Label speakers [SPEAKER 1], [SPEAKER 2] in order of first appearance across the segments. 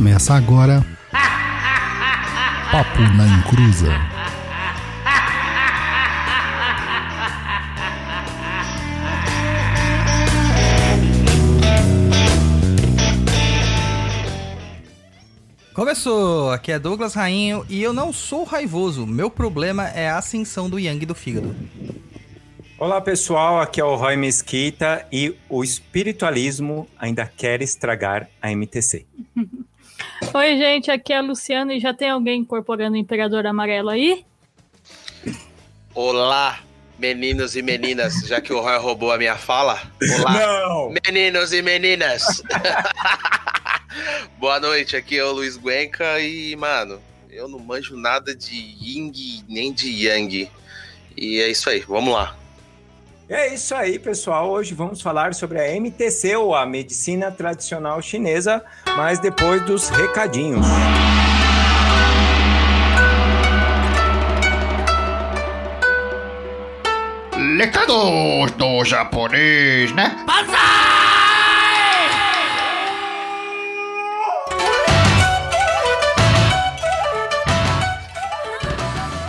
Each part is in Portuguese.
[SPEAKER 1] Começa agora. Papo na Encruza.
[SPEAKER 2] Começou! Aqui é Douglas Rainho e eu não sou raivoso. Meu problema é a ascensão do Yang do fígado.
[SPEAKER 3] Olá pessoal, aqui é o Roy Mesquita e o espiritualismo ainda quer estragar a MTC.
[SPEAKER 4] Oi, gente, aqui é a Luciana e já tem alguém incorporando o Imperador Amarelo aí?
[SPEAKER 5] Olá, meninos e meninas, já que o Roy roubou a minha fala. Olá,
[SPEAKER 3] Não!
[SPEAKER 5] meninos e meninas. Boa noite, aqui é o Luiz Guenca e, mano, eu não manjo nada de Ying nem de Yang. E é isso aí, vamos lá.
[SPEAKER 3] É isso aí, pessoal. Hoje vamos falar sobre a MTC, ou a medicina tradicional chinesa, mas depois dos recadinhos.
[SPEAKER 1] Recados do japonês, né?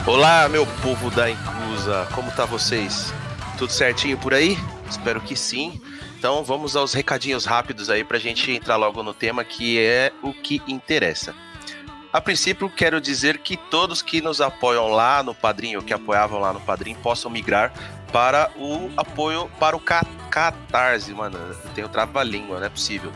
[SPEAKER 5] Olá, meu povo da Inclusa, como tá vocês? Tudo certinho por aí? Espero que sim. Então vamos aos recadinhos rápidos aí pra gente entrar logo no tema que é o que interessa. A princípio, quero dizer que todos que nos apoiam lá no Padrinho, que apoiavam lá no Padrinho, possam migrar para o apoio para o Ca- Catarse, mano. Eu tenho trava-língua, não é possível.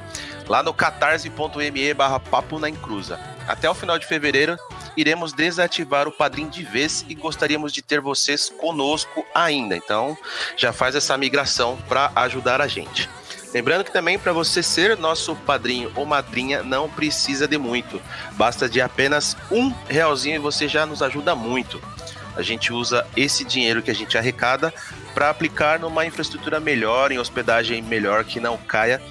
[SPEAKER 5] Lá no catarse.me barra papo na encruza. Até o final de fevereiro, iremos desativar o Padrim de vez e gostaríamos de ter vocês conosco ainda. Então, já faz essa migração para ajudar a gente. Lembrando que também para você ser nosso padrinho ou madrinha não precisa de muito. Basta de apenas um realzinho e você já nos ajuda muito. A gente usa esse dinheiro que a gente arrecada para aplicar numa infraestrutura melhor, em hospedagem melhor que não caia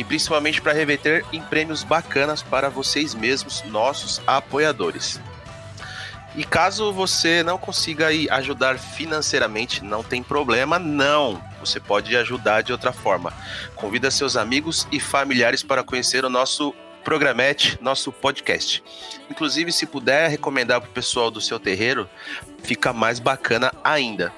[SPEAKER 5] e principalmente para reverter em prêmios bacanas para vocês mesmos, nossos apoiadores. E caso você não consiga aí ajudar financeiramente, não tem problema, não. Você pode ajudar de outra forma. Convida seus amigos e familiares para conhecer o nosso programete, nosso podcast. Inclusive, se puder recomendar para o pessoal do seu terreiro, fica mais bacana ainda.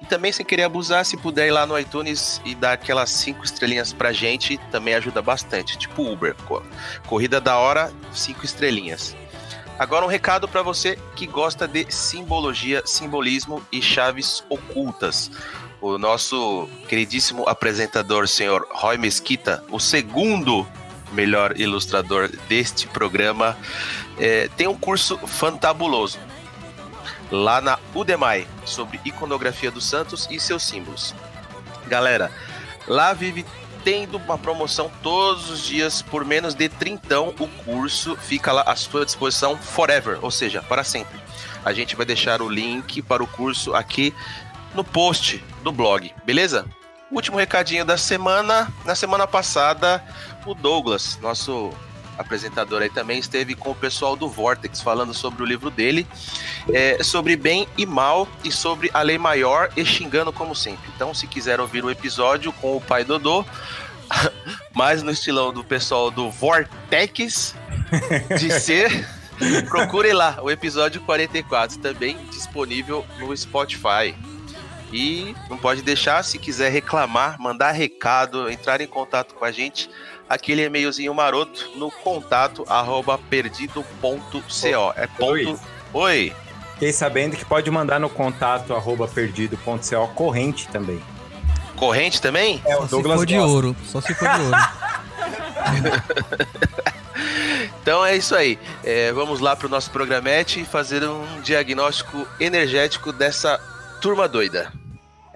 [SPEAKER 5] E também, sem querer abusar, se puder ir lá no iTunes e dar aquelas cinco estrelinhas pra gente, também ajuda bastante. Tipo Uber. co- Corrida da hora, cinco estrelinhas. Agora um recado para você que gosta de simbologia, simbolismo e chaves ocultas. O nosso queridíssimo apresentador, senhor Roy Mesquita, o segundo melhor ilustrador deste programa, eh, tem um curso fantabuloso lá na Udemy sobre iconografia dos santos e seus símbolos. Galera, lá vive tendo uma promoção todos os dias por menos de trintão. O curso fica lá à sua disposição forever, ou seja, para sempre. A gente vai deixar o link para o curso aqui no post do blog, beleza? Último recadinho da semana. Na semana passada, o Douglas, nosso apresentador aí também, esteve com o pessoal do Vortex falando sobre o livro dele, é, sobre bem e mal e sobre a lei maior e xingando como sempre. Então, se quiser ouvir o episódio com o pai Dodô, mais no estilão do pessoal do Vortex de ser, procure lá o episódio 44, também disponível no Spotify. E não pode deixar, se quiser reclamar, mandar recado, entrar em contato com a gente, aquele e-mailzinho maroto no contato arroba perdido.co. É ponto.
[SPEAKER 3] Luiz.
[SPEAKER 5] Oi.
[SPEAKER 3] Fiquei sabendo que pode mandar no contato arroba perdido.co corrente também.
[SPEAKER 5] Corrente também?
[SPEAKER 3] É,
[SPEAKER 2] Só se for de ouro. Só se for de ouro.
[SPEAKER 5] Então é isso aí. É, vamos lá para o nosso programete e fazer um diagnóstico energético dessa turma doida.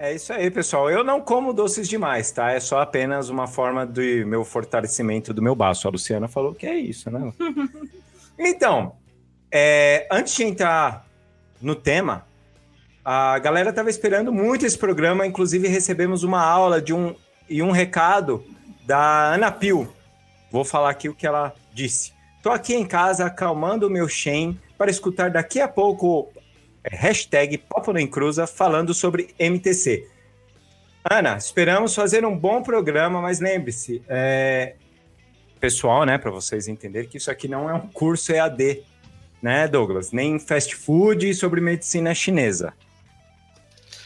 [SPEAKER 3] É isso aí, pessoal. Eu não como doces demais, tá? É só apenas uma forma do meu fortalecimento do meu baço. A Luciana falou que é isso, né? então, é, antes de entrar no tema, a galera estava esperando muito esse programa. Inclusive, recebemos uma aula de um e um recado da Ana Pio. Vou falar aqui o que ela disse. Tô aqui em casa acalmando o meu Shen para escutar daqui a pouco é, hashtag Papo na Encruza falando sobre MTC. Ana, esperamos fazer um bom programa, mas lembre-se, é, pessoal, né, para vocês entenderem que isso aqui não é um curso EAD, né, Douglas? Nem fast food sobre medicina chinesa.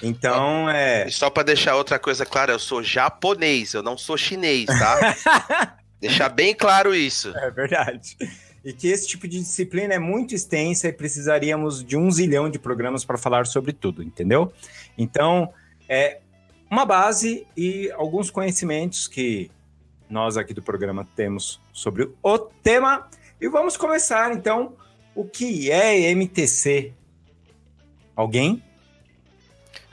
[SPEAKER 3] Então, é.
[SPEAKER 5] Só pra deixar outra coisa clara, eu sou japonês, eu não sou chinês, tá? Deixar bem claro isso.
[SPEAKER 3] É verdade. E que esse tipo de disciplina é muito extensa e precisaríamos de um zilhão de programas para falar sobre tudo, entendeu? Então, é uma base e alguns conhecimentos que nós aqui do programa temos sobre o tema. E vamos começar, então, o que é MTC? Alguém?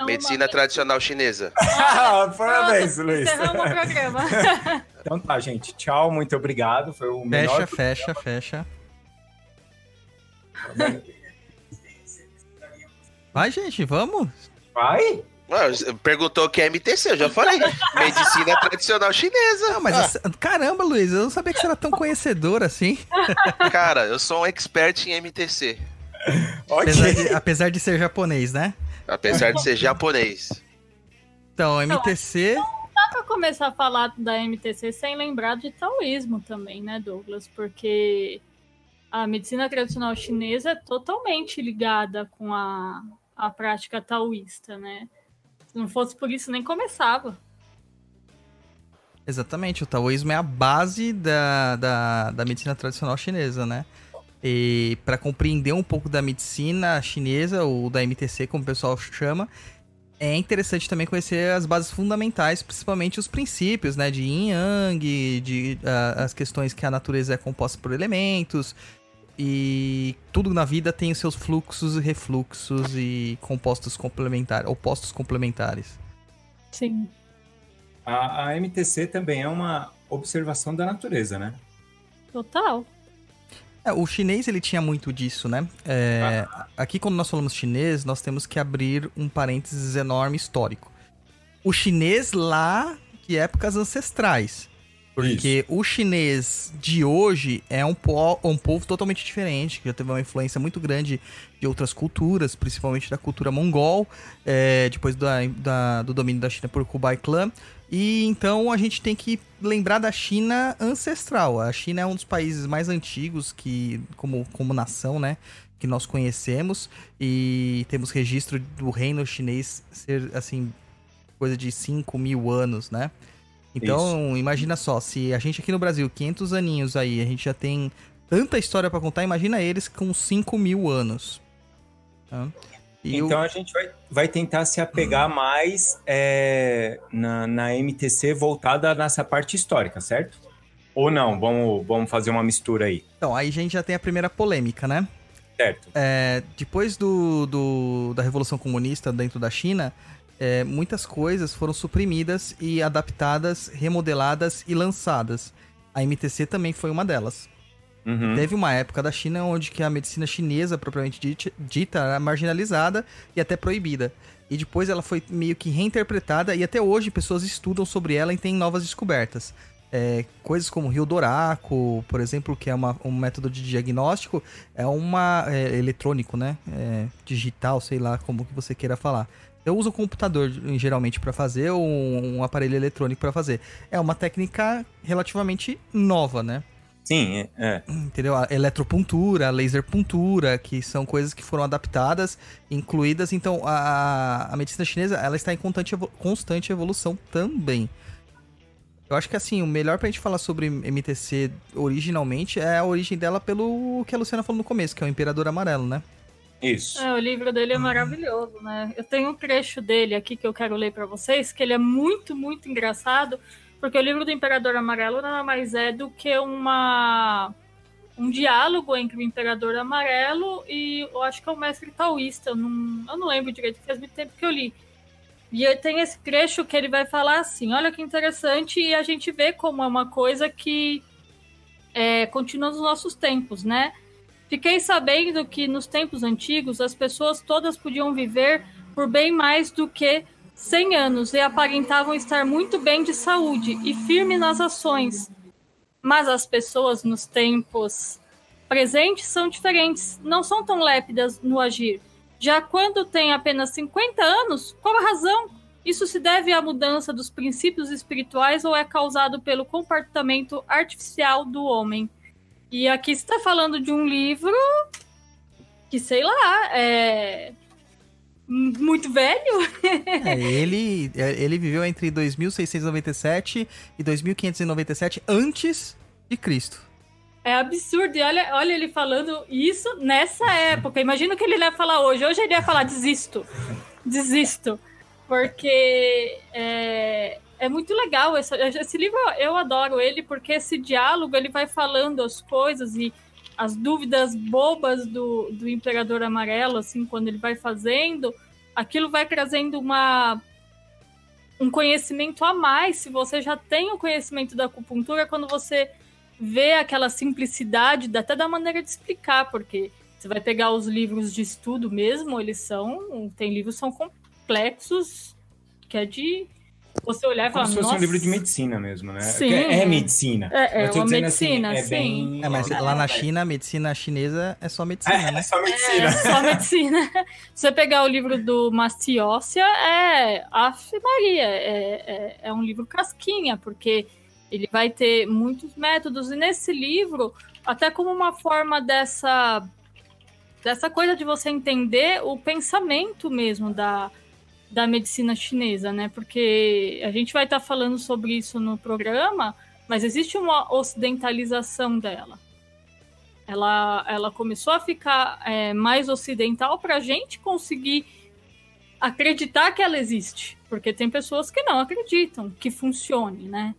[SPEAKER 4] Então,
[SPEAKER 5] Medicina
[SPEAKER 4] uma-
[SPEAKER 5] tradicional chinesa.
[SPEAKER 3] Ah, Parabéns,
[SPEAKER 4] Pronto,
[SPEAKER 3] Luiz.
[SPEAKER 4] Encerramos o programa.
[SPEAKER 3] Então tá, gente. Tchau, muito obrigado. Foi o melhor.
[SPEAKER 2] Fecha, fecha, fecha. Vai, gente, vamos.
[SPEAKER 3] Vai?
[SPEAKER 5] Perguntou o que é MTC, eu já falei. Medicina tradicional chinesa.
[SPEAKER 2] Não, mas essa- caramba, Luiz, eu não sabia que você era tão conhecedor assim.
[SPEAKER 5] Cara, eu sou um expert em MTC.
[SPEAKER 2] Apesar
[SPEAKER 3] Ok.
[SPEAKER 2] de, apesar de ser japonês, né?
[SPEAKER 5] Apesar de ser japonês.
[SPEAKER 2] Então, MTC.
[SPEAKER 4] Dá pra começar a falar da MTC sem lembrar de taoísmo também, né, Douglas? Porque a medicina tradicional chinesa é totalmente ligada com a, a prática taoísta, né? Se não fosse por isso, nem começava.
[SPEAKER 2] Exatamente, o taoísmo é a base da, da, da medicina tradicional chinesa, né? E para compreender um pouco da medicina chinesa, ou da MTC, como o pessoal chama, é interessante também conhecer as bases fundamentais, principalmente os princípios, né? De yin yang, de ah, as questões que a natureza é composta por elementos. E tudo na vida tem os seus fluxos e refluxos e compostos complementares, opostos complementares.
[SPEAKER 4] Sim.
[SPEAKER 3] A, a MTC também é uma observação da natureza, né?
[SPEAKER 4] Total.
[SPEAKER 2] É, o chinês ele tinha muito disso, né? É, Aqui quando nós falamos chinês, nós temos que abrir um parênteses enorme histórico. O chinês lá de épocas ancestrais. Porque o chinês de hoje é um, po um povo totalmente diferente, que já teve uma influência muito grande de outras culturas, principalmente da cultura mongol, é, depois da- da- do domínio da China por Kublai Khan. E então a gente tem que lembrar da China ancestral. A China é um dos países mais antigos que, como, como nação, né? Que nós conhecemos. E temos registro do reino chinês ser, assim, coisa de 5 mil anos, né? Então, imagina só, se a gente aqui no Brasil, 500 aninhos aí, a gente já tem tanta história pra contar, imagina eles com 5 mil anos. Tá? E o-
[SPEAKER 3] Então a gente vai, vai tentar se apegar mais é, na, na MTC voltada nessa parte histórica, certo? Ou não? Vamos, vamos fazer uma mistura aí,
[SPEAKER 2] Então, aí a gente já tem a primeira polêmica, né?
[SPEAKER 3] certo?
[SPEAKER 2] É, depois do, do- da Revolução Comunista dentro da China, é, muitas coisas foram suprimidas e adaptadas, remodeladas e lançadas. A MTC também foi uma delas.
[SPEAKER 3] Uhum.
[SPEAKER 2] Teve uma época da China onde que a medicina chinesa, propriamente dita, era marginalizada e até proibida. E depois ela foi meio que reinterpretada e até hoje pessoas estudam sobre ela e têm novas descobertas. É, coisas como Rio Doraco, por exemplo, que é uma- um método de diagnóstico, é uma é, eletrônico, né? É, digital, sei lá como que você queira falar. Eu uso o computador geralmente para fazer ou um aparelho eletrônico para fazer. É uma técnica relativamente nova, né?
[SPEAKER 3] Sim, é, é.
[SPEAKER 2] entendeu? A eletropuntura, a laser puntura, que são coisas que foram adaptadas, incluídas. Então, a, a medicina chinesa, ela está em constante, constante evolução também. Eu acho que, assim, o melhor pra gente falar sobre MTC originalmente é a origem dela pelo que a Luciana falou no começo, que é o Imperador Amarelo, né?
[SPEAKER 3] Isso.
[SPEAKER 4] É, o livro dele é maravilhoso, né? Eu tenho um trecho dele aqui que eu quero ler para vocês, que ele é muito, muito engraçado, porque o livro do Imperador Amarelo nada mais é do que uma um diálogo entre o Imperador Amarelo e eu acho que é o mestre taoísta, eu não, eu não lembro direito, faz muito tempo que eu li. E tem esse trecho que ele vai falar assim, olha que interessante, e a gente vê como é uma coisa que é, continua nos nossos tempos, né? Fiquei sabendo que nos tempos antigos as pessoas todas podiam viver por bem mais do que 100 anos e aparentavam estar muito bem de saúde e firme nas ações. Mas as pessoas nos tempos presentes são diferentes, não são tão lépidas no agir. Já quando têm apenas 50 anos, qual a razão? Isso se deve à mudança dos princípios espirituais ou é causado pelo comportamento artificial do homem? E aqui está falando de um livro que, sei lá, é muito velho.
[SPEAKER 2] É, ele, ele viveu entre 2697 e 2597 antes de Cristo.
[SPEAKER 4] É absurdo. E olha, olha ele falando isso nessa época. Imagina o que ele ia falar hoje. Hoje ele ia falar desisto. Desisto. Porque é, é muito legal. Esse, esse livro eu adoro ele, porque esse diálogo ele vai falando as coisas e as dúvidas bobas do, do Imperador Amarelo, assim, quando ele vai fazendo, aquilo vai trazendo uma um conhecimento a mais. Se você já tem o conhecimento da acupuntura, quando você vê aquela simplicidade, até da maneira de explicar, porque você vai pegar os livros de estudo mesmo, eles são. Tem livros são complexos, que é de você olhar e falar,
[SPEAKER 3] Como se fosse
[SPEAKER 4] nossa.
[SPEAKER 3] um livro de medicina mesmo, né?
[SPEAKER 4] Sim.
[SPEAKER 3] É, é medicina.
[SPEAKER 4] É, é uma
[SPEAKER 3] dizendo
[SPEAKER 4] medicina,
[SPEAKER 3] assim, é
[SPEAKER 4] sim.
[SPEAKER 3] bem-
[SPEAKER 2] É, mas lá na China, a medicina chinesa é só medicina,
[SPEAKER 3] É,
[SPEAKER 2] né?
[SPEAKER 3] é só
[SPEAKER 4] É
[SPEAKER 3] medicina.
[SPEAKER 4] só medicina. Se você pegar o livro do Mastiócia, é Ave Maria, é, é, é um livro casquinha, porque ele vai ter muitos métodos, e nesse livro, até como uma forma dessa, dessa coisa de você entender o pensamento mesmo da, da medicina chinesa, né? Porque a gente vai estar falando sobre isso no programa, mas existe uma ocidentalização dela. Ela, ela começou a ficar é, mais ocidental para a gente conseguir acreditar que ela existe. Porque tem pessoas que não acreditam que funcione, né?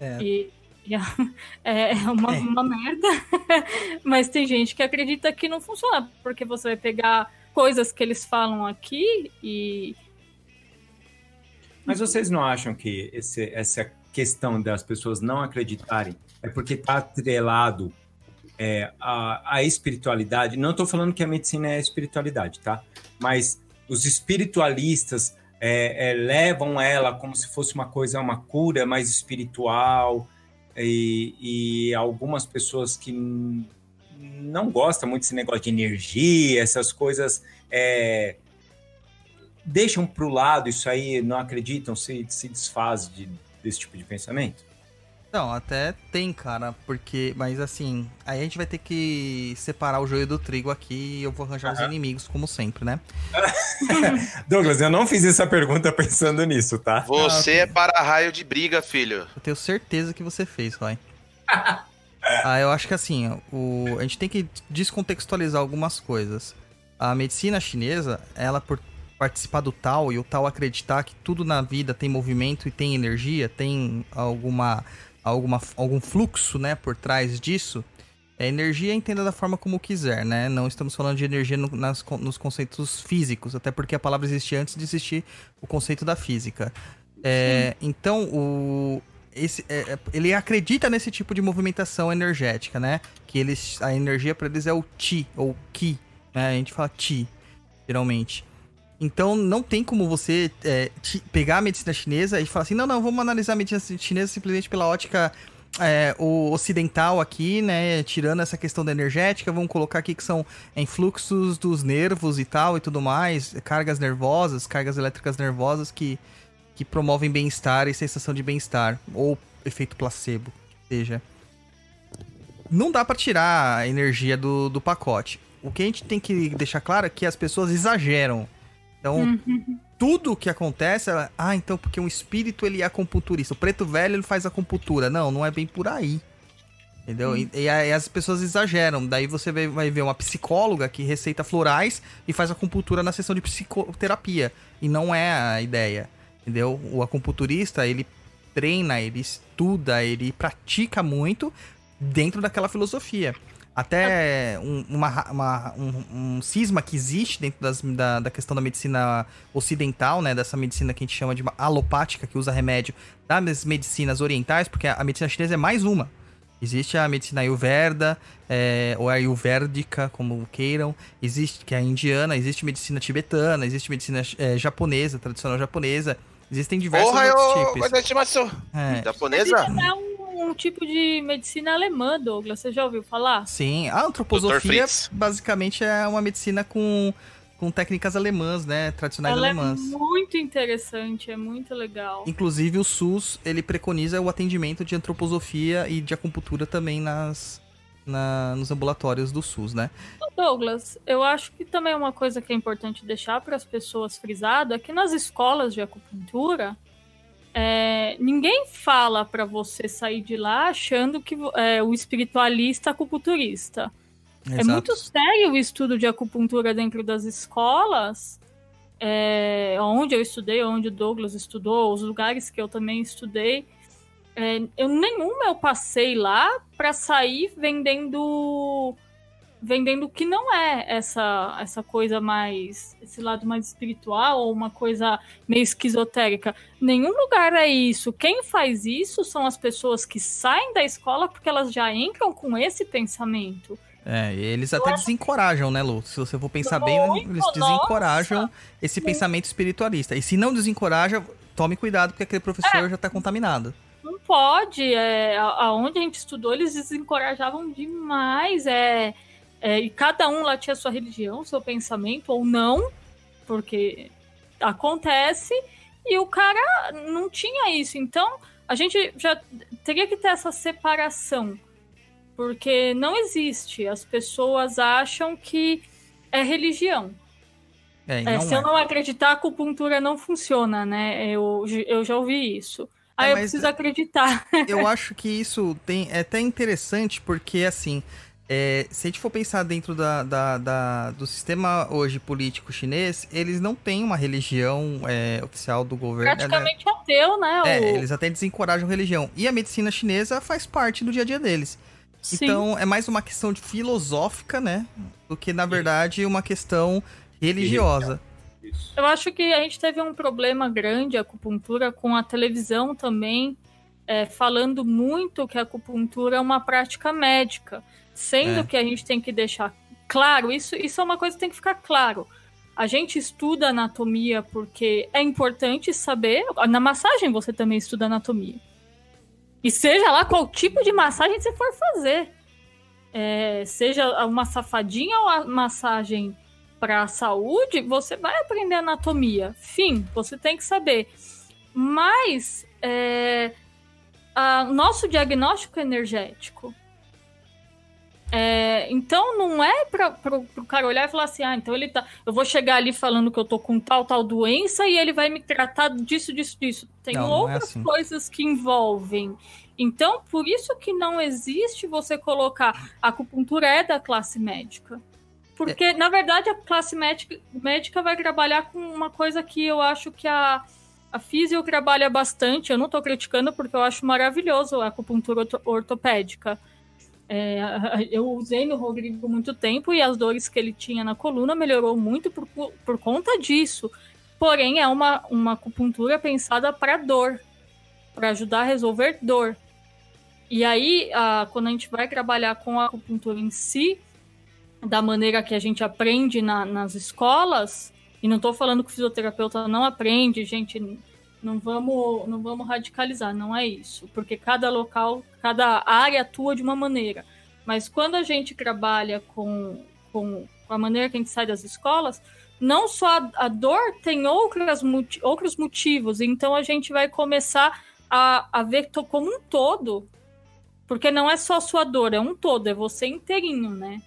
[SPEAKER 2] É.
[SPEAKER 4] E, e é, é uma,
[SPEAKER 2] É.
[SPEAKER 4] uma merda. Mas tem gente que acredita que não funciona. Porque você vai pegar coisas que eles falam aqui e.
[SPEAKER 3] Mas vocês não acham que esse- essa questão das pessoas não acreditarem é porque está atrelado é, à, à espiritualidade? Não estou falando que a medicina é espiritualidade, tá? Mas os espiritualistas é, é, levam ela como se fosse uma coisa, uma cura mais espiritual e, e algumas pessoas que não gostam muito desse negócio de energia, essas coisas é, deixam para o lado isso aí, não acreditam, se, se desfazem de, desse tipo de pensamento?
[SPEAKER 2] Não, até tem, cara, porque. Mas assim, aí a gente vai ter que separar o joio do trigo aqui e eu vou arranjar os inimigos, como sempre, né?
[SPEAKER 3] Douglas, eu não fiz essa pergunta pensando nisso, tá?
[SPEAKER 5] Você é para-raio de briga, filho.
[SPEAKER 2] Eu tenho certeza que você fez, Roy. ah, eu acho que assim, o... a gente tem que descontextualizar algumas coisas. A medicina chinesa, ela por participar do tal e o tal acreditar que tudo na vida tem movimento e tem energia, tem alguma, alguma algum fluxo, né, por trás disso. É, energia entenda da forma como quiser, né? Não estamos falando de energia no- nas nos conceitos físicos, até porque a palavra existia antes de existir o conceito da física. É, então, o, esse, é, é, ele acredita nesse tipo de movimentação energética, né? Que eles, a energia para eles é o Ti, ou Ki, né? A gente fala Ti, geralmente. Então, não tem como você é, pegar a medicina chinesa e falar assim, não, não, vamos analisar a medicina chinesa simplesmente pela ótica é, o ocidental aqui, né? Tirando essa questão da energética, vamos colocar aqui que são influxos dos nervos e tal e tudo mais, cargas nervosas, cargas elétricas nervosas que, que promovem bem-estar e sensação de bem-estar, ou efeito placebo, seja. Não dá pra tirar a energia do, do pacote. O que a gente tem que deixar claro é que as pessoas exageram. Então, tudo que acontece, ela, ah, então porque um espírito ele é acupunturista, o preto velho ele faz acupuntura. Não, não é bem por aí. Entendeu? E, e aí as pessoas exageram. Daí você vai, vai ver uma psicóloga que receita florais e faz acupuntura na sessão de psicoterapia. E não é a ideia. Entendeu? O acupunturista, ele treina, ele estuda, ele pratica muito dentro daquela filosofia. Até um, uma, uma- um, um cisma que existe dentro das- da, da questão da medicina ocidental, né? Dessa medicina que a gente chama de alopática, que usa remédio das medicinas orientais, porque a, a medicina chinesa é mais uma. Existe a medicina ayurveda, é, ou ayurvédica, como queiram. Existe, que é a indiana. Existe medicina tibetana, existe medicina é, japonesa, tradicional japonesa. Existem diversos
[SPEAKER 5] Porra,
[SPEAKER 2] outros
[SPEAKER 5] eu.
[SPEAKER 2] tipos.
[SPEAKER 5] Guarda-estimação.
[SPEAKER 2] É,
[SPEAKER 5] Japonesa?
[SPEAKER 4] É um, tipo de medicina alemã, Douglas. Você já ouviu falar?
[SPEAKER 2] Sim, a antroposofia basicamente é uma medicina com, com técnicas alemãs, né? Tradicionais
[SPEAKER 4] Ela
[SPEAKER 2] alemãs.
[SPEAKER 4] é muito interessante, é muito legal.
[SPEAKER 2] Inclusive o SUS, ele preconiza o atendimento de antroposofia e de acupuntura também nas, na- nos ambulatórios do SUS, né?
[SPEAKER 4] Douglas, eu acho que também uma coisa que é importante deixar para as pessoas frisado é que nas escolas de acupuntura é, ninguém fala para você sair de lá achando que é o espiritualista acupunturista. É muito sério o estudo de acupuntura dentro das escolas, é, onde eu estudei, onde o Douglas estudou, os lugares que eu também estudei. É, eu nenhuma eu passei lá para sair vendendo vendendo o que não é essa essa coisa mais esse lado mais espiritual ou uma coisa meio esquizotérica. Nenhum lugar é isso. Quem faz isso são as pessoas que saem da escola porque elas já entram com esse pensamento.
[SPEAKER 2] É, e eles até desencorajam, né, Lu? Se você for pensar bem,
[SPEAKER 4] Muito,
[SPEAKER 2] eles desencorajam esse pensamento espiritualista. E se não desencoraja, tome cuidado, porque aquele professor já tá contaminado.
[SPEAKER 4] Não pode. É, aonde a gente estudou, eles desencorajavam demais. É, é, e cada um lá tinha sua religião, seu pensamento, ou não, porque acontece. E o cara não tinha isso. Então, a gente já teria que ter essa separação. Porque não existe. As pessoas acham que é religião.
[SPEAKER 2] É,
[SPEAKER 4] É, se
[SPEAKER 2] é.
[SPEAKER 4] eu não acreditar, a acupuntura não funciona, né? Eu, eu já ouvi isso. Aí
[SPEAKER 2] É,
[SPEAKER 4] eu preciso acreditar.
[SPEAKER 2] Eu acho que isso tem, é até interessante, porque assim. É, se a gente for pensar dentro da, da- da- do sistema hoje político chinês, eles não têm uma religião é, oficial do governo. é, né?
[SPEAKER 4] Praticamente ateu, né?
[SPEAKER 2] É,
[SPEAKER 4] o-
[SPEAKER 2] eles até desencorajam religião. E a medicina chinesa faz parte do dia a dia deles.
[SPEAKER 4] Sim.
[SPEAKER 2] Então é mais uma questão de filosófica, né? Do que, na verdade, uma questão religiosa.
[SPEAKER 3] Isso.
[SPEAKER 4] Eu acho que a gente teve um problema grande, a acupuntura, com a televisão também, é, falando muito que a acupuntura é uma prática médica. Sendo
[SPEAKER 2] É.
[SPEAKER 4] que a gente tem que deixar claro, isso, isso é uma coisa que tem que ficar claro. A gente estuda anatomia porque é importante saber. Na massagem você também estuda anatomia. E seja lá qual tipo de massagem você for fazer. É, seja uma safadinha ou a massagem para a saúde, você vai aprender anatomia. Fim, você tem que saber. Mas é, a- nosso diagnóstico energético. É, então não é para o cara olhar e falar assim, ah, então ele tá. Eu vou chegar ali falando que eu tô com tal, tal doença e ele vai me tratar disso, disso, disso. Tem
[SPEAKER 2] Não, não é
[SPEAKER 4] outras
[SPEAKER 2] assim.
[SPEAKER 4] coisas que envolvem. Então, por isso que não existe você colocar a acupuntura é da classe médica. Porque, na verdade, a classe médica, médica vai trabalhar com uma coisa que eu acho que a, a Físio trabalha bastante. Eu não estou criticando porque eu acho maravilhoso a acupuntura orto- ortopédica. É, eu usei no Rodrigo muito tempo e as dores que ele tinha na coluna melhorou muito por, por conta disso. Porém, é uma, uma acupuntura pensada para dor, para ajudar a resolver dor. E aí, a- quando a gente vai trabalhar com a acupuntura em si, da maneira que a gente aprende na- nas escolas, e não estou falando que o fisioterapeuta não aprende, gente, não vamos, não vamos radicalizar, não é isso. Porque cada local, cada área atua de uma maneira. Mas quando a gente trabalha com, com, com a maneira que a gente sai das escolas, não só a, a dor tem outras, outros motivos. Então a gente vai começar a, a ver como um todo. Porque não é só a sua dor, é um todo, é você inteirinho, né?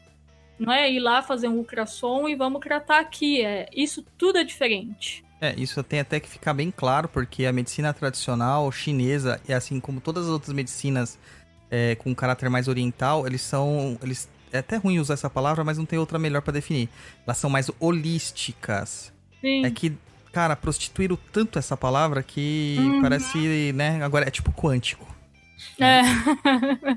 [SPEAKER 4] Não é ir lá fazer um ultrassom e vamos tratar aqui. É, isso tudo é diferente.
[SPEAKER 2] É, isso tem até que ficar bem claro, porque a medicina tradicional chinesa, e assim como todas as outras medicinas é, com caráter mais oriental, eles são. Eles, é até ruim usar essa palavra, mas não tem outra melhor pra definir. Elas são mais holísticas.
[SPEAKER 4] Sim.
[SPEAKER 2] É que, cara, prostituíram tanto essa palavra que
[SPEAKER 4] Uhum.
[SPEAKER 2] parece, né? Agora é tipo quântico.
[SPEAKER 4] É.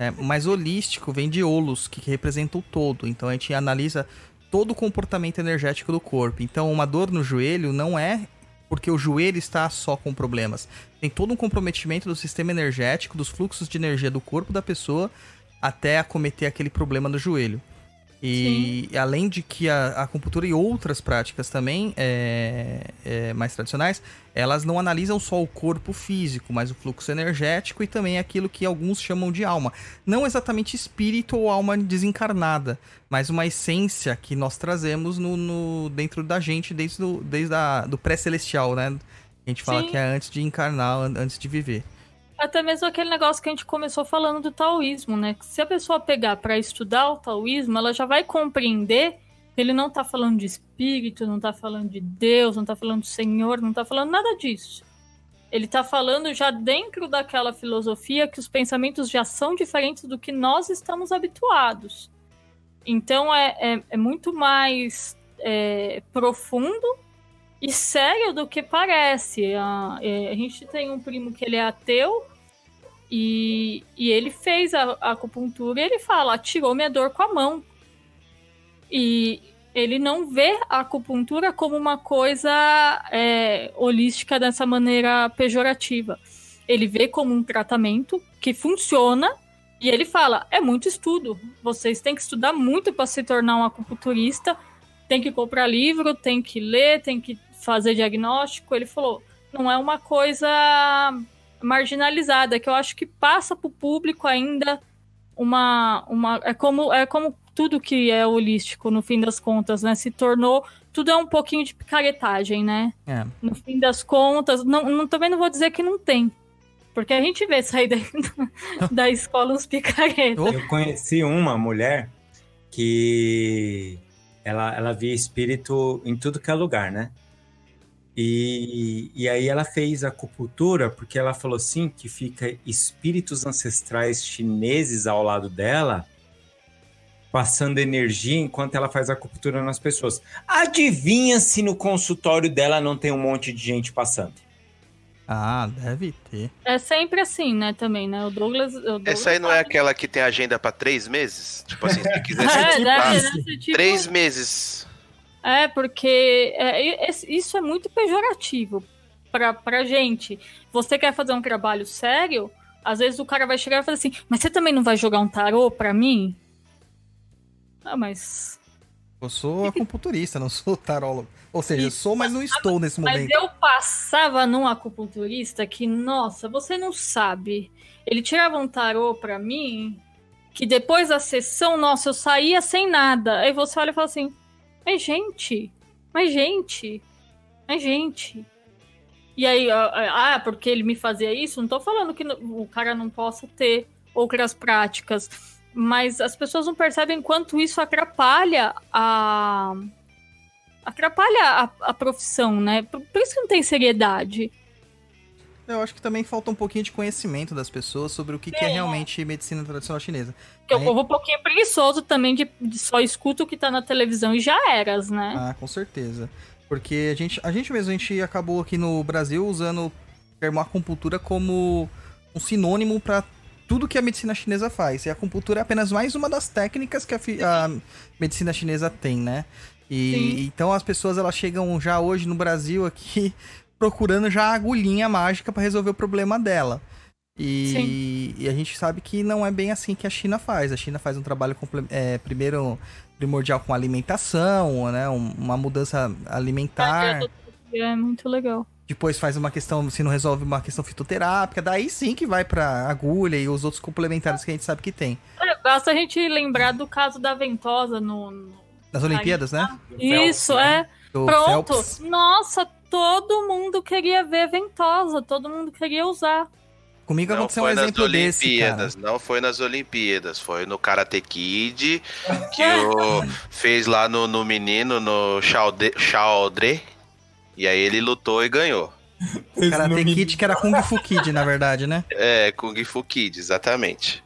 [SPEAKER 2] É, mas holístico vem de holos, que representa o todo. Então a gente analisa todo o comportamento energético do corpo. Então uma dor no joelho não é porque o joelho está só com problemas. Tem todo um comprometimento do sistema energético, dos fluxos de energia do corpo da pessoa até acometer aquele problema no joelho. E além de que a, a acupuntura e outras práticas também é, é, mais tradicionais, elas não analisam só o corpo físico, mas o fluxo energético e também aquilo que alguns chamam de alma. Não exatamente espírito ou alma desencarnada, mas uma essência que nós trazemos no, no dentro da gente desde, do, desde a, do pré-celestial, né? A gente fala
[SPEAKER 4] Sim.
[SPEAKER 2] que é antes de encarnar, an- antes de viver.
[SPEAKER 4] Até mesmo aquele negócio que a gente começou falando do taoísmo, né? Se a pessoa pegar para estudar o taoísmo, ela já vai compreender que ele não tá falando de espírito, não tá falando de Deus, não tá falando do Senhor, não tá falando nada disso. Ele tá falando já dentro daquela filosofia que os pensamentos já são diferentes do que nós estamos habituados. Então é, é, é muito mais é, profundo e sério do que parece. A, é, a gente tem um primo que ele é ateu e, e ele fez a, a acupuntura e ele fala, tirou minha dor com a mão. E ele não vê a acupuntura como uma coisa é, holística dessa maneira pejorativa. Ele vê como um tratamento que funciona e ele fala: é muito estudo. Vocês têm que estudar muito para se tornar um acupunturista. Tem que comprar livro, tem que ler, tem que fazer diagnóstico. Ele falou: não é uma coisa marginalizada, que eu acho que passa para o público ainda uma, uma é como é como tudo que é holístico no fim das contas, né? Se tornou tudo é um pouquinho de picaretagem, né?
[SPEAKER 2] É.
[SPEAKER 4] No fim das contas, não, não- também não vou dizer que não tem, porque a gente vê sair da, da escola uns picaretas.
[SPEAKER 3] Eu conheci uma mulher que ela, ela via espírito em tudo que é lugar, né? E, e aí ela fez acupuntura porque ela falou assim que fica espíritos ancestrais chineses ao lado dela passando energia enquanto ela faz acupuntura nas pessoas. Adivinha se no consultório dela não tem um monte de gente passando?
[SPEAKER 2] Ah, deve ter.
[SPEAKER 4] É sempre assim, né? Também, né? O Douglas. o Douglas
[SPEAKER 5] Essa aí não é aquela que tem agenda pra três meses? Tipo assim, se quiser
[SPEAKER 4] É,
[SPEAKER 5] ocupar,
[SPEAKER 4] deve ser tipo-
[SPEAKER 5] três meses.
[SPEAKER 4] É, porque é, isso é muito pejorativo pra, pra gente. Você quer fazer um trabalho sério, às vezes o cara vai chegar e falar assim, mas você também não vai jogar um tarô pra mim? Ah, mas.
[SPEAKER 2] Eu sou acupunturista, não sou tarólogo. Ou seja, sou, mas não estou nesse
[SPEAKER 4] Mas
[SPEAKER 2] momento.
[SPEAKER 4] eu passava num acupunturista que, nossa, você não sabe. Ele tirava um tarô pra mim, que depois da sessão, nossa, eu saía sem nada. Aí você olha e fala assim: Mas gente, mas gente, mas gente. E aí, ah, porque ele me fazia isso, não tô falando que o cara não possa ter outras práticas. Mas as pessoas não percebem quanto isso atrapalha a. Atrapalha a, a profissão, né? Por isso que não tem seriedade.
[SPEAKER 2] Eu acho que também falta um pouquinho de conhecimento das pessoas sobre o que, que é realmente medicina tradicional chinesa.
[SPEAKER 4] Porque o
[SPEAKER 2] Aí-
[SPEAKER 4] povo é um pouquinho preguiçoso também de, de só escuta o que tá na televisão e já eras, né?
[SPEAKER 2] Ah, com certeza. Porque a gente, a gente mesmo, a gente acabou aqui no Brasil usando o termo acupuntura como um sinônimo para tudo que a medicina chinesa faz. E a acupuntura é apenas mais uma das técnicas que a, a medicina chinesa tem, né? E
[SPEAKER 4] Sim.
[SPEAKER 2] então as pessoas elas chegam já hoje no Brasil aqui procurando já a agulhinha mágica para resolver o problema dela. E, e a gente sabe que não é bem assim que a China faz. A China faz um trabalho é, primeiro primordial com alimentação, né? um- uma mudança alimentar.
[SPEAKER 4] É muito legal.
[SPEAKER 2] Depois faz uma questão, se não resolve uma questão fitoterápica, daí sim que vai pra agulha e os outros complementares que a gente sabe que tem.
[SPEAKER 4] É, Basta a gente lembrar do caso da ventosa no. no-
[SPEAKER 2] Nas Olimpíadas, né?
[SPEAKER 4] Isso, é.
[SPEAKER 2] Do
[SPEAKER 4] Pronto.
[SPEAKER 2] Phelps.
[SPEAKER 4] Nossa, todo mundo queria ver ventosa, todo mundo queria usar.
[SPEAKER 2] Comigo
[SPEAKER 5] Não
[SPEAKER 2] aconteceu um
[SPEAKER 5] foi nas
[SPEAKER 2] exemplo desse, cara.
[SPEAKER 5] Olimpíadas, não foi nas Olimpíadas, foi no Karate Kid, que o fez lá no, no menino, no Shaode- Shaodre, e aí ele lutou e ganhou.
[SPEAKER 2] Karate Kid, que era Kung Fu Kid, na verdade, né?
[SPEAKER 5] É, Kung Fu Kid, exatamente.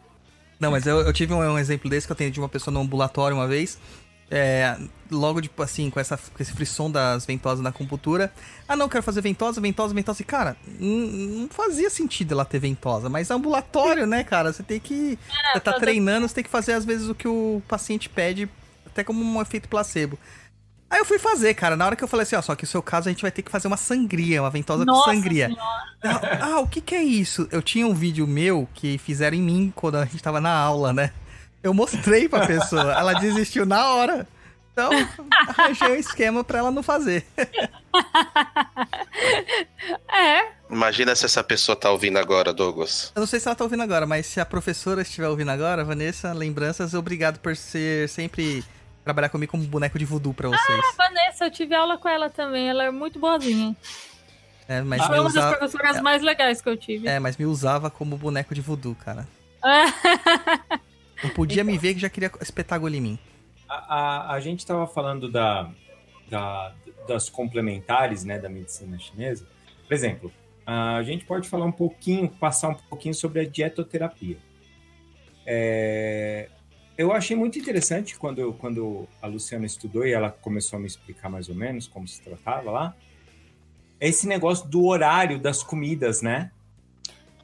[SPEAKER 2] Não, mas eu, eu tive um, um exemplo desse que eu tenho de uma pessoa no ambulatório uma vez. É, logo, tipo assim, com, essa, com esse frisson das ventosas na acupuntura. Ah, não, quero fazer ventosa, ventosa, ventosa. E, cara, não, fazia sentido ela ter ventosa. Mas ambulatório, né, cara? Você tem que. você tá treinando, você tem que fazer, às vezes, o que o paciente pede, até como um efeito placebo. Aí eu fui fazer, cara. Na hora que eu falei assim, ó, só que no seu caso a gente vai ter que fazer uma sangria, uma ventosa com
[SPEAKER 4] Nossa
[SPEAKER 2] sangria.
[SPEAKER 4] Senhora.
[SPEAKER 2] Ah, ah, o que que é isso? Eu tinha um vídeo meu que fizeram em mim quando a gente tava na aula, né? Eu mostrei pra pessoa, ela desistiu na hora. Então, arranjei um esquema pra ela não fazer.
[SPEAKER 4] É,
[SPEAKER 5] Imagina se essa pessoa tá ouvindo agora, Douglas.
[SPEAKER 2] Eu não sei se ela tá ouvindo agora, mas se a professora estiver ouvindo agora, Vanessa, lembranças, obrigado por ser sempre trabalhar comigo como boneco de voodoo pra vocês.
[SPEAKER 4] Vanessa, eu tive aula com ela também. Ela é muito boazinha.
[SPEAKER 2] É, mas,
[SPEAKER 4] Foi
[SPEAKER 2] me
[SPEAKER 4] uma das
[SPEAKER 2] usava,
[SPEAKER 4] professoras mais legais que eu tive.
[SPEAKER 2] é, mas me usava como boneco de voodoo, cara. Não podia me ver que já queria espetar agulha em mim.
[SPEAKER 3] A, a, gente estava falando da, da- das complementares né, da medicina chinesa. Por exemplo, a gente pode falar um pouquinho, passar um pouquinho sobre a dietoterapia. É, eu achei muito interessante quando, quando a Luciana estudou e ela começou a me explicar mais ou menos como se tratava lá. Esse negócio do horário das comidas, né?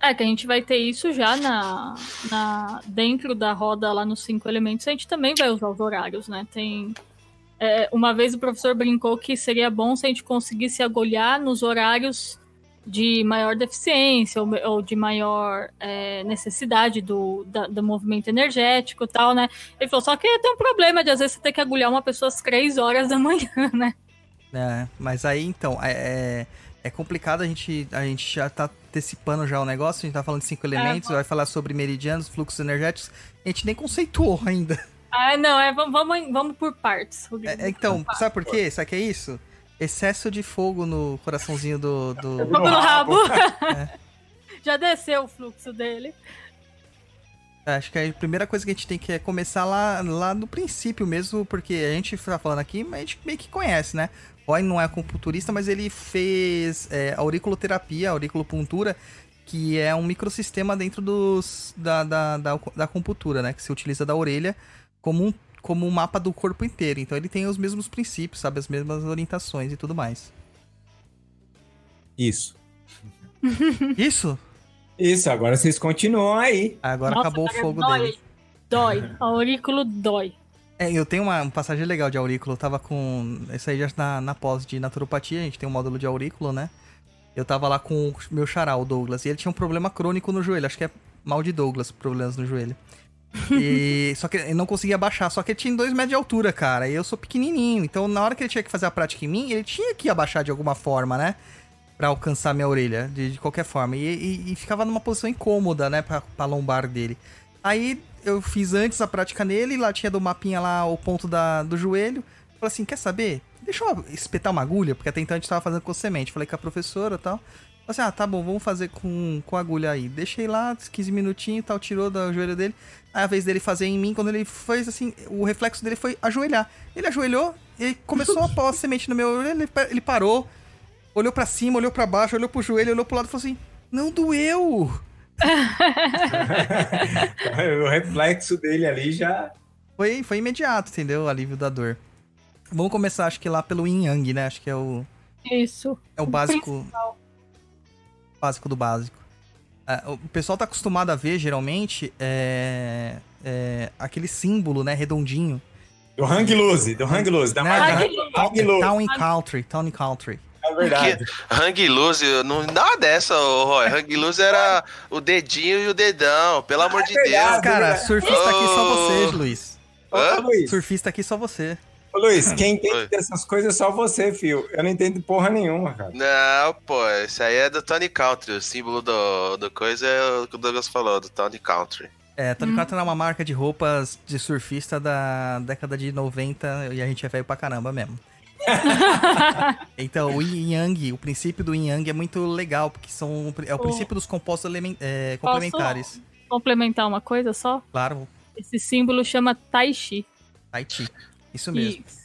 [SPEAKER 4] É, que a gente vai ter isso já na, na dentro da roda lá nos cinco elementos, a gente também vai usar os horários, né? Tem. é, uma vez o professor brincou que seria bom se a gente conseguisse agulhar nos horários de maior deficiência ou, ou de maior é, necessidade do, da- do movimento energético e tal, né? Ele falou, só que tem um problema de às vezes você ter que agulhar uma pessoa às três horas da manhã, né?
[SPEAKER 2] É, mas aí então, é, é, é complicado a gente, a gente já tá antecipando já o negócio, a gente tá falando de cinco elementos, vai falar sobre meridianos, fluxos energéticos, a gente nem conceituou ainda.
[SPEAKER 4] Ah, não, é, vamos, vamos, vamos por partes.
[SPEAKER 2] É, é, então, sabe por quê? Sabe o que é isso? Excesso de fogo no coraçãozinho do. do...
[SPEAKER 4] No rabo.
[SPEAKER 2] É.
[SPEAKER 4] Já desceu o fluxo dele.
[SPEAKER 2] Acho que a primeira coisa que a gente tem que é começar lá, lá no princípio mesmo, porque a gente tá falando aqui, mas a gente meio que conhece, né? Roy não é acupunturista, mas ele fez é, auriculoterapia, auriculopuntura, que é um microsistema dentro dos, da, da, da, da acupuntura, né? Que se utiliza da orelha como um, como um mapa do corpo inteiro. Então ele tem os mesmos princípios, sabe? As mesmas orientações e tudo mais.
[SPEAKER 3] Isso.
[SPEAKER 2] Isso?
[SPEAKER 3] Isso, agora vocês continuam aí.
[SPEAKER 2] Agora
[SPEAKER 4] Nossa,
[SPEAKER 2] acabou o fogo
[SPEAKER 4] dói.
[SPEAKER 2] dele.
[SPEAKER 4] Dói. A aurículo dói.
[SPEAKER 2] É, eu tenho uma, passagem legal de aurículo. Eu tava com. Isso aí já na, na pós de naturopatia, a gente tem um módulo de aurículo, né? Eu tava lá com o meu xará, o Douglas, e ele tinha um problema crônico no joelho. Acho que é mal de Douglas, problemas no joelho. E, só que ele não conseguia abaixar, só que ele tinha dois metros de altura, cara. E eu sou pequenininho, então na hora que ele tinha que fazer a prática em mim, ele tinha que abaixar de alguma forma, né? Pra alcançar minha orelha, de, de qualquer forma. E, e- e ficava numa posição incômoda, né, pra, pra lombar dele. Aí eu fiz antes a prática nele, lá tinha do mapinha lá o ponto da, do joelho. Falei assim, quer saber? Deixa eu espetar uma agulha, porque até então a gente tava fazendo com semente. Falei com a professora e tal. Falei assim, ah, tá bom, vamos fazer com, com agulha aí. Deixei lá, 15 minutinhos e tal, tirou do joelho dele. Aí a vez dele fazer em mim, quando ele fez assim, o reflexo dele foi ajoelhar. Ele ajoelhou e começou a pôr a semente no meu olho, ele, ele parou, olhou pra cima, olhou pra baixo, olhou pro joelho, olhou pro lado e falou assim, não doeu!
[SPEAKER 3] O reflexo dele ali já.
[SPEAKER 2] Foi, foi imediato, entendeu? O alívio da dor. Vamos começar, acho que lá pelo Yin Yang, né? Acho que é o,
[SPEAKER 4] Isso.
[SPEAKER 2] é o básico. Básico do básico. Ah, o pessoal tá acostumado a ver, geralmente, é, é aquele símbolo, né? Redondinho.
[SPEAKER 3] Do Hang Loose, do Hang Loose, da
[SPEAKER 2] Né?
[SPEAKER 3] marca
[SPEAKER 4] Hang
[SPEAKER 3] Loose.
[SPEAKER 2] Town and Country, Town and Country.
[SPEAKER 3] É verdade.
[SPEAKER 5] Hang Loose, não dá dessa, ô, Roy. Hang Loose era o dedinho e o dedão, pelo amor de
[SPEAKER 3] verdade.
[SPEAKER 5] Deus.
[SPEAKER 3] Ah,
[SPEAKER 2] Cara, surfista aqui só
[SPEAKER 5] Oh.
[SPEAKER 2] você, Luiz.
[SPEAKER 3] Ô,
[SPEAKER 5] Hã?
[SPEAKER 3] Luiz,
[SPEAKER 2] Surfista aqui só você.
[SPEAKER 3] ô, Luiz, quem entende
[SPEAKER 5] Oi.
[SPEAKER 3] dessas coisas é só você, fio. Eu não entendo porra nenhuma, cara.
[SPEAKER 5] Não, pô, esse aí é do Tony Country. O símbolo do, do coisa é o que o Douglas falou, do Tony Country.
[SPEAKER 2] É, Tony Country é uma marca de roupas de surfista da década de 90 e a gente é velho pra caramba mesmo. então, o Yin Yang, o princípio do Yin Yang é muito legal, porque são, é o
[SPEAKER 4] O-
[SPEAKER 2] princípio dos compostos é, complementares.
[SPEAKER 4] Complementar uma coisa só.
[SPEAKER 2] Claro,
[SPEAKER 4] Esse símbolo chama Tai Chi.
[SPEAKER 2] Tai Chi. Isso mesmo.
[SPEAKER 4] Isso.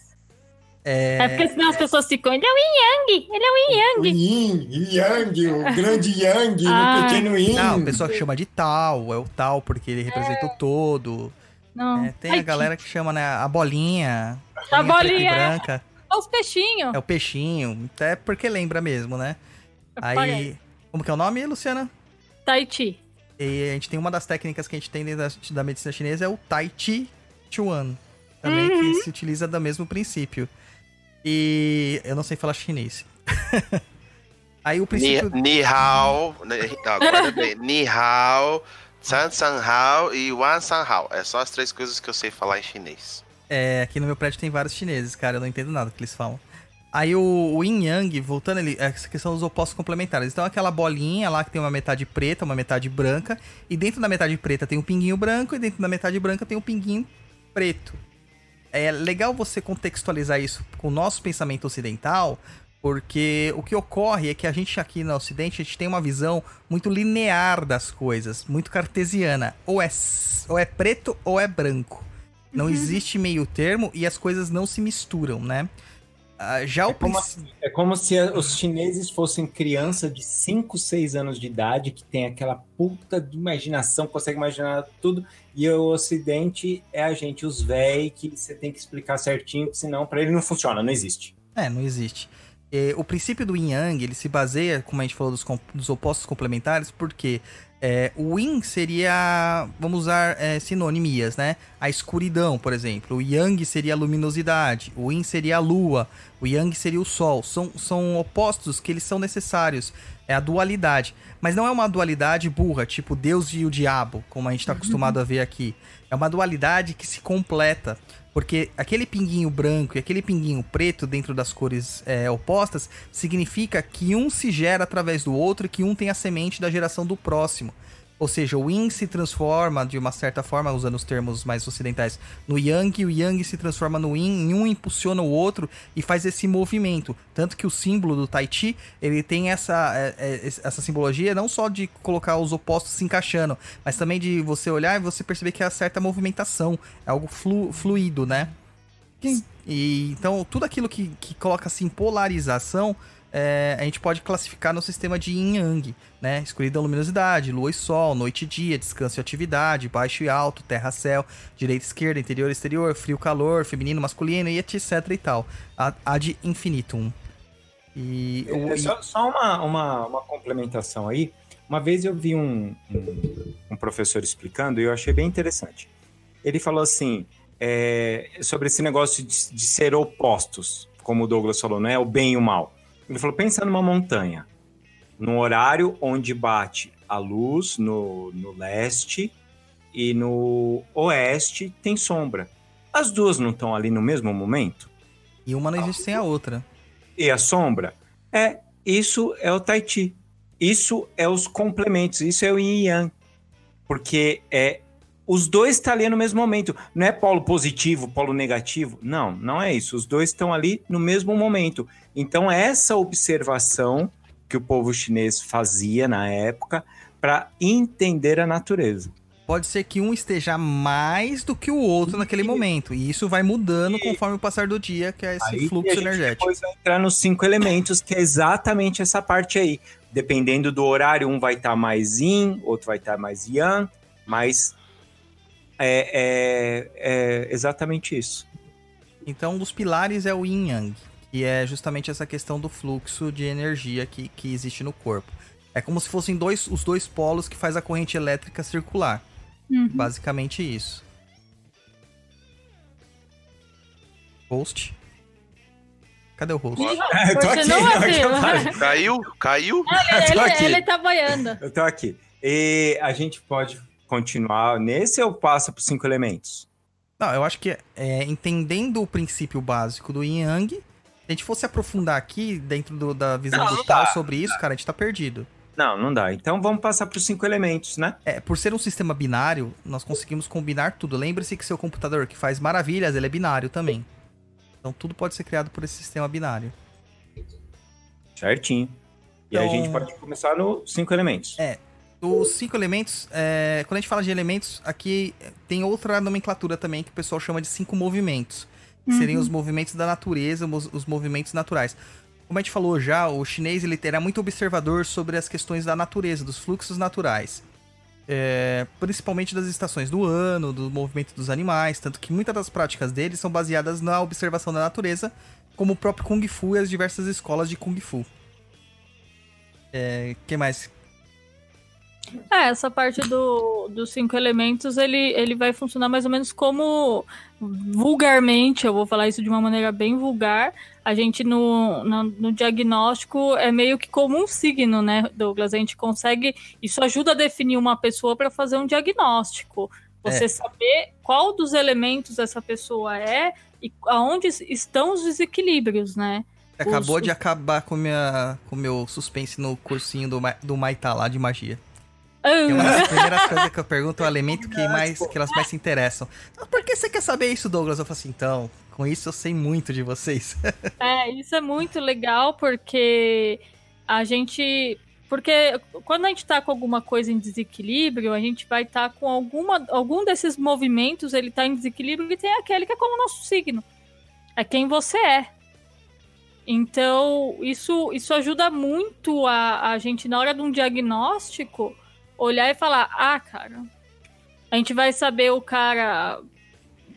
[SPEAKER 2] É,
[SPEAKER 4] É porque senão as pessoas ficam. Ele é o Yin Yang! Ele é o Yin
[SPEAKER 3] O
[SPEAKER 4] Yang!
[SPEAKER 3] Yin, Yang, o grande Yang,
[SPEAKER 4] Ah.
[SPEAKER 3] o pequeno Yin.
[SPEAKER 2] Não, o pessoal que chama de tal, é o tal porque ele representa o todo.
[SPEAKER 4] Não.
[SPEAKER 2] É, tem
[SPEAKER 4] Tai
[SPEAKER 2] a galera que chama, né, a bolinha.
[SPEAKER 4] A bolinha, é.
[SPEAKER 2] branca.
[SPEAKER 4] Olha os peixinhos.
[SPEAKER 2] É o peixinho. Até porque lembra mesmo, né? Aí.
[SPEAKER 4] Parece.
[SPEAKER 2] Como que é o nome, Luciana?
[SPEAKER 4] Tai Chi.
[SPEAKER 2] E a gente tem uma das técnicas que a gente tem dentro da, medicina chinesa é o Tai Chi Chuan. Também
[SPEAKER 4] Uhum.
[SPEAKER 2] que se utiliza do mesmo princípio. E eu não sei falar chinês. Aí o
[SPEAKER 5] Ni,
[SPEAKER 2] princípio.
[SPEAKER 5] ni hao, ni- agora bem, ni hao, San San Hao e Wan San Hao. É só as três coisas que eu sei falar em chinês.
[SPEAKER 2] É, aqui no meu prédio tem vários chineses, cara, eu não entendo nada que eles falam. Aí o, o Yin Yang, voltando ali, essa questão dos opostos complementares. Então aquela bolinha lá que tem uma metade preta, uma metade branca, e dentro da metade preta tem um pinguinho branco, e dentro da metade branca tem um pinguinho preto. É legal você contextualizar isso com o nosso pensamento ocidental, porque o que ocorre é que a gente aqui no Ocidente a gente tem uma visão muito linear das coisas, muito cartesiana. Ou é, ou é preto ou é branco. Não existe meio termo e as coisas não se misturam, né? Ah, já
[SPEAKER 3] É
[SPEAKER 2] o
[SPEAKER 3] como,
[SPEAKER 2] princ-
[SPEAKER 3] é como se os chineses fossem criança de 5, 6 anos de idade que tem aquela puta de imaginação, consegue imaginar tudo, e o ocidente é a gente, os véi, que você tem que explicar certinho, que senão para ele não funciona, não existe.
[SPEAKER 2] É, não existe. É, o princípio do Yin Yang, ele se baseia, como a gente falou, dos, dos opostos complementares, porque é, o Yin seria, vamos usar é, sinonimias, né? A escuridão, por exemplo. O Yang seria a luminosidade. O Yin seria a lua. O Yang seria o sol. São, são opostos que eles são necessários. É a dualidade. Mas não é uma dualidade burra, tipo Deus e o diabo, como a gente está acostumado a ver aqui. É uma dualidade que se completa. Porque aquele pinguinho branco e aquele pinguinho preto dentro das cores é, opostas significa que um se gera através do outro e que um tem a semente da geração do próximo. Ou seja, o Yin se transforma, de uma certa forma, usando os termos mais ocidentais, no Yang, e o Yang se transforma no Yin, e um impulsiona o outro e faz esse movimento. Tanto que o símbolo do Tai Chi, ele tem essa, é, é, essa simbologia não só de colocar os opostos se encaixando, mas também de você olhar e você perceber que há certa movimentação, é algo flu- fluido, né? E, então, tudo aquilo que, que coloca assim polarização, é, a gente pode classificar no sistema de yin yang, né? Escuridão, luminosidade, lua e sol, noite e dia, descanso e atividade, baixo e alto, terra céu, direita e esquerda, interior e exterior, frio calor, feminino, masculino e etc e tal. Ad infinitum. E, o-
[SPEAKER 3] É, Só, só uma, uma, uma complementação aí. Uma vez eu vi um, um, um professor explicando e eu achei bem interessante. Ele falou assim, é, sobre esse negócio de, de ser opostos, como o Douglas falou, não é o bem e o mal. Ele falou, pensa numa montanha, num horário onde bate a luz no, no leste e no oeste tem sombra. As duas não estão ali no mesmo momento?
[SPEAKER 2] e uma não existe sem a outra.
[SPEAKER 3] e a sombra. É, isso é o Tai Chi. Isso é os complementos, isso é o Yin Yang. Porque é os dois estão ali no mesmo momento. Não é polo positivo, polo negativo. Não, não é isso. Os dois estão ali no mesmo momento. Então, essa observação que o povo chinês fazia na época para entender a natureza.
[SPEAKER 2] Pode ser que um esteja mais do que o outro naquele momento. E isso vai mudando conforme o passar do dia, que é esse
[SPEAKER 3] Aí
[SPEAKER 2] fluxo energético.
[SPEAKER 3] Depois vai entrar nos cinco elementos, que é exatamente essa parte aí. Dependendo do horário, um vai estar mais yin, outro vai estar mais yang, mas é, é- é exatamente isso.
[SPEAKER 2] Então, um dos pilares é o yin yang, que é justamente essa questão do fluxo de energia que, que existe no corpo. É como se fossem dois, os dois polos que faz a corrente elétrica circular.
[SPEAKER 4] Uhum.
[SPEAKER 2] Basicamente isso. Host. Cadê o host?
[SPEAKER 3] Eu tô aqui,
[SPEAKER 4] não
[SPEAKER 3] não, falei.
[SPEAKER 5] Caiu? Caiu?
[SPEAKER 3] Eu tô
[SPEAKER 4] ele,
[SPEAKER 3] aqui.
[SPEAKER 4] ele tá boiando.
[SPEAKER 3] Eu tô aqui. E a gente pode continuar nesse ou passa para cinco elementos?
[SPEAKER 2] Não, eu acho que é, entendendo o princípio básico do yin yang, se a gente fosse aprofundar aqui dentro do- da visão
[SPEAKER 3] Não,
[SPEAKER 2] do
[SPEAKER 3] dá,
[SPEAKER 2] sobre isso, cara, a gente tá perdido.
[SPEAKER 3] Não, não dá. Então vamos passar para os cinco elementos, né?
[SPEAKER 2] É, por ser um sistema binário, nós conseguimos combinar tudo. Lembre-se que seu computador que faz maravilhas, ele é binário também. Então tudo pode ser criado por esse sistema binário.
[SPEAKER 3] Certinho. E aí a
[SPEAKER 2] Então-
[SPEAKER 3] gente pode começar no cinco elementos.
[SPEAKER 2] É. Os cinco elementos, é, quando a gente fala de elementos, aqui tem outra nomenclatura também que o pessoal chama de cinco movimentos. Que seriam os movimentos da natureza, os, os movimentos naturais. Como a gente falou já, o chinês ele era muito observador sobre as questões da natureza, dos fluxos naturais. É, principalmente das estações do ano, do movimento dos animais, tanto que muitas das práticas dele são baseadas na observação da natureza, como o próprio Kung Fu e as diversas escolas de Kung Fu. É, que mais?
[SPEAKER 4] É, essa parte do, dos cinco elementos, ele, ele vai funcionar mais ou menos como vulgarmente, eu vou falar isso de uma maneira bem vulgar, a gente no, no, no, diagnóstico é meio que como um signo, né, Douglas? A gente consegue. Isso ajuda a definir uma pessoa para fazer um diagnóstico. Você é. saber qual dos elementos essa pessoa é e aonde estão os desequilíbrios, né?
[SPEAKER 2] Acabou
[SPEAKER 4] os...
[SPEAKER 2] de acabar com o com meu suspense no cursinho do, do Maitá lá de magia. É uma das primeiras coisas que eu pergunto é o elemento que, mais, que elas mais se interessam. Ah, por que você quer saber isso, Douglas? Eu falo assim, então, com isso eu sei muito de vocês.
[SPEAKER 4] é, isso é muito legal porque a gente. Porque quando a gente tá com alguma coisa em desequilíbrio, a gente vai estar tá com alguma, algum desses movimentos, ele tá em desequilíbrio e tem aquele que é como o nosso signo. É quem você é. Então, isso, isso ajuda muito a, a gente, na hora de um diagnóstico, olhar e falar: ah, cara, a gente vai saber o cara.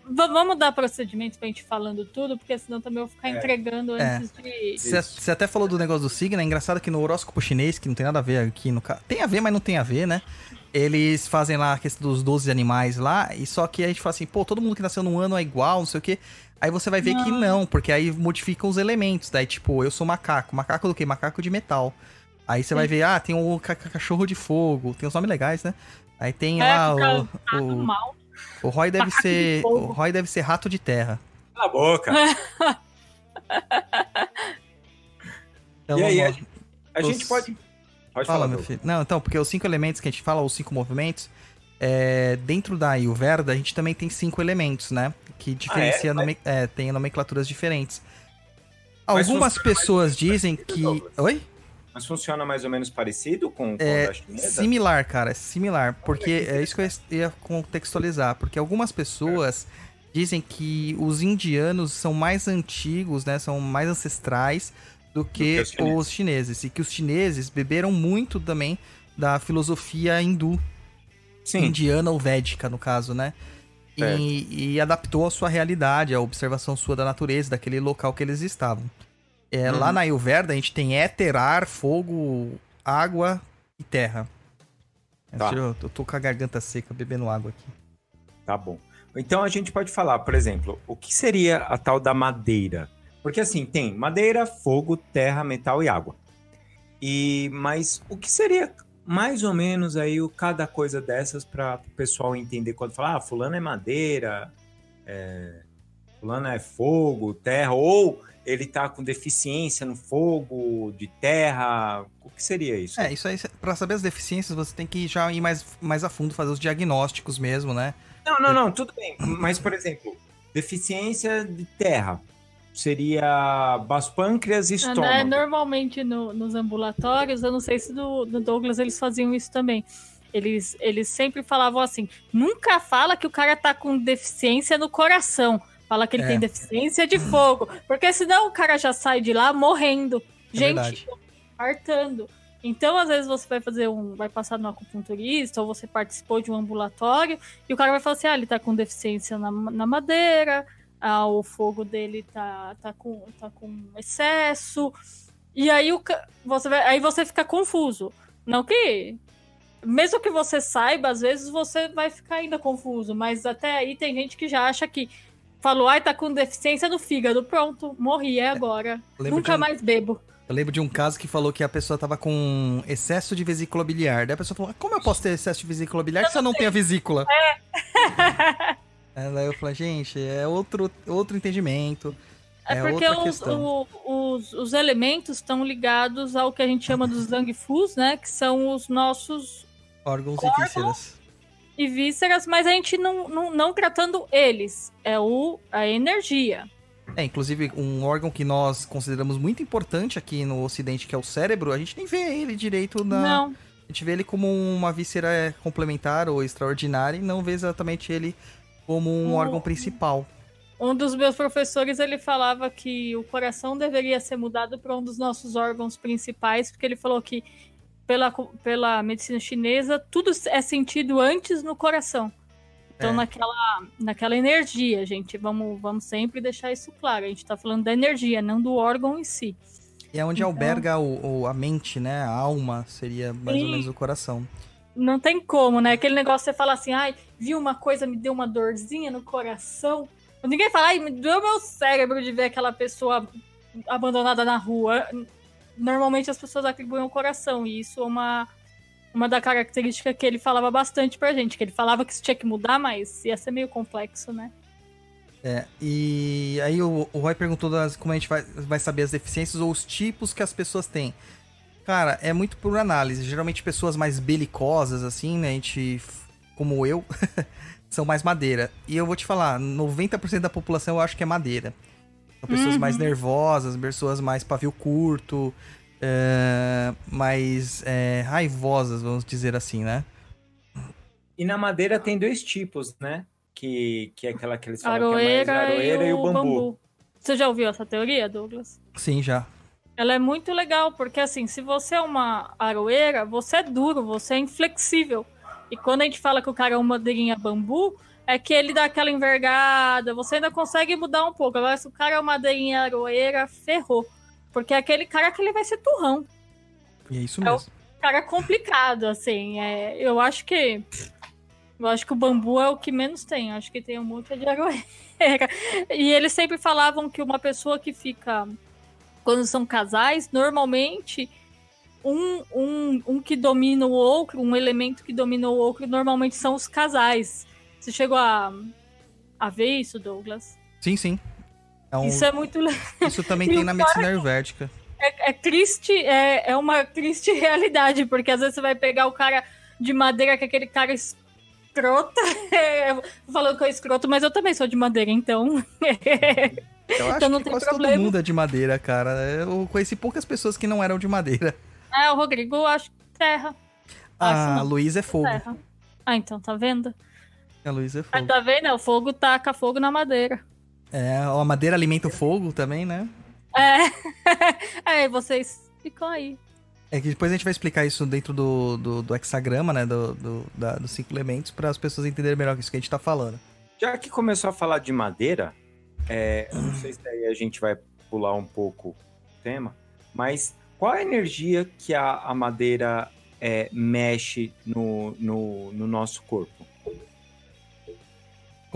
[SPEAKER 4] V vamos dar procedimento pra gente falando tudo, porque senão também eu vou ficar é. entregando é. antes de.
[SPEAKER 2] Você até falou do negócio do signo, é engraçado que no horóscopo chinês, que não tem nada a ver aqui no Tem a ver, mas não tem a ver, né? Eles fazem lá a questão dos 12 animais lá, e só que a gente fala assim, pô, todo mundo que nasceu num ano é igual, não sei o quê. Aí você vai ver não. que não, porque aí modificam os elementos. Daí, tipo, eu sou macaco. Macaco do quê? Macaco de metal. Aí você vai ver, ah, tem o cachorro de fogo, tem os nomes legais, né? Aí tem é, lá o. O, o Roy deve ser. De o Roy deve ser rato de terra.
[SPEAKER 3] Cala a boca. então, e aí, a, a os... gente pode.
[SPEAKER 2] Pode fala, falar, meu filho. Não, então, porque os cinco elementos que a gente fala, os cinco movimentos, é, dentro da Ayurveda, a gente também tem cinco elementos, né? Que diferencia, ah, é? Nome... É, tem nomenclaturas diferentes. Algumas pessoas dizem que. Oi?
[SPEAKER 3] Mas funciona mais ou menos parecido com, com é,
[SPEAKER 2] chinesa? Similar, cara, é similar. Porque é isso que eu ia contextualizar. Porque algumas pessoas dizem que os indianos são mais antigos, né? São mais ancestrais do que, do que os, chineses. os chineses. E que os chineses beberam muito também da filosofia hindu. Sim. Indiana ou védica, no caso, né? E, e, adaptou a sua realidade, a observação sua da natureza, daquele local que eles estavam. É, uhum. Lá na Ayurveda a gente tem éter, ar, fogo, água e terra. Tá. Eu, eu tô com a garganta seca bebendo água aqui.
[SPEAKER 3] Tá bom. Então a gente pode falar, por exemplo, o que seria a tal da madeira? Porque assim, tem madeira, fogo, terra, metal e água. E mas o que seria mais ou menos aí o cada coisa dessas para o pessoal entender quando falar, ah, fulano é madeira, é, fulano é fogo, terra ou ele tá com deficiência no fogo, de terra? O que seria isso?
[SPEAKER 2] É, isso aí, para saber as deficiências, você tem que já ir mais, mais a fundo, fazer os diagnósticos mesmo, né?
[SPEAKER 3] Não, não, não, tudo bem. Mas, por exemplo, deficiência de terra seria baço pâncreas e é, estômago. É,
[SPEAKER 4] normalmente no, nos ambulatórios, eu não sei se no, no Douglas eles faziam isso também. Eles, eles sempre falavam assim: nunca fala que o cara tá com deficiência no coração Fala que ele é. tem deficiência de fogo. Porque senão o cara já sai de lá morrendo. É gente, partando. Então, às vezes, você vai fazer um. Vai passar no acupunturista, ou você participou de um ambulatório, e o cara vai falar assim: ah, ele tá com deficiência na, na madeira, ah, o fogo dele tá, tá, com, tá com excesso. E aí, o, você vai, aí você fica confuso. Não que. Mesmo que você saiba, às vezes você vai ficar ainda confuso, mas até aí tem gente que já acha que falou, ai, tá com deficiência no fígado. Pronto, morri, é agora. Nunca um... mais bebo.
[SPEAKER 2] Eu lembro de um caso que falou que a pessoa tava com excesso de vesícula biliar. Daí a pessoa falou, como eu posso ter excesso de vesícula biliar eu se eu não tenho a vesícula? É. é. Daí eu falei, gente, é outro, outro entendimento.
[SPEAKER 4] É, é porque os, o, os, os, elementos estão ligados ao que a gente chama dos Zangfus, né? Que são os nossos
[SPEAKER 2] órgãos, órgãos e vísceras
[SPEAKER 4] e vísceras, mas a gente não, não, não tratando eles. É o, a energia.
[SPEAKER 2] É, inclusive um órgão que nós consideramos muito importante aqui no Ocidente, que é o cérebro, a gente nem vê ele direito na. Não. A gente vê ele como uma víscera complementar ou extraordinária e não vê exatamente ele como um órgão principal.
[SPEAKER 4] Um dos meus professores ele falava que o coração deveria ser mudado para um dos nossos órgãos principais, porque ele falou que pela, pela medicina chinesa, tudo é sentido antes no coração. Então, é. naquela, naquela energia, gente, vamos, vamos sempre deixar isso claro. A gente está falando da energia, não do órgão em si.
[SPEAKER 2] E é onde então... alberga o, o, a mente, né? A alma seria mais Sim. ou menos o coração.
[SPEAKER 4] não tem como, né? Aquele negócio você fala assim, ai, vi uma coisa, me deu uma dorzinha no coração. Ninguém fala, ai, me deu meu cérebro de ver aquela pessoa abandonada na rua. Normalmente as pessoas atribuem o coração, e isso é uma, uma da característica que ele falava bastante pra gente, que ele falava que isso tinha que mudar, mas ia ser meio complexo, né?
[SPEAKER 2] É, e aí o, o Roy perguntou das, como a gente vai, vai saber as deficiências ou os tipos que as pessoas têm. Cara, é muito por análise. Geralmente pessoas mais belicosas, assim, né? A gente, como eu, são mais madeira. E eu vou te falar, 90% da população eu acho que é madeira. São pessoas
[SPEAKER 4] Uhum.
[SPEAKER 2] mais nervosas, pessoas mais pavio curto, é, mais é, raivosas, vamos dizer assim, né?
[SPEAKER 3] E na madeira tem dois tipos, né? Que, que é aquela que eles falam
[SPEAKER 4] Aroeira,
[SPEAKER 3] que é mais aroeira
[SPEAKER 4] e, o bambu. Você já ouviu essa teoria, Douglas?
[SPEAKER 2] Sim, já.
[SPEAKER 4] Ela é muito legal, porque assim, se você é uma aroeira, você é duro, você é inflexível. E quando a gente fala que o cara é uma madeirinha bambu, é que ele dá aquela envergada, você ainda consegue mudar um pouco. Agora, se o cara é uma aroeira, ferrou. Porque é aquele cara que ele vai ser turrão.
[SPEAKER 2] E é isso
[SPEAKER 4] É
[SPEAKER 2] mesmo.
[SPEAKER 4] Cara complicado, assim. É, eu acho que. Eu acho que o bambu é o que menos tem. Eu acho que tem um monte de aroeira. E eles sempre falavam que uma pessoa que fica. Quando são casais, normalmente um, um, um que domina o outro, um elemento que domina o outro, normalmente são os casais. Você chegou a, a ver isso, Douglas?
[SPEAKER 2] Sim, sim. É um-
[SPEAKER 4] Isso é muito legal.
[SPEAKER 2] isso também tem na medicina ayurvédica.
[SPEAKER 4] É, é triste, é, é uma triste realidade, porque às vezes você vai pegar o cara de madeira, que é aquele cara escroto. É, falando que eu escroto, mas eu também sou de madeira, então.
[SPEAKER 2] Eu acho
[SPEAKER 4] Então não
[SPEAKER 2] que
[SPEAKER 4] tem
[SPEAKER 2] quase todo
[SPEAKER 4] problema.
[SPEAKER 2] mundo é de madeira, cara. Eu conheci poucas pessoas que não eram de madeira.
[SPEAKER 4] é, o Rodrigo, eu acho que terra.
[SPEAKER 2] Ah. Luísa é fogo.
[SPEAKER 4] terra. Ah, então, tá vendo?
[SPEAKER 2] A Luísa é
[SPEAKER 4] Ah,
[SPEAKER 2] fogo.
[SPEAKER 4] tá vendo? O fogo taca fogo na madeira.
[SPEAKER 2] É, a madeira alimenta o fogo também, né?
[SPEAKER 4] É. Aí vocês ficam aí.
[SPEAKER 2] É que depois a gente vai explicar isso dentro do, do, do hexagrama, né? Do, do- da- dos cinco elementos, para as pessoas entenderem melhor isso que a gente tá falando.
[SPEAKER 3] Já que começou a falar de madeira, é, eu não sei se aí a gente vai pular um pouco o tema, mas qual a energia que a, a madeira é, mexe no, no, no nosso corpo?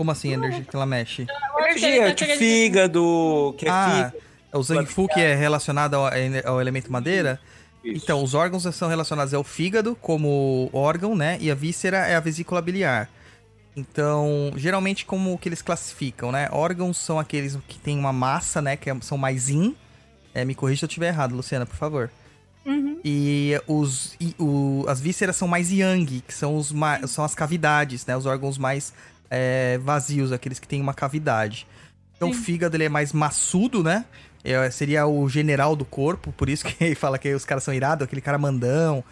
[SPEAKER 2] Como assim a energia que ela mexe?
[SPEAKER 4] Que
[SPEAKER 3] Energia
[SPEAKER 4] tá
[SPEAKER 3] de fígado, que é
[SPEAKER 2] Ah,
[SPEAKER 3] fígado.
[SPEAKER 2] o Zangfu que é relacionado ao, ao elemento madeira?
[SPEAKER 3] isso.
[SPEAKER 2] Então, os órgãos são relacionados ao fígado como órgão, né? E a víscera é a vesícula biliar. Então, geralmente como que eles classificam, né? Órgãos são aqueles que têm uma massa, né? Que é- são mais in. É, me corrija se eu estiver errado, Luciana, por favor.
[SPEAKER 4] Uhum.
[SPEAKER 2] E os e o- as vísceras são mais yang, que são, os são as cavidades, né? Os órgãos mais é, vazios, aqueles que têm uma cavidade. Então o
[SPEAKER 4] Sim.
[SPEAKER 2] fígado ele é mais maçudo, né? É, seria o general do corpo, por isso que fala que os caras são irados, aquele cara mandão.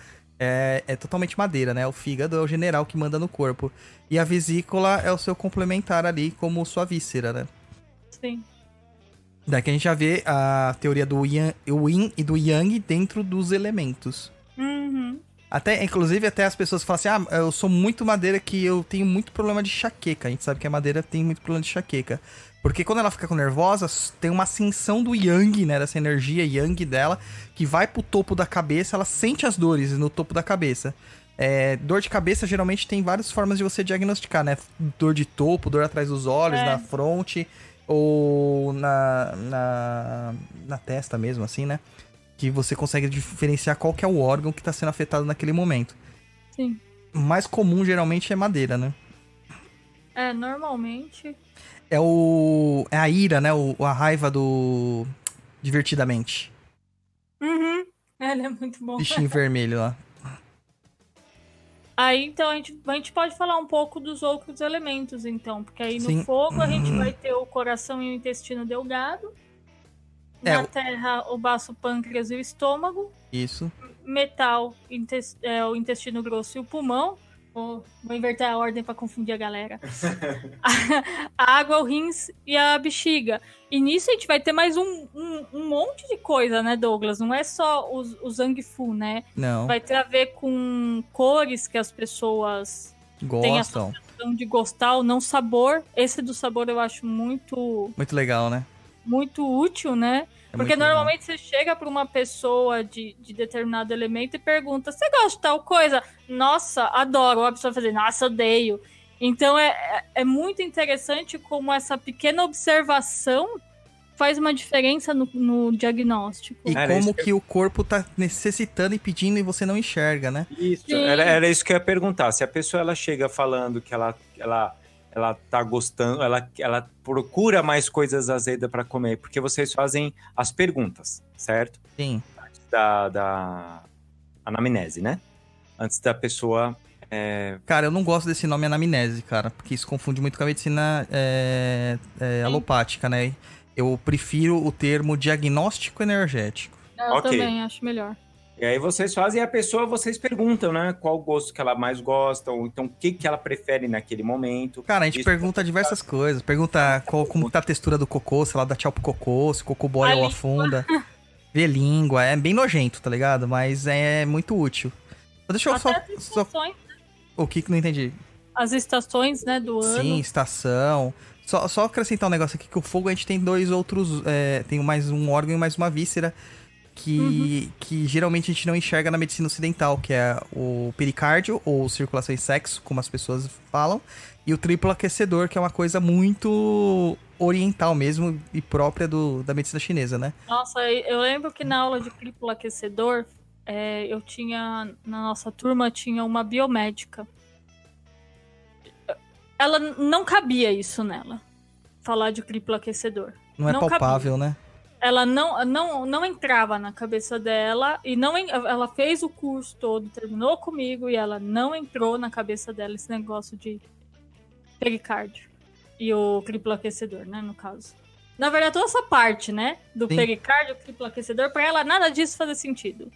[SPEAKER 2] É, é totalmente madeira, né? O fígado é o general que manda no corpo. E a vesícula é o seu complementar ali, como sua víscera, né?
[SPEAKER 4] Sim.
[SPEAKER 2] Daí que a gente já vê a teoria do yin, o yin e do yang dentro dos elementos.
[SPEAKER 4] Uhum.
[SPEAKER 2] Até, inclusive, até as pessoas falam assim: ah, eu sou muito madeira que eu tenho muito problema de enxaqueca. A gente sabe que a madeira tem muito problema de enxaqueca. Porque quando ela fica com nervosa, tem uma ascensão do yang, né? Dessa energia yang dela, que vai pro topo da cabeça, ela sente as dores no topo da cabeça. É, dor de cabeça geralmente tem várias formas de você diagnosticar, né? Dor de topo, dor atrás dos olhos,
[SPEAKER 4] É.
[SPEAKER 2] na fronte, ou na, na, na testa mesmo, assim, né? Que você consegue diferenciar qual que é o órgão que tá sendo afetado naquele momento.
[SPEAKER 4] Sim.
[SPEAKER 2] O mais comum geralmente é madeira, né?
[SPEAKER 4] É, normalmente.
[SPEAKER 2] É o. É a ira, né? O, a raiva do. Divertidamente.
[SPEAKER 4] Uhum. Ele é muito bom.
[SPEAKER 2] Bichinho vermelho lá.
[SPEAKER 4] Aí, então, a gente, a gente pode falar um pouco dos outros elementos, então. Porque aí no
[SPEAKER 2] Sim.
[SPEAKER 4] fogo a gente vai ter o coração e o intestino delgado.
[SPEAKER 2] É,
[SPEAKER 4] Na terra, o baço, o pâncreas e o estômago.
[SPEAKER 2] Isso.
[SPEAKER 4] Metal, intes- é, o intestino grosso e o pulmão. Vou, vou inverter a ordem para confundir a galera. a água, o rins e a bexiga. E nisso a gente vai ter mais um, um, um monte de coisa, né, Douglas? Não é só o, o Zangfu, né?
[SPEAKER 2] Não.
[SPEAKER 4] Vai ter a ver com cores que as pessoas
[SPEAKER 2] Gostam.
[SPEAKER 4] têm de gostar ou não sabor. Esse do sabor eu acho muito
[SPEAKER 2] Muito legal, né?
[SPEAKER 4] Muito útil, né?
[SPEAKER 2] É
[SPEAKER 4] Porque normalmente você chega pra uma pessoa de, de determinado elemento e pergunta: Você gosta de tal coisa? Nossa, adoro. A pessoa vai fazer, nossa, odeio. Então é, é, é muito interessante como essa pequena observação faz uma diferença no, no diagnóstico.
[SPEAKER 2] E
[SPEAKER 3] Era
[SPEAKER 2] como que...
[SPEAKER 3] que
[SPEAKER 2] o corpo tá necessitando e pedindo e você não enxerga, né?
[SPEAKER 3] Isso, era, era isso que eu ia perguntar. Se a pessoa ela chega falando que ela, ela, ela tá gostando, ela, ela procura mais coisas azedas para comer, porque vocês fazem as perguntas, certo?
[SPEAKER 2] Sim.
[SPEAKER 3] Da, da anamnese, né? Antes da pessoa. é,
[SPEAKER 2] Cara, eu não gosto desse nome anamnese, cara, porque isso confunde muito com a medicina é, é, alopática, né? Eu prefiro o termo diagnóstico energético.
[SPEAKER 4] Eu
[SPEAKER 3] Ok.
[SPEAKER 4] também acho melhor.
[SPEAKER 3] E aí vocês fazem a pessoa, vocês perguntam, né? Qual o gosto que ela mais gosta, ou então o que, que ela prefere naquele momento.
[SPEAKER 2] Cara, a gente
[SPEAKER 3] Isso.
[SPEAKER 2] pergunta diversas coisas. Pergunta qual, como tá a textura do cocô, se ela dá tchau pro cocô, se o cocô boia
[SPEAKER 4] A
[SPEAKER 2] ou afunda. Vê língua. É bem nojento, tá ligado? Mas é muito útil. Então, Deixa eu
[SPEAKER 4] Até
[SPEAKER 2] só,
[SPEAKER 4] as
[SPEAKER 2] só...
[SPEAKER 4] estações,
[SPEAKER 2] O que que não entendi?
[SPEAKER 4] as estações, né, do ano.
[SPEAKER 2] Sim, estação. Só, só acrescentar um negócio aqui, que o fogo a gente tem dois outros... é, tem mais um órgão e mais uma víscera que, que geralmente a gente não enxerga na medicina ocidental, que é o pericárdio, ou circulação e sexo, como as pessoas falam, e o triplo aquecedor, que é uma coisa muito oriental mesmo e própria do, da medicina chinesa, né?
[SPEAKER 4] Nossa, eu lembro que na aula de triplo aquecedor, é, eu tinha, na nossa turma, tinha uma biomédica. Ela não cabia isso nela, falar de triplo aquecedor.
[SPEAKER 2] Não é
[SPEAKER 4] Não
[SPEAKER 2] palpável, né?
[SPEAKER 4] Ela não, não, não entrava na cabeça dela e não ela fez o curso todo, terminou comigo e ela não entrou na cabeça dela esse negócio de pericárdio e o triplo aquecedor, né, no caso. Na verdade, toda essa parte, né, do
[SPEAKER 2] Sim.
[SPEAKER 4] pericárdio, triplo aquecedor, pra ela nada disso fazia sentido.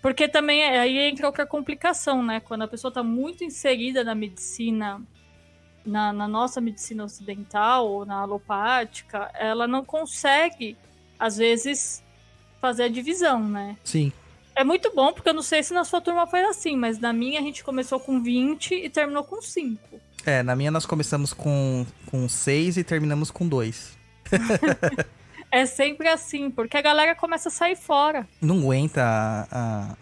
[SPEAKER 4] Porque também é- aí entra outra complicação, né? Quando a pessoa tá muito inserida na medicina, na, na nossa medicina ocidental ou na alopática, ela não consegue, às vezes, fazer a divisão, né?
[SPEAKER 2] Sim.
[SPEAKER 4] É muito bom, porque eu não sei se na sua turma foi assim, mas na minha a gente começou com 20 e terminou com 5.
[SPEAKER 2] É, na minha nós começamos com, com seis e terminamos com dois.
[SPEAKER 4] É sempre assim, porque a galera começa a sair fora.
[SPEAKER 2] não aguenta a,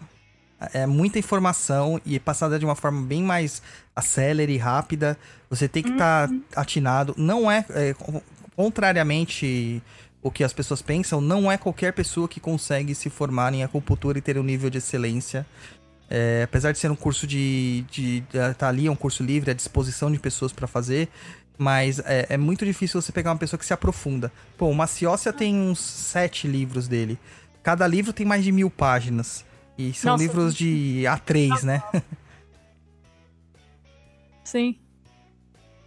[SPEAKER 2] a- é muita informação e passada de uma forma bem mais acelere e rápida. Você tem que estar atinado. Não é, é, con- contrariamente o que as pessoas pensam, não é qualquer pessoa que consegue se formar em acupuntura e ter um nível de excelência. É, apesar de ser um curso de, de, de tá ali, é um curso livre à disposição de pessoas para fazer, mas é, é muito difícil você pegar uma pessoa que se aprofunda. Pô, o Maciossia tem uns sete livros dele. Cada livro tem mais de mil páginas. E são
[SPEAKER 4] Nossa.
[SPEAKER 2] livros de A3, né?
[SPEAKER 4] Sim.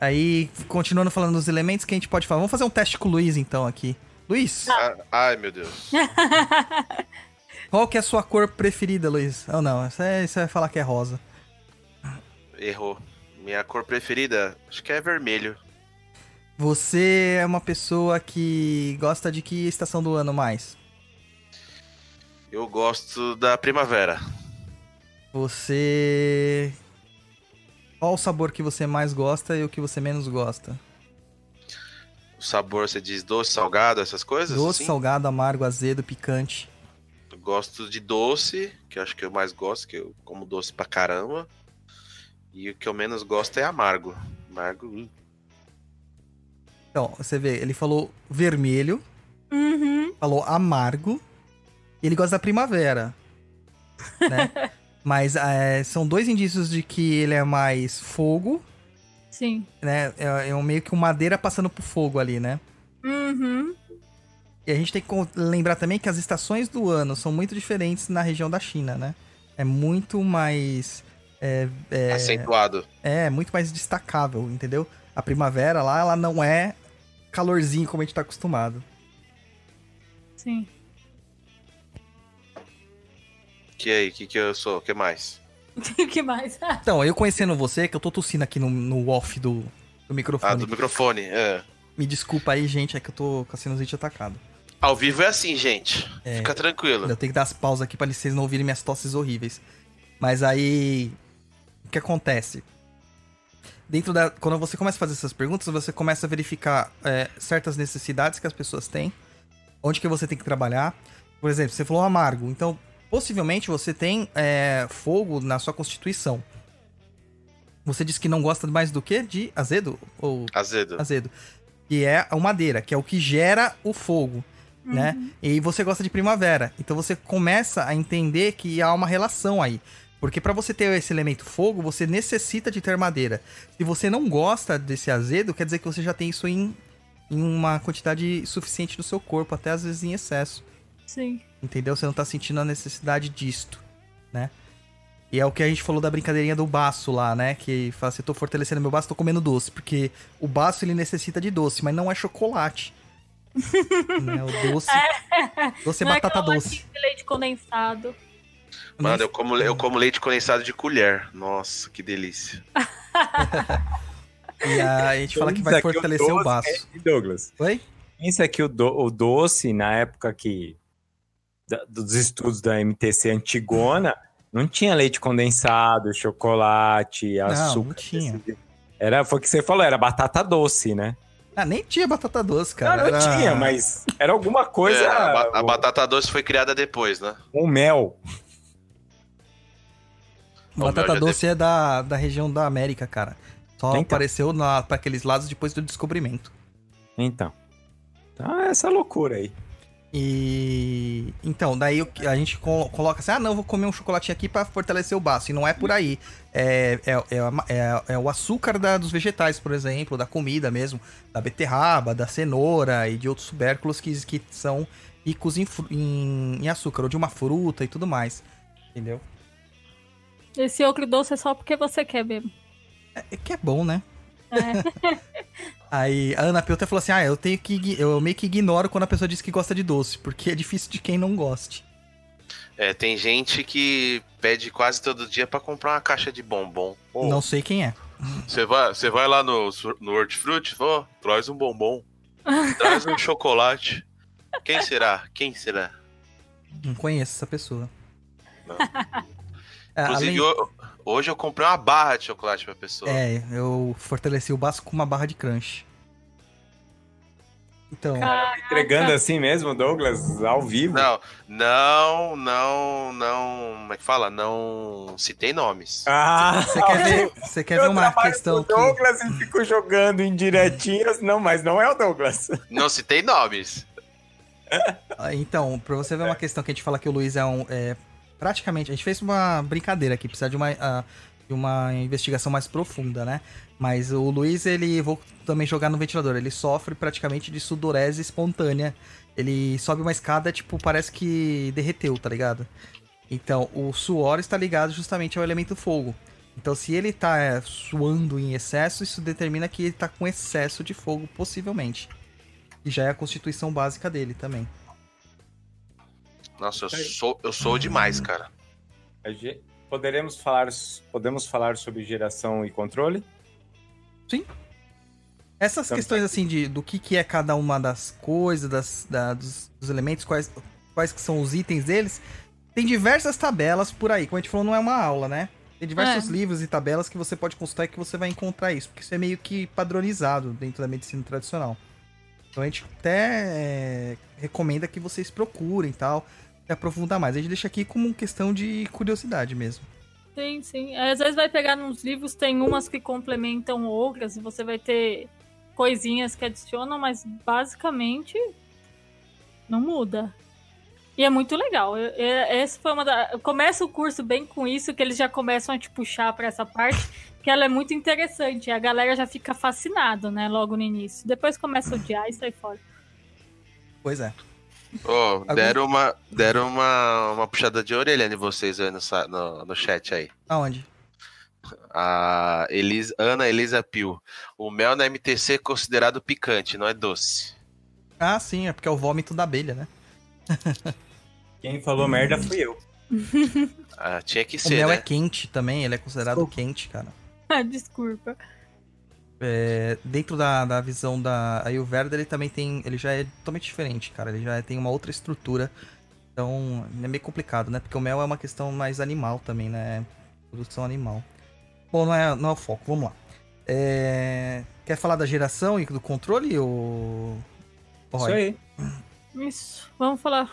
[SPEAKER 2] Aí, continuando falando dos elementos que a gente pode falar. Vamos fazer um teste com o Luiz, então, aqui. Luiz,
[SPEAKER 5] Ah, ai, meu Deus.
[SPEAKER 2] qual que é a sua cor preferida, Luiz? Oh, não, você é- você vai falar que é rosa.
[SPEAKER 5] Errou. Minha cor preferida, acho que é vermelho.
[SPEAKER 2] Você é uma pessoa que gosta de que estação do ano mais?
[SPEAKER 5] Eu gosto da primavera.
[SPEAKER 2] Você. Qual o sabor que você mais gosta e o que você menos gosta?
[SPEAKER 5] O sabor, você diz doce, salgado, essas coisas?
[SPEAKER 2] Doce,
[SPEAKER 5] assim?
[SPEAKER 2] salgado, amargo, azedo, picante.
[SPEAKER 5] Eu gosto de doce, que eu acho que eu mais gosto, que eu como doce pra caramba. E o que eu menos gosto é amargo. Amargo. uh.
[SPEAKER 2] Então, você vê, ele falou vermelho,
[SPEAKER 4] Uhum.
[SPEAKER 2] falou amargo, e ele gosta da primavera. Né? Mas é, são dois indícios de que ele é mais fogo,
[SPEAKER 4] Sim.
[SPEAKER 2] né? É, é um meio que um madeira passando pro fogo ali, né?
[SPEAKER 4] Uhum.
[SPEAKER 2] E a gente tem que lembrar também que as estações do ano são muito diferentes na região da China, né? É muito mais. É, é,
[SPEAKER 5] Acentuado.
[SPEAKER 2] é muito mais destacável, entendeu? A primavera lá, ela não é calorzinho como a gente tá acostumado.
[SPEAKER 4] Sim.
[SPEAKER 5] Que aí, que que eu sou? O que mais?
[SPEAKER 4] O que mais?
[SPEAKER 2] Então, eu conhecendo você, que eu tô tossindo aqui no, no off do, do microfone.
[SPEAKER 5] Ah, do microfone. É.
[SPEAKER 2] Me desculpa aí, gente, é que eu tô com a sinusite atacado.
[SPEAKER 5] Ao vivo é assim, gente.
[SPEAKER 2] É.
[SPEAKER 5] Fica tranquilo.
[SPEAKER 2] Eu tenho que dar as pausas aqui pra vocês não ouvirem minhas tosses horríveis. Mas aí. O que acontece? Dentro da. Quando você começa a fazer essas perguntas, você começa a verificar é, certas necessidades que as pessoas têm. onde que você tem que trabalhar. Por exemplo, você falou amargo, então possivelmente você tem é, fogo na sua constituição. Você disse que não gosta mais do que? De azedo? Ou
[SPEAKER 5] Azedo.
[SPEAKER 2] azedo? Que é a madeira, que é o que gera o fogo, né? E você gosta de primavera. Então você começa a entender que há uma relação aí. Porque para você ter esse elemento fogo, você necessita de ter madeira. Se você não gosta desse azedo, quer dizer que você já tem isso em, em uma quantidade suficiente no seu corpo, até às vezes em excesso.
[SPEAKER 4] Sim.
[SPEAKER 2] Entendeu? Você não tá sentindo a necessidade disto, né? E é o que a gente falou da brincadeirinha do baço lá, né? Que fala assim, tô fortalecendo meu baço, tô comendo doce. Porque o baço, ele necessita de doce, mas não é chocolate. né? O doce... Doce é
[SPEAKER 4] Não
[SPEAKER 2] batata
[SPEAKER 4] aquela
[SPEAKER 2] doce.
[SPEAKER 4] de leite condensado.
[SPEAKER 5] Mano, eu como, eu como leite condensado de colher. Nossa, que delícia.
[SPEAKER 2] E a gente fala que vai
[SPEAKER 3] o
[SPEAKER 2] fortalecer o
[SPEAKER 3] doce,
[SPEAKER 2] baço.
[SPEAKER 3] é, Douglas,
[SPEAKER 2] Oi?
[SPEAKER 3] pensa que o, do- o doce, na época que da- dos estudos da MTC antigona, não tinha leite condensado, chocolate, açúcar.
[SPEAKER 2] não tinha.
[SPEAKER 3] Era, foi o que você falou, era batata doce, né?
[SPEAKER 2] Ah, nem tinha batata doce, cara.
[SPEAKER 3] não, não
[SPEAKER 2] Era-
[SPEAKER 3] tinha, mas era alguma coisa.
[SPEAKER 5] É, a, ba- a
[SPEAKER 3] o-
[SPEAKER 5] batata doce foi criada depois, né?
[SPEAKER 3] o mel.
[SPEAKER 2] Batata
[SPEAKER 5] Ô, meu, já
[SPEAKER 2] doce é da, da região da América, cara. Só
[SPEAKER 3] Então.
[SPEAKER 2] apareceu na, pra aqueles lados depois do descobrimento.
[SPEAKER 3] Então. Então é essa loucura aí.
[SPEAKER 2] E. Então, daí a gente colo- coloca assim: ah, não, vou comer um chocolatinho aqui pra fortalecer o baço. E não é por aí. É, é, é, é- é o açúcar da- dos vegetais, por exemplo, da comida mesmo, da beterraba, da cenoura e de outros tubérculos que, que são ricos em, em, em açúcar, ou de uma fruta e tudo mais. Entendeu?
[SPEAKER 4] Esse outro doce é só porque você quer mesmo.
[SPEAKER 2] É, é que é bom, né?
[SPEAKER 4] É.
[SPEAKER 2] Aí a Ana Pelta falou assim: Ah, eu tenho que. Eu meio que ignoro quando a pessoa diz que gosta de doce, porque é difícil de quem não goste.
[SPEAKER 5] É, tem gente que pede quase todo dia pra comprar uma caixa de bombom. Ô,
[SPEAKER 2] Não sei quem é.
[SPEAKER 5] Você vai, você vai lá no, no Hortifruti, ó, traz um bombom, traz um chocolate. Quem será? Quem será?
[SPEAKER 2] Não conheço essa pessoa.
[SPEAKER 5] Não.
[SPEAKER 2] É,
[SPEAKER 5] Inclusive,
[SPEAKER 2] além-
[SPEAKER 5] ho- hoje eu comprei uma barra de chocolate pra pessoa.
[SPEAKER 2] É, eu fortaleci o baço com uma barra de crunch. Então,
[SPEAKER 3] Entregando assim mesmo, Douglas, ao vivo.
[SPEAKER 5] Não, não, não, não. Como é que fala? Não citei nomes.
[SPEAKER 3] Ah,
[SPEAKER 2] você quer ver, você quer ver uma questão
[SPEAKER 3] com o
[SPEAKER 2] que.
[SPEAKER 3] Douglas e fico jogando indiretinhas. Não, mas não é o Douglas.
[SPEAKER 5] Não citei nomes.
[SPEAKER 2] Ah, Então, pra você ver uma questão que a gente fala que o Luiz é um. É, praticamente. A gente fez uma brincadeira aqui, precisa de uma, ah, de uma investigação mais profunda, né? Mas o Luiz, ele. Vou também jogar no ventilador. Ele sofre praticamente de sudorese espontânea. Ele sobe uma escada, tipo, parece que derreteu, tá ligado? Então, o suor está ligado justamente ao elemento fogo. Então, se ele tá é, suando em excesso, isso determina que ele tá com excesso de fogo, possivelmente. E já é a constituição básica dele também.
[SPEAKER 5] Nossa, eu sou, eu sou demais, cara.
[SPEAKER 3] Poderemos falar, podemos falar sobre geração e controle?
[SPEAKER 2] Essas
[SPEAKER 3] Então,
[SPEAKER 2] questões assim de do que, que é cada uma das coisas, das, da- dos, dos elementos, quais, quais que são os itens deles, tem diversas tabelas por aí. Como a gente falou, não é uma aula, né? Tem diversos
[SPEAKER 4] É.
[SPEAKER 2] livros e tabelas que você pode consultar e que você vai encontrar isso, porque isso é meio que padronizado dentro da medicina tradicional. Então a gente até é, recomenda que vocês procurem e tal, aprofundar mais. A gente deixa aqui como questão de curiosidade mesmo.
[SPEAKER 4] Sim, sim. Às vezes vai pegar nos livros, tem umas que complementam outras, e você vai ter coisinhas que adicionam, mas basicamente não muda. E é muito legal. Eu- eu- Esse foi uma da... Começa o curso bem com isso, que eles já começam a te puxar pra essa parte, que ela é muito interessante. A galera já fica fascinado, né, logo no início. Depois começa a odiar e sai fora.
[SPEAKER 2] Pois é.
[SPEAKER 5] Ô, deram uma, deram uma, uma puxada de orelha em vocês aí no, no, no chat aí.
[SPEAKER 2] Aonde?
[SPEAKER 5] A Elis, Ana Elisa Pio. O mel na MTC é considerado picante, não é doce.
[SPEAKER 2] Ah, sim, é porque é o vômito da abelha, né?
[SPEAKER 3] Quem falou merda fui eu.
[SPEAKER 5] Ah, tinha que
[SPEAKER 2] O
[SPEAKER 5] ser,
[SPEAKER 2] mel
[SPEAKER 5] né?
[SPEAKER 2] é quente também, ele é considerado
[SPEAKER 3] Desculpa.
[SPEAKER 2] quente, cara.
[SPEAKER 4] Desculpa.
[SPEAKER 2] É, dentro da, da visão da Ayurveda, ele também tem. Ele já é totalmente diferente, cara. Ele já tem uma outra estrutura. Então, é meio complicado, né? Porque o mel é uma questão mais animal também, né? Produção animal. Bom, não é, não é o foco, vamos lá. É, Quer falar da geração e do controle, ou.
[SPEAKER 3] Isso aí.
[SPEAKER 4] Isso, vamos falar.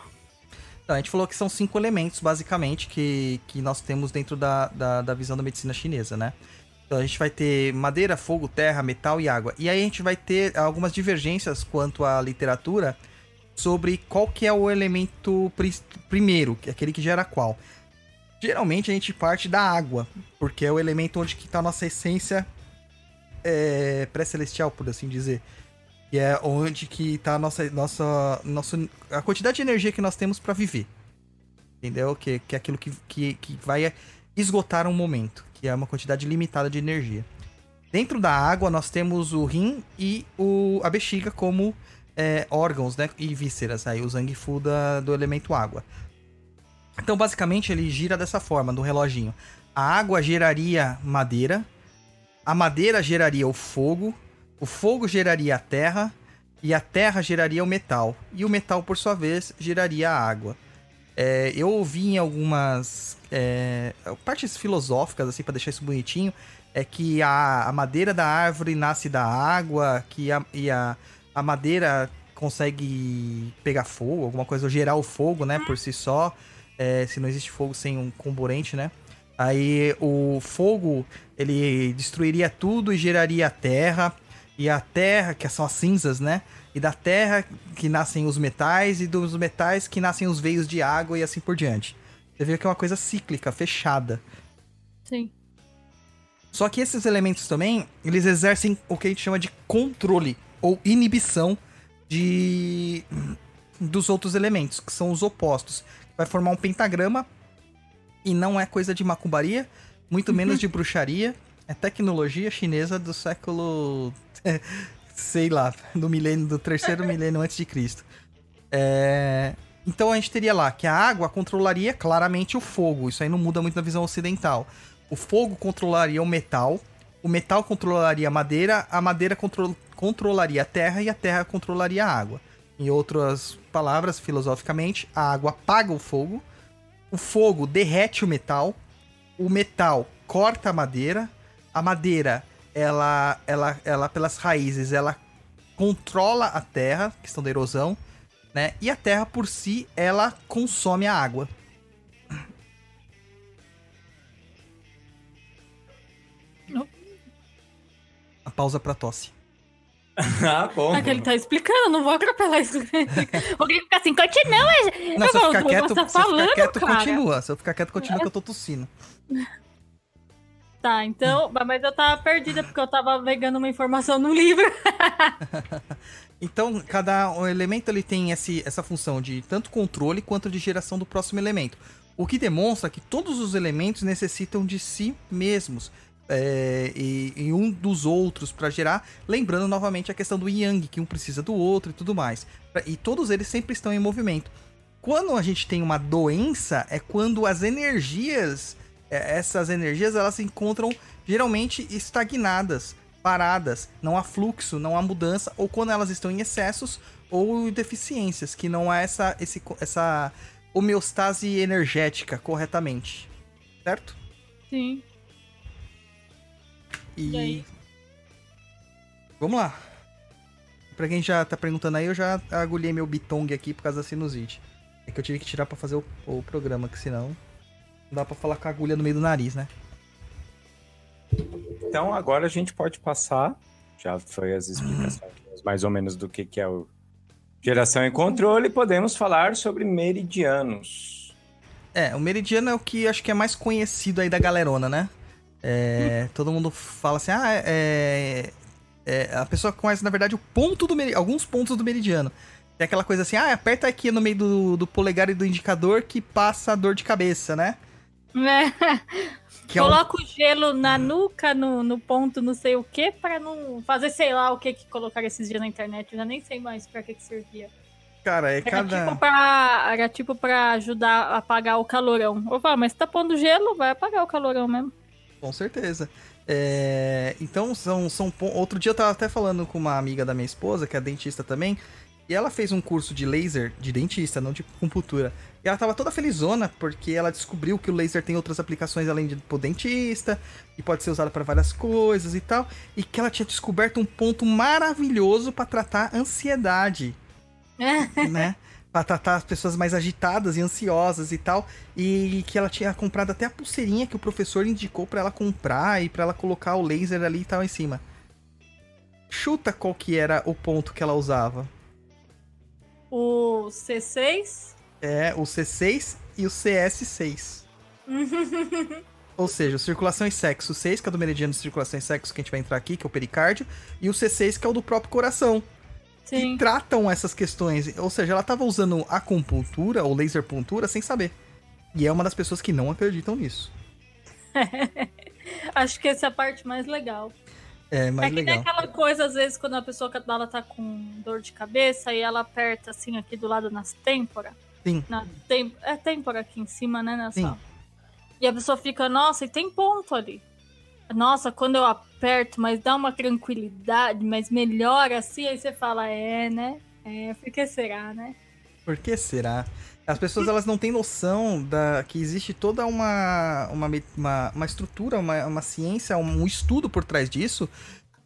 [SPEAKER 2] Então, a gente falou que são cinco elementos, basicamente, que, que nós temos dentro da, da, da visão da medicina chinesa, né? Então a gente vai ter madeira, fogo, terra, metal e água. E aí a gente vai ter algumas divergências quanto à literatura sobre qual que é o elemento pri primeiro, é aquele que gera qual. Geralmente a gente parte da água, porque é o elemento onde está a nossa essência é, pré-celestial, por assim dizer. Que é onde que está a nossa, nossa, nossa, a quantidade de energia que nós temos para viver. Entendeu? Que, que é aquilo que, que, que vai esgotar um momento que é uma quantidade limitada de energia. Dentro da água, nós temos o rim e o, a bexiga como é, órgãos né, e vísceras, aí, o Zangfu da, do elemento água. Então, basicamente, ele gira dessa forma, no reloginho. A água geraria madeira, a madeira geraria o fogo, o fogo geraria a terra, e a terra geraria o metal, e o metal, por sua vez, geraria a água. É, eu ouvi em algumas é, partes filosóficas, assim, para deixar isso bonitinho, é que a, a, madeira da árvore nasce da água, que a, e a, a madeira consegue pegar fogo, alguma coisa, ou gerar o fogo, né, por si só, é, se não existe fogo sem um comburente, né. Aí o fogo, ele destruiria tudo e geraria a terra, e a terra, que são as cinzas, né, e da terra que nascem os metais, e dos metais que nascem os veios de água e assim por diante. Você vê que é uma coisa cíclica, fechada.
[SPEAKER 4] Sim.
[SPEAKER 2] Só que esses elementos também, eles exercem o que a gente chama de controle ou inibição de dos outros elementos, que são os opostos. Vai formar um pentagrama e não é coisa de macumbaria, muito menos de bruxaria, é tecnologia chinesa do século sei lá, do milênio, do terceiro milênio antes de Cristo. É... Então a gente teria lá que a água controlaria claramente o fogo. Isso aí não muda muito na visão ocidental. O fogo controlaria o metal, o metal controlaria a madeira, a madeira contro controlaria a terra e a terra controlaria a água. Em outras palavras, filosoficamente, a água apaga o fogo, o fogo derrete o metal, o metal corta a madeira, a madeira ela, ela, ela pelas raízes, ela controla a terra, questão da erosão, né? E a terra por si, ela consome a água. A pausa pra tosse.
[SPEAKER 3] ah, bom.
[SPEAKER 4] É que ele tá explicando, não vou atropelar isso. Vou ficar assim, continua.
[SPEAKER 2] Não,
[SPEAKER 4] eu
[SPEAKER 2] se eu ficar quieto, se eu ficar quieto
[SPEAKER 4] cara.
[SPEAKER 2] continua. Se eu ficar quieto, continua que eu tô tossindo.
[SPEAKER 4] Tá, então, mas eu tava perdida porque eu tava pegando uma informação no livro.
[SPEAKER 2] Então, cada elemento ele tem esse, essa função de tanto controle quanto de geração do próximo elemento. O que demonstra que todos os elementos necessitam de si mesmos é, e, e um dos outros para gerar. Lembrando novamente a questão do yang, que um precisa do outro e tudo mais. E todos eles sempre estão em movimento. Quando a gente tem uma doença, é quando as energias, essas energias, elas se encontram geralmente estagnadas, paradas, não há fluxo, não há mudança, ou quando elas estão em excessos ou deficiências, que não há essa, esse, essa homeostase energética corretamente. Certo?
[SPEAKER 4] Sim.
[SPEAKER 2] E.
[SPEAKER 4] E aí?
[SPEAKER 2] Vamos lá. Pra quem já tá perguntando aí, eu já agulhei meu bitong aqui por causa da sinusite. É que eu tive que tirar pra fazer o, o programa, que senão não dá pra falar com a agulha no meio do nariz, né?
[SPEAKER 3] Então agora a gente pode passar. Já foi as explicações mais ou menos do que, que é o geração e controle. Podemos falar sobre meridianos.
[SPEAKER 2] É, o meridiano é o que acho que é mais conhecido aí da galerona, né? É, Todo mundo fala assim, ah, é, é- A pessoa conhece, na verdade, o ponto do meridiano, alguns pontos do meridiano. Tem aquela coisa assim, ah, aperta aqui no meio do, do polegar e do indicador que passa a dor de cabeça, né?
[SPEAKER 4] É.
[SPEAKER 2] Que é um-
[SPEAKER 4] Coloca o gelo na nuca, no, no ponto não sei o que, pra não fazer sei lá o que que colocaram esses dias na internet. Eu já nem sei mais pra que que servia.
[SPEAKER 2] Cara, é
[SPEAKER 4] Era,
[SPEAKER 2] cada.
[SPEAKER 4] tipo pra, era tipo pra ajudar a apagar o calorão. Falo, mas tá pondo gelo, vai apagar o calorão mesmo.
[SPEAKER 2] Com certeza. É, Então, são, são. Outro dia eu tava até falando com uma amiga da minha esposa, que é dentista também, e ela fez um curso de laser de dentista, não de acupuntura. E ela tava toda felizona, porque ela descobriu que o laser tem outras aplicações além de pro dentista, e pode ser usado para várias coisas e tal, e que ela tinha descoberto um ponto maravilhoso para tratar ansiedade. né? pra tratar as pessoas mais agitadas e ansiosas e tal. E que ela tinha comprado até a pulseirinha que o professor indicou pra ela comprar e pra ela colocar o laser ali e tal em cima. Chuta qual que era o ponto que ela usava.
[SPEAKER 4] O C6?
[SPEAKER 2] É o C6 e o CS6. Ou seja, circulação e sexo 6, que é do meridiano de circulação e sexo que a gente vai entrar aqui, que é o pericárdio, e o C6, que é o do próprio coração.
[SPEAKER 4] Sim.
[SPEAKER 2] que tratam essas questões. Ou seja, ela estava usando acupuntura ou laser puntura sem saber. E é uma das pessoas que não acreditam nisso.
[SPEAKER 4] Acho que essa é a parte mais legal.
[SPEAKER 2] É
[SPEAKER 4] é
[SPEAKER 2] mais
[SPEAKER 4] que
[SPEAKER 2] legal.
[SPEAKER 4] nem aquela coisa, às vezes, quando a pessoa ela tá com dor de cabeça e ela aperta assim aqui do lado nas têmpora.
[SPEAKER 2] Sim.
[SPEAKER 4] Na tem, é têmpora aqui em cima, né? Nessa.
[SPEAKER 2] Sim.
[SPEAKER 4] E a pessoa fica, nossa, e tem ponto ali. Nossa, quando eu aperto, mas dá uma tranquilidade, mas melhora assim, aí você fala, é, né? É, por que será, né?
[SPEAKER 2] Por que será? As pessoas elas não têm noção da que existe toda uma, uma, uma, uma estrutura, uma, uma ciência, um estudo por trás disso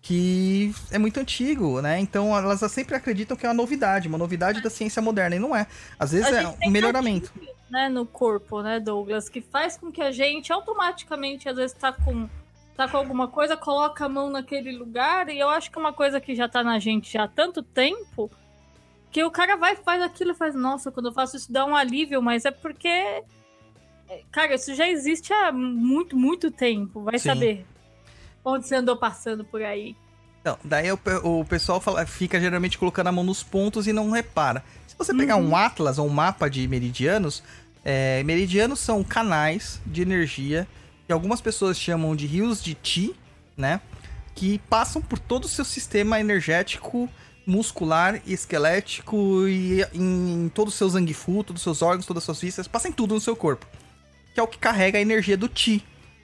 [SPEAKER 2] que é muito antigo, né? Então elas sempre acreditam que é uma novidade, uma novidade da ciência moderna, e não é. Às vezes é um melhoramento.
[SPEAKER 4] né, no corpo, né, Douglas, que faz com que a gente automaticamente, às vezes, tá com, tá com alguma coisa, coloca a mão naquele lugar, e eu acho que é uma coisa que já tá na gente já há tanto tempo, que o cara vai, faz aquilo e faz, nossa, quando eu faço isso dá um alívio, mas é porque. é, Cara, isso já existe há muito, muito tempo, vai
[SPEAKER 2] Sim.
[SPEAKER 4] saber. Onde você andou passando por aí.
[SPEAKER 2] Então, daí o, o pessoal fala- fica geralmente colocando a mão nos pontos e não repara. Se você pegar um atlas ou um mapa de meridianos, é, meridianos são canais de energia que algumas pessoas chamam de rios de Ti, né? Que passam por todo o seu sistema energético, muscular e esquelético e em, todo o seu zangifu, todos os seus órgãos, todas as suas vísceras, passa em tudo no seu corpo. Que é o que carrega a energia do Ti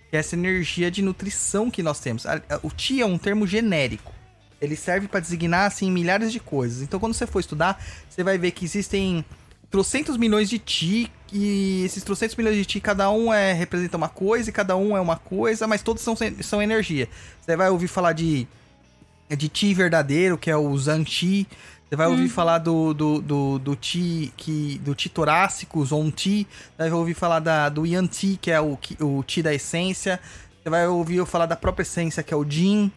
[SPEAKER 2] que é essa energia de nutrição que nós temos. O Ti é um termo genérico. Ele serve para designar assim milhares de coisas. Então, quando você for estudar, você vai ver que existem trocentos milhões de Ti e esses trocentos milhões de Ti, cada um é representa uma coisa e cada um é uma coisa, mas todos são, são energia. Você vai ouvir falar de de Ti verdadeiro, que é o Zan-Ti. Você vai ouvir falar do, do, do, do Ti que do Ti torácico, Zon Ti. Você vai ouvir falar da, do Yan Ti, que é o, o Ti da essência. Você vai ouvir falar da própria essência, que é o Jin.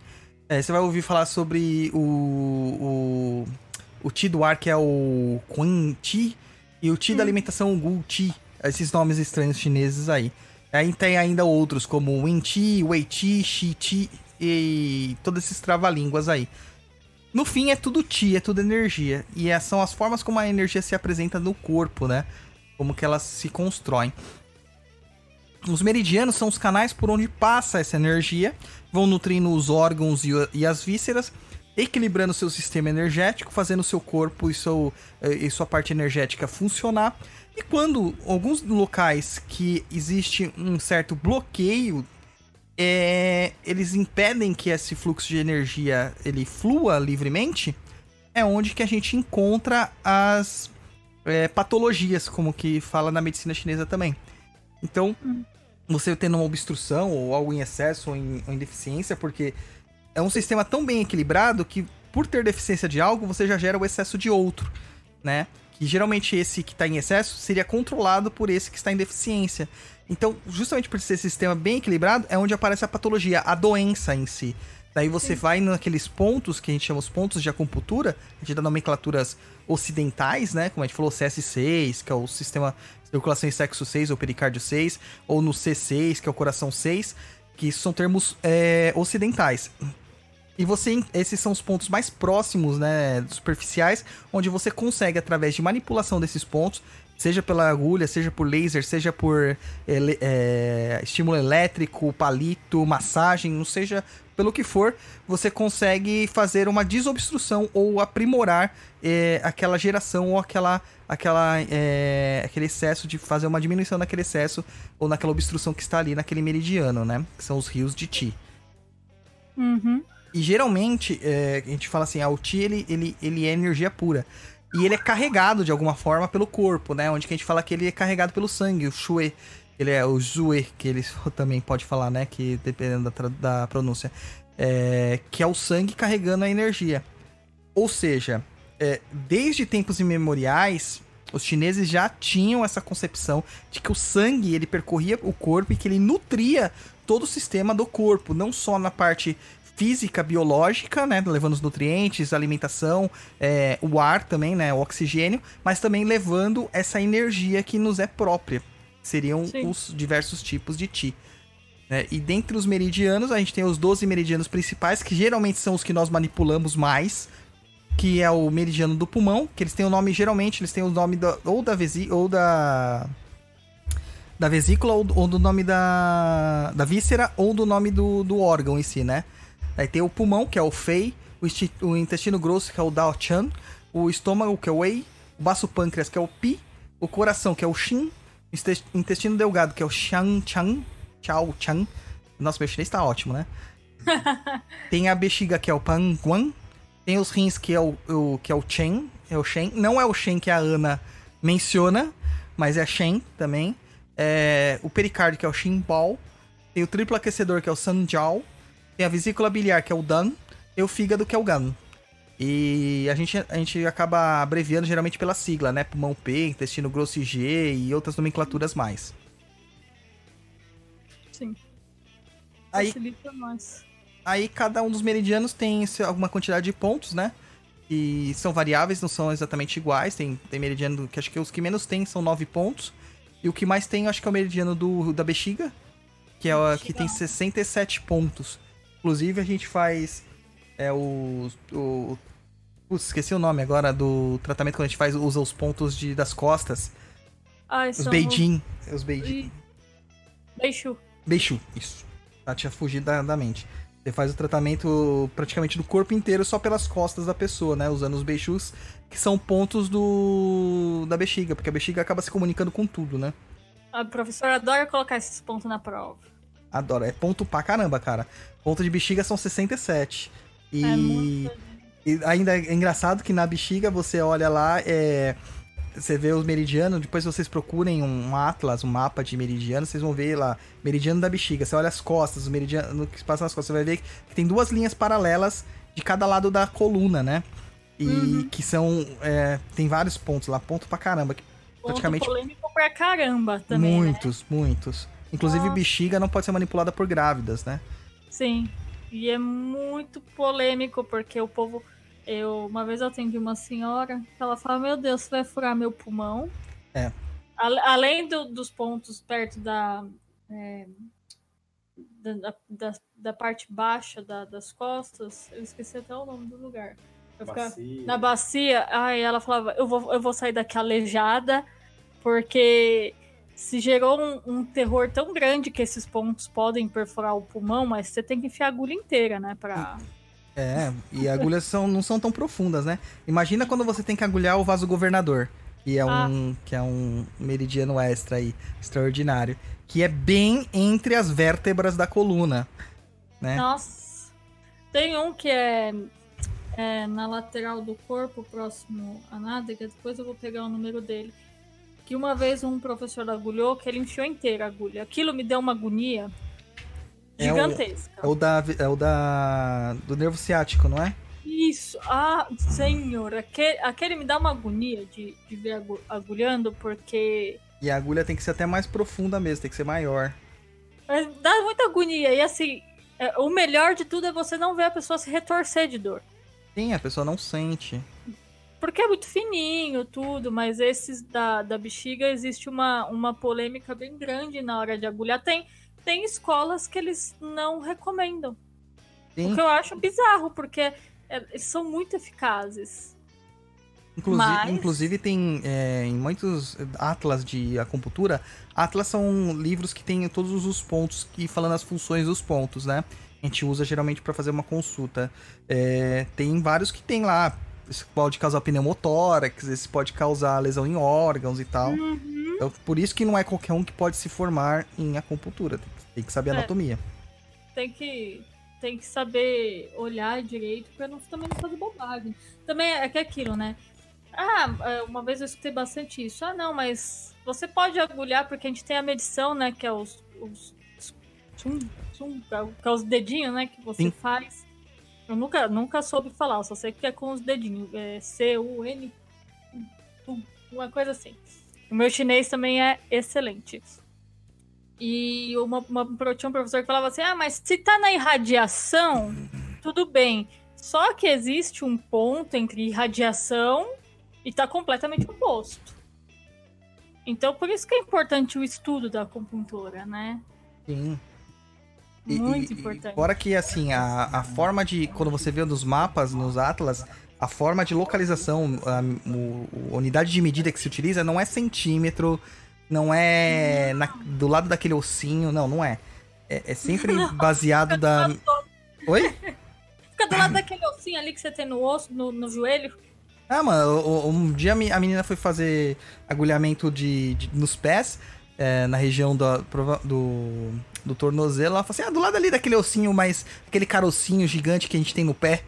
[SPEAKER 2] É, você vai ouvir falar sobre o, o, o Ti do ar, que é o Qin Ti. E o Ti da alimentação, o Gu Ti. Esses nomes estranhos chineses aí. Aí tem ainda outros, como Win Ti, Wei Ti, Shi Ti e todos esses trava-línguas aí. No fim, é tudo Ti, é tudo energia. E é- são as formas como a energia se apresenta no corpo, né? Como que elas se constroem. Os meridianos são os canais por onde passa essa energia, vão nutrindo os órgãos e, as vísceras, equilibrando seu sistema energético, fazendo seu corpo e, seu, eh, e sua parte energética funcionar. E quando alguns locais que existe um certo bloqueio, é, eles impedem que esse fluxo de energia ele flua livremente, é onde que a gente encontra as é, patologias, como que fala na medicina chinesa também. Então, você tendo uma obstrução ou algo em excesso ou em, ou em deficiência, porque é um sistema tão bem equilibrado que por ter deficiência de algo, você já gera o excesso de outro, né? Que geralmente esse que está em excesso seria controlado por esse que está em deficiência. Então, justamente por ser esse sistema bem equilibrado, é onde aparece a patologia, a doença em si. Daí você vai naqueles pontos que a gente chama os pontos de acupuntura, a gente dá nomenclaturas ocidentais, né? Como a gente falou, CS6, que é o sistema de circulação e sexo 6, ou pericárdio 6, ou no C6, que é o coração 6, que são termos é, ocidentais. E você, esses são os pontos mais próximos, né, superficiais, onde você consegue, através de manipulação desses pontos, seja pela agulha, seja por laser, seja por ele- é, estímulo elétrico, palito, massagem, não seja pelo que for, você consegue fazer uma desobstrução ou aprimorar é, aquela geração ou aquela, aquela, é, aquele excesso de fazer uma diminuição naquele excesso ou naquela obstrução que está ali naquele meridiano, né? Que são os rios de Ti.
[SPEAKER 4] Uhum.
[SPEAKER 2] E geralmente, é, a gente fala assim, ah, o Ti, ele, ele, ele é energia pura. E ele é carregado de alguma forma pelo corpo, né? Onde que a gente fala que ele é carregado pelo sangue, o Shue. Ele é o Zue, que eles também pode falar, né? Que dependendo da, da pronúncia. É, que é o sangue carregando a energia. Ou seja, é, desde tempos imemoriais, Os chineses já tinham essa concepção de que o sangue ele percorria o corpo e que ele nutria todo o sistema do corpo, não só na parte física, biológica, né, levando os nutrientes, alimentação, é, o ar também, né, o oxigênio, mas também levando essa energia que nos é própria. Seriam
[SPEAKER 4] Sim.
[SPEAKER 2] os diversos tipos de Ti. né? E dentre os meridianos, a gente tem os 12 meridianos principais, que geralmente são os que nós manipulamos mais, que é o meridiano do pulmão, que eles têm o nome, geralmente, eles têm o nome da, ou da vesi, ou da da vesícula ou, ou do nome da, da víscera ou do nome do, do órgão em si, né? Aí tem o pulmão, que é o Fei, o, o intestino grosso, que é o Dao Chan, o estômago, que é o Wei, o baço pâncreas, que é o Pi, o coração, que é o Xin, o intestino delgado, que é o Xiang Chan, Chao Chan. Nossa, meu chinês tá ótimo, né? tem a bexiga, que é o Pan Guan, tem os rins, que é o, o- que é o Chen, é o Shen. Não é o Shen que a Ana menciona, mas é Shen também. É, o pericárdio, que é o Xin Bao. Tem o triplo aquecedor, que é o San Jiao. Tem a vesícula biliar, que é o Dan. E o fígado, que é o Gan. E a gente, a gente acaba abreviando geralmente pela sigla, né? Pulmão P, intestino grosso G e outras nomenclaturas mais.
[SPEAKER 4] Sim.
[SPEAKER 2] Aí,
[SPEAKER 4] mais.
[SPEAKER 2] Aí cada um dos meridianos tem alguma quantidade de pontos, né? E são variáveis, não são exatamente iguais. Tem, tem meridiano que acho que os que menos tem são 9 pontos. E o que mais tem, acho que é o meridiano do, da bexiga, que é o que tem 67 pontos. Inclusive a gente faz é o, o putz, esqueci o nome agora do tratamento quando a gente faz usa os pontos de, das costas,
[SPEAKER 4] Ai,
[SPEAKER 2] os
[SPEAKER 4] são
[SPEAKER 2] beijing, os beijing.
[SPEAKER 4] Ih, Beijo.
[SPEAKER 2] Beixu, isso. Tá, tinha fugido da, da mente. Você faz o tratamento praticamente do corpo inteiro só pelas costas da pessoa, né? Usando os beixus, que são pontos do da bexiga, porque a bexiga acaba se comunicando com tudo, né?
[SPEAKER 4] A professora adora colocar esses pontos na prova.
[SPEAKER 2] Adoro. É ponto pra caramba, cara. Ponto de bexiga são 67. E,
[SPEAKER 4] É muito.
[SPEAKER 2] e ainda é engraçado que na bexiga você olha lá, é, você vê os meridianos, depois vocês procurem um atlas, um mapa de meridiano, vocês vão ver lá, meridiano da bexiga. Você olha as costas, os meridianos que se passa nas costas, você vai ver que tem duas linhas paralelas de cada lado da coluna, né? E
[SPEAKER 4] Uhum.
[SPEAKER 2] que são. é, tem vários pontos lá, ponto pra caramba. que praticamente
[SPEAKER 4] Ponto polêmico pra caramba também, né?
[SPEAKER 2] muitos, muitos. Inclusive,
[SPEAKER 4] Nossa.
[SPEAKER 2] bexiga não pode ser manipulada por grávidas, né?
[SPEAKER 4] Sim. E é muito polêmico, porque o povo. Eu, uma vez eu atendi uma senhora que ela fala: Meu Deus, você vai furar meu pulmão.
[SPEAKER 2] É.
[SPEAKER 4] Ale- Além do- dos pontos perto da. é, da, da, da- parte baixa da- das costas, eu esqueci até o nome do lugar.
[SPEAKER 3] Bacia.
[SPEAKER 4] na bacia, aí ela falava, eu vou, eu vou sair daqui aleijada, porque se gerou um, um terror tão grande que esses pontos podem perfurar o pulmão, mas você tem que enfiar a agulha inteira, né, pra...
[SPEAKER 2] É, e agulhas são, não são tão profundas, né? Imagina quando você tem que agulhar o vaso governador, que é
[SPEAKER 4] Ah.
[SPEAKER 2] um, que é um meridiano extra aí, extraordinário, que é bem entre as vértebras da coluna, né?
[SPEAKER 4] Nossa! Tem um que é, é na lateral do corpo, próximo à nádega, depois eu vou pegar o número dele. Que uma vez um professor agulhou, que ele enfiou inteira a agulha. Aquilo me deu uma agonia
[SPEAKER 2] É o-
[SPEAKER 4] gigantesca.
[SPEAKER 2] É o da, é o da do nervo ciático, não é?
[SPEAKER 4] Isso, ah, senhor, aquele, aquele me dá uma agonia de, de ver agu- agulhando, porque
[SPEAKER 2] E a agulha tem que ser até mais profunda mesmo, tem que ser maior.
[SPEAKER 4] mas dá muita agonia. E assim, é, o melhor de tudo é você não ver a pessoa se retorcer de dor.
[SPEAKER 2] Sim, a pessoa não sente.
[SPEAKER 4] Porque é muito fininho, tudo, mas esses da, da bexiga existe uma, uma polêmica bem grande na hora de agulhar. Tem, tem escolas que eles não recomendam.
[SPEAKER 2] Sim.
[SPEAKER 4] O que eu acho bizarro, porque é, eles são muito eficazes.
[SPEAKER 2] Inclusive,
[SPEAKER 4] Mas-
[SPEAKER 2] inclusive tem é, em muitos atlas de acupuntura, atlas são livros que tem todos os pontos que falando as funções dos pontos, né? A gente usa geralmente para fazer uma consulta. É, tem vários que tem lá. Isso pode causar pneumotórax, esse pode causar lesão em órgãos e tal.
[SPEAKER 4] Uhum.
[SPEAKER 2] Então, por isso que não é qualquer um que pode se formar em acupuntura. Tem que, tem que saber
[SPEAKER 4] É.
[SPEAKER 2] anatomia.
[SPEAKER 4] tem que tem que saber olhar direito pra não também não fazer bobagem. Também é que é aquilo, né? Ah, é, uma vez eu escutei bastante isso. Ah, não, mas você pode agulhar porque a gente tem a medição, né? Que é os. os tum, tum, que é os dedinhos, né? Que você
[SPEAKER 2] Sim.
[SPEAKER 4] faz. Eu nunca, nunca soube falar, só sei que é com os dedinhos. É C-U-N. uma coisa assim. O meu chinês também é excelente. E uma, uma, tinha um professor que falava assim: ah, mas se tá na irradiação, tudo bem. Só que existe um ponto entre irradiação e tá completamente oposto. Então, por isso que é importante o estudo da acupuntura, né?
[SPEAKER 2] Sim.
[SPEAKER 4] Muito
[SPEAKER 2] e,
[SPEAKER 4] importante.
[SPEAKER 2] Fora que, assim, a, a forma de. Quando você vê nos mapas, nos atlas, a forma de localização, a, a, unidade de medida que se utiliza não é centímetro, não é na, do lado daquele ossinho, não, não é. É, é sempre baseado da. Oi?
[SPEAKER 4] Fica do lado daquele ossinho ali que você tem no osso, no, no joelho.
[SPEAKER 2] Ah, mano, um dia a menina foi fazer agulhamento de, de nos pés, é, na região do, do, do tornozelo. Ela falou assim: ah, do lado ali daquele ossinho mais. aquele carocinho gigante que a gente tem no pé.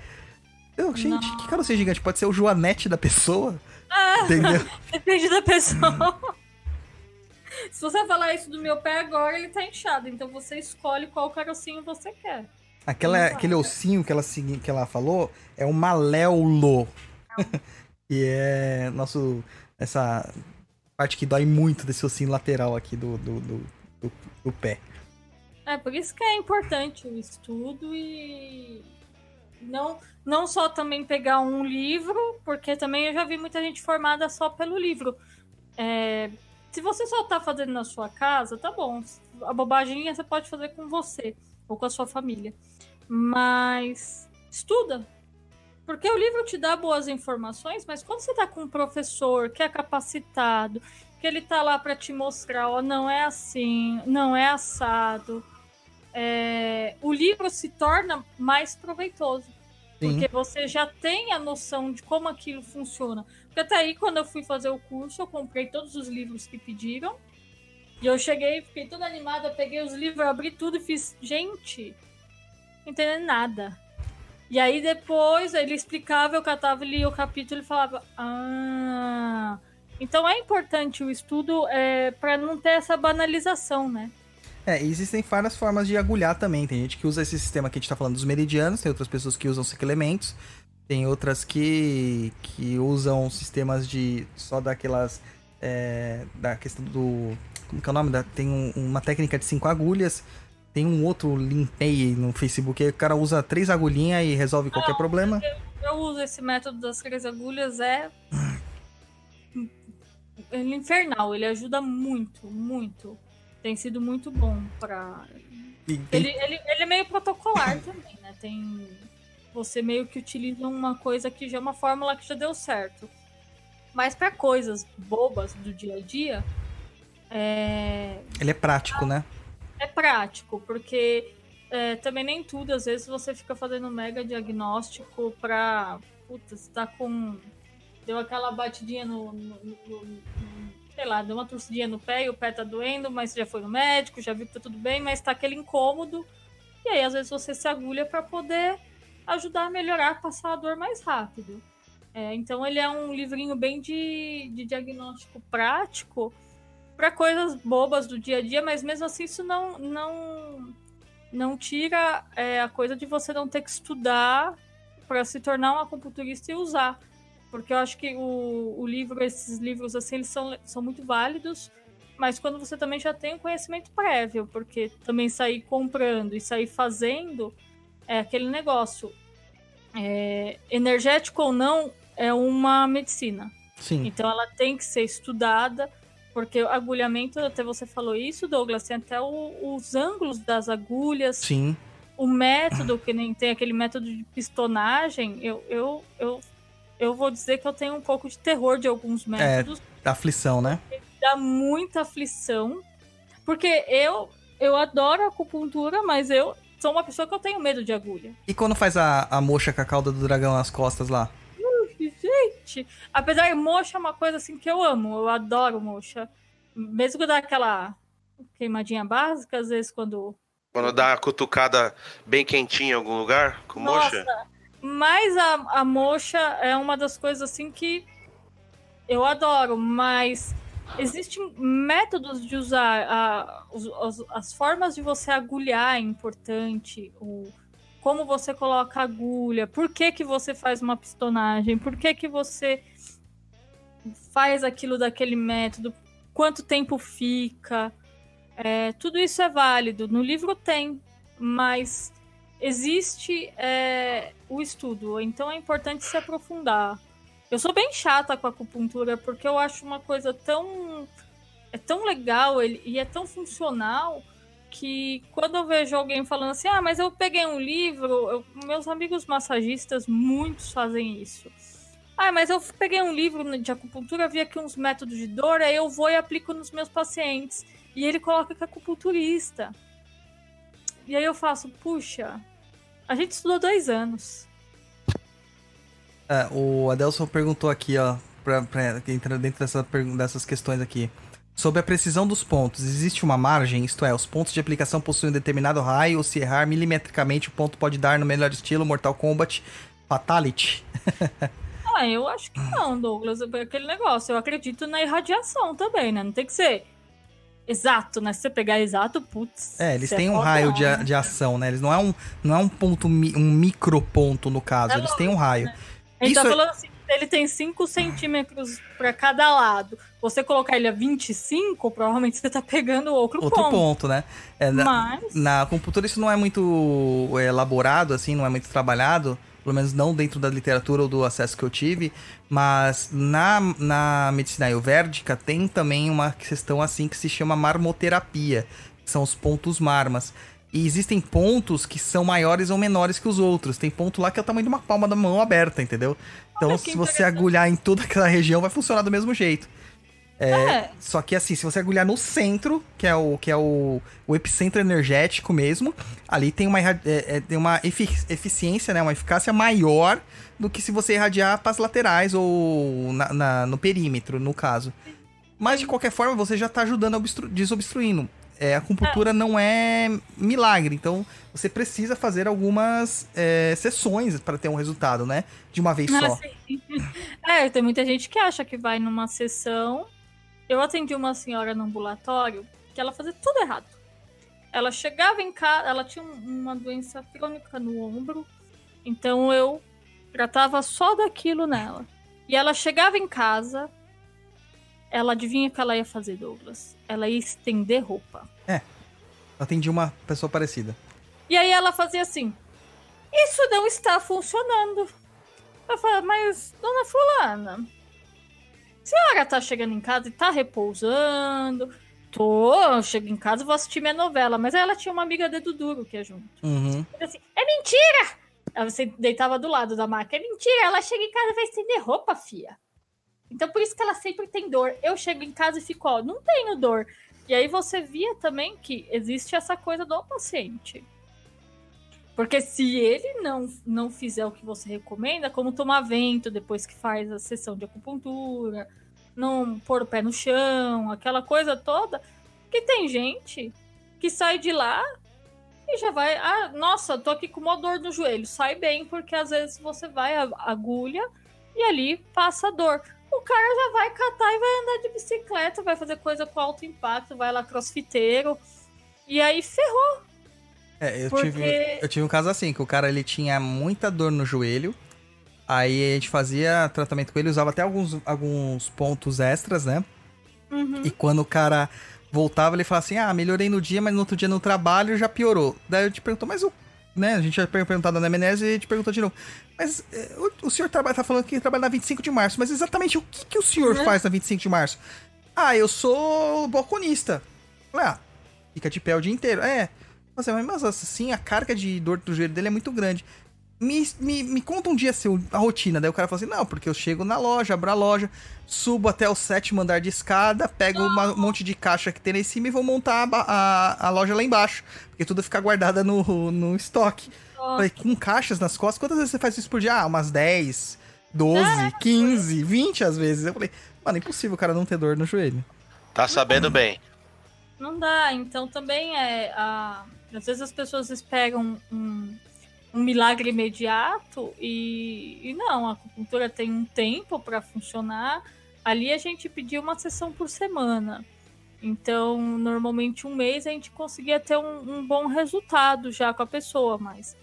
[SPEAKER 2] Eu, gente, Não. que carocinho gigante? Pode ser o joanete da pessoa?
[SPEAKER 4] Ah, entendeu? Depende da pessoa. Se você falar isso do meu pé agora, ele tá inchado. Então você escolhe qual carocinho você quer.
[SPEAKER 2] Aquela, aquele ossinho que ela, que ela falou é o maléolo. que é nosso. Essa parte que dói muito desse ossinho lateral aqui do, do, do, do, do pé.
[SPEAKER 4] É, por isso que é importante o estudo e não, não só também pegar um livro, porque também eu já vi muita gente formada só pelo livro. É, se você só tá fazendo na sua casa, tá bom. A bobagem você pode fazer com você ou com a sua família. Mas estuda. Porque o livro te dá boas informações, mas quando você tá com um professor que é capacitado, que ele tá lá para te mostrar, ó, não é assim, não é assado, é, o livro se torna mais proveitoso. Sim. Porque você já tem a noção de como aquilo funciona. Porque até aí, quando eu fui fazer o curso, eu comprei todos os livros que pediram. E eu cheguei, fiquei toda animada, peguei os livros, abri tudo e fiz, gente, não entendendo nada. E aí depois ele explicava, eu catava ali o capítulo e falava, ah. Então é importante o estudo é, para não ter essa banalização, né?
[SPEAKER 2] É, existem várias formas de agulhar também. Tem gente que usa esse sistema que a gente tá falando dos meridianos, tem outras pessoas que usam cinco elementos, tem outras que, que usam sistemas de. só daquelas. É, da questão do. Como que é o nome? Da, tem um, uma técnica de cinco agulhas. Tem um outro limpei no Facebook, aí o cara usa três agulhinhas e resolve Não, qualquer problema.
[SPEAKER 4] Eu, eu, uso esse método das três agulhas, é. é infernal, ele ajuda muito, muito tem sido muito bom para ele, ele, ele é meio protocolar também, né? Tem você meio que utiliza uma coisa que já é uma fórmula que já deu certo. Mas para coisas bobas do dia a dia, é...
[SPEAKER 2] ele é prático, né?
[SPEAKER 4] É prático, porque é, também nem tudo, às vezes você fica fazendo mega diagnóstico para, puta, você tá com deu aquela batidinha no, no, no, no sei lá, deu uma torcidinha no pé e o pé tá doendo, mas já foi no médico, já viu que tá tudo bem, mas tá aquele incômodo. E aí, às vezes, você se agulha para poder ajudar a melhorar, passar a dor mais rápido. É, então, ele é um livrinho bem de, de diagnóstico prático para coisas bobas do dia a dia, mas mesmo assim, isso não, não, não tira é, a coisa de você não ter que estudar para se tornar um acupunturista e usar. Porque eu acho que o, o livro, esses livros assim, eles são, são muito válidos, mas quando você também já tem o conhecimento prévio, porque também sair comprando e sair fazendo é aquele negócio. É, energético ou não, é uma medicina.
[SPEAKER 2] Sim.
[SPEAKER 4] Então ela tem que ser estudada, porque agulhamento, até você falou isso, Douglas, tem até o, os ângulos das agulhas.
[SPEAKER 2] Sim.
[SPEAKER 4] O método, que nem tem aquele método de pistonagem, eu, eu, eu eu vou dizer que eu tenho um pouco de terror de alguns métodos.
[SPEAKER 2] É, aflição, né?
[SPEAKER 4] Dá muita aflição. Porque eu, eu adoro acupuntura, mas eu sou uma pessoa que eu tenho medo de agulha.
[SPEAKER 2] E quando faz a, a mocha com a cauda do dragão nas costas lá?
[SPEAKER 4] gente, apesar de mocha é uma coisa assim que eu amo, eu adoro mocha. Mesmo que dá aquela queimadinha básica, às vezes quando.
[SPEAKER 5] Quando dá a cutucada bem quentinha em algum lugar, com Nossa, mocha?
[SPEAKER 4] Mas a, a mocha é uma das coisas assim que eu adoro, mas existem métodos de usar a, as, as, formas de você agulhar é importante, o, como você coloca a agulha, por que, que você faz uma pistonagem, por que, que você faz aquilo daquele método, quanto tempo fica. É, tudo isso é válido. No livro tem, mas existe é, o estudo, então é importante se aprofundar. Eu sou bem chata com a acupuntura porque eu acho uma coisa tão é tão legal ele, e é tão funcional que quando eu vejo alguém falando assim, ah, mas eu peguei um livro, eu, meus amigos massagistas, muitos fazem isso. Ah, mas eu peguei um livro de acupuntura, vi aqui uns métodos de dor, aí eu vou e aplico nos meus pacientes. E ele coloca que é acupunturista. E aí eu faço, puxa, a gente estudou dois anos.
[SPEAKER 2] É, o Adelson perguntou aqui, ó, pra, pra, entrando dentro dessa, dessas questões aqui. Sobre a precisão dos pontos, existe uma margem? Isto é, os pontos de aplicação possuem um determinado raio, ou se errar milimetricamente, o ponto pode dar no melhor estilo Mortal Kombat Fatality?
[SPEAKER 4] ah, eu acho que não, Douglas. É aquele negócio, eu acredito na irradiação também, né? Não tem que ser exato, né? Se você pegar exato, putz.
[SPEAKER 2] É, eles têm um raio de, de ação, né? Eles não é um, não é um ponto, um microponto no caso, é eles têm um raio. Né?
[SPEAKER 4] Ele tá Isso tá falando assim, ele tem 5 centímetros para cada lado. Você colocar ele a 25, provavelmente você tá pegando outro,
[SPEAKER 2] outro
[SPEAKER 4] ponto.
[SPEAKER 2] ponto né? É, Mas... na, na computadora isso não é muito é, elaborado, assim, não é muito trabalhado pelo menos não dentro da literatura ou do acesso que eu tive, mas na, na medicina ayurvédica tem também uma questão assim que se chama marmoterapia, que são os pontos marmas. E existem pontos que são maiores ou menores que os outros. Tem ponto lá que é o tamanho de uma palma da mão aberta, entendeu? Então, se você agulhar em toda aquela região, vai funcionar do mesmo jeito. É, é. Só que assim, se você agulhar no centro, que é o, que é o, o epicentro energético mesmo, ali tem uma, é, é, tem uma efic eficiência, né, uma eficácia maior do que se você irradiar para as laterais ou na, na, no perímetro, no caso. Mas de qualquer forma, você já está ajudando a desobstruindo. É, a acupuntura é. não é milagre, então você precisa fazer algumas é, sessões para ter um resultado, né? De uma vez ah, só.
[SPEAKER 4] É, tem muita gente que acha que vai numa sessão eu atendi uma senhora no ambulatório que ela fazia tudo errado. Ela chegava em casa, ela tinha uma doença crônica no ombro, então eu tratava só daquilo nela. E ela chegava em casa, ela adivinha o que ela ia fazer, Douglas? Ela ia estender roupa.
[SPEAKER 2] É. Atendi uma pessoa parecida.
[SPEAKER 4] E aí ela fazia assim: Isso não está funcionando. Eu falei, mas, dona Fulana, senhora tá chegando em casa e tá repousando. Tô, chego em casa e vou assistir minha novela. Mas ela tinha uma amiga dedo duro que é junto.
[SPEAKER 2] Uhum.
[SPEAKER 4] Assim, é mentira! Ela você deitava do lado da máquina. É mentira, ela chega em casa e vai estender roupa, fia. Então por isso que ela sempre tem dor. Eu chego em casa e fico, ó, não tenho dor. E aí você via também que existe essa coisa do paciente. Porque se ele não, não fizer o que você recomenda, como tomar vento depois que faz a sessão de acupuntura, não pôr o pé no chão, aquela coisa toda, que tem gente que sai de lá e já vai. Ah, nossa, tô aqui com uma dor no joelho. Sai bem, porque às vezes você vai a agulha e ali passa dor. O cara já vai catar e vai andar de bicicleta, vai fazer coisa com alto impacto, vai lá crossfiteiro. E aí ferrou.
[SPEAKER 2] É, eu, porque... tive, eu tive um caso assim, que o cara ele tinha muita dor no joelho. Aí a gente fazia tratamento com ele, usava até alguns, alguns pontos extras, né?
[SPEAKER 4] Uhum.
[SPEAKER 2] E quando o cara voltava, ele falava assim: Ah, melhorei no dia, mas no outro dia no trabalho já piorou. Daí eu te pergunto, mas o. Né, a gente já perguntado na Menezes e te perguntou de novo. Mas é, o, o, senhor trabalha, tá falando que trabalha na 25 de março, mas exatamente o que, que o senhor uhum. faz na 25 de março? Ah, eu sou balconista. Ah, fica de pé o dia inteiro. É. Mas assim, a carga de dor do joelho dele é muito grande. Me, me, me conta um dia seu, a rotina. Daí o cara fala assim: não, porque eu chego na loja, abro a loja, subo até o sétimo andar de escada, pego um monte de caixa que tem lá em cima e vou montar a, a, a loja lá embaixo. Porque tudo fica guardado no, no estoque. Falei, com caixas nas costas, quantas vezes você faz isso por dia? Ah, umas 10, 12, 15, 20 às vezes. Eu falei, mano, é impossível o cara não ter dor no joelho.
[SPEAKER 5] Tá sabendo bem.
[SPEAKER 4] Não dá, então também é. A... Às vezes as pessoas esperam um um milagre imediato e, e não, a acupuntura tem um tempo para funcionar. Ali a gente pediu uma sessão por semana. Então, normalmente um mês a gente conseguia ter um, um bom resultado já com a pessoa, mas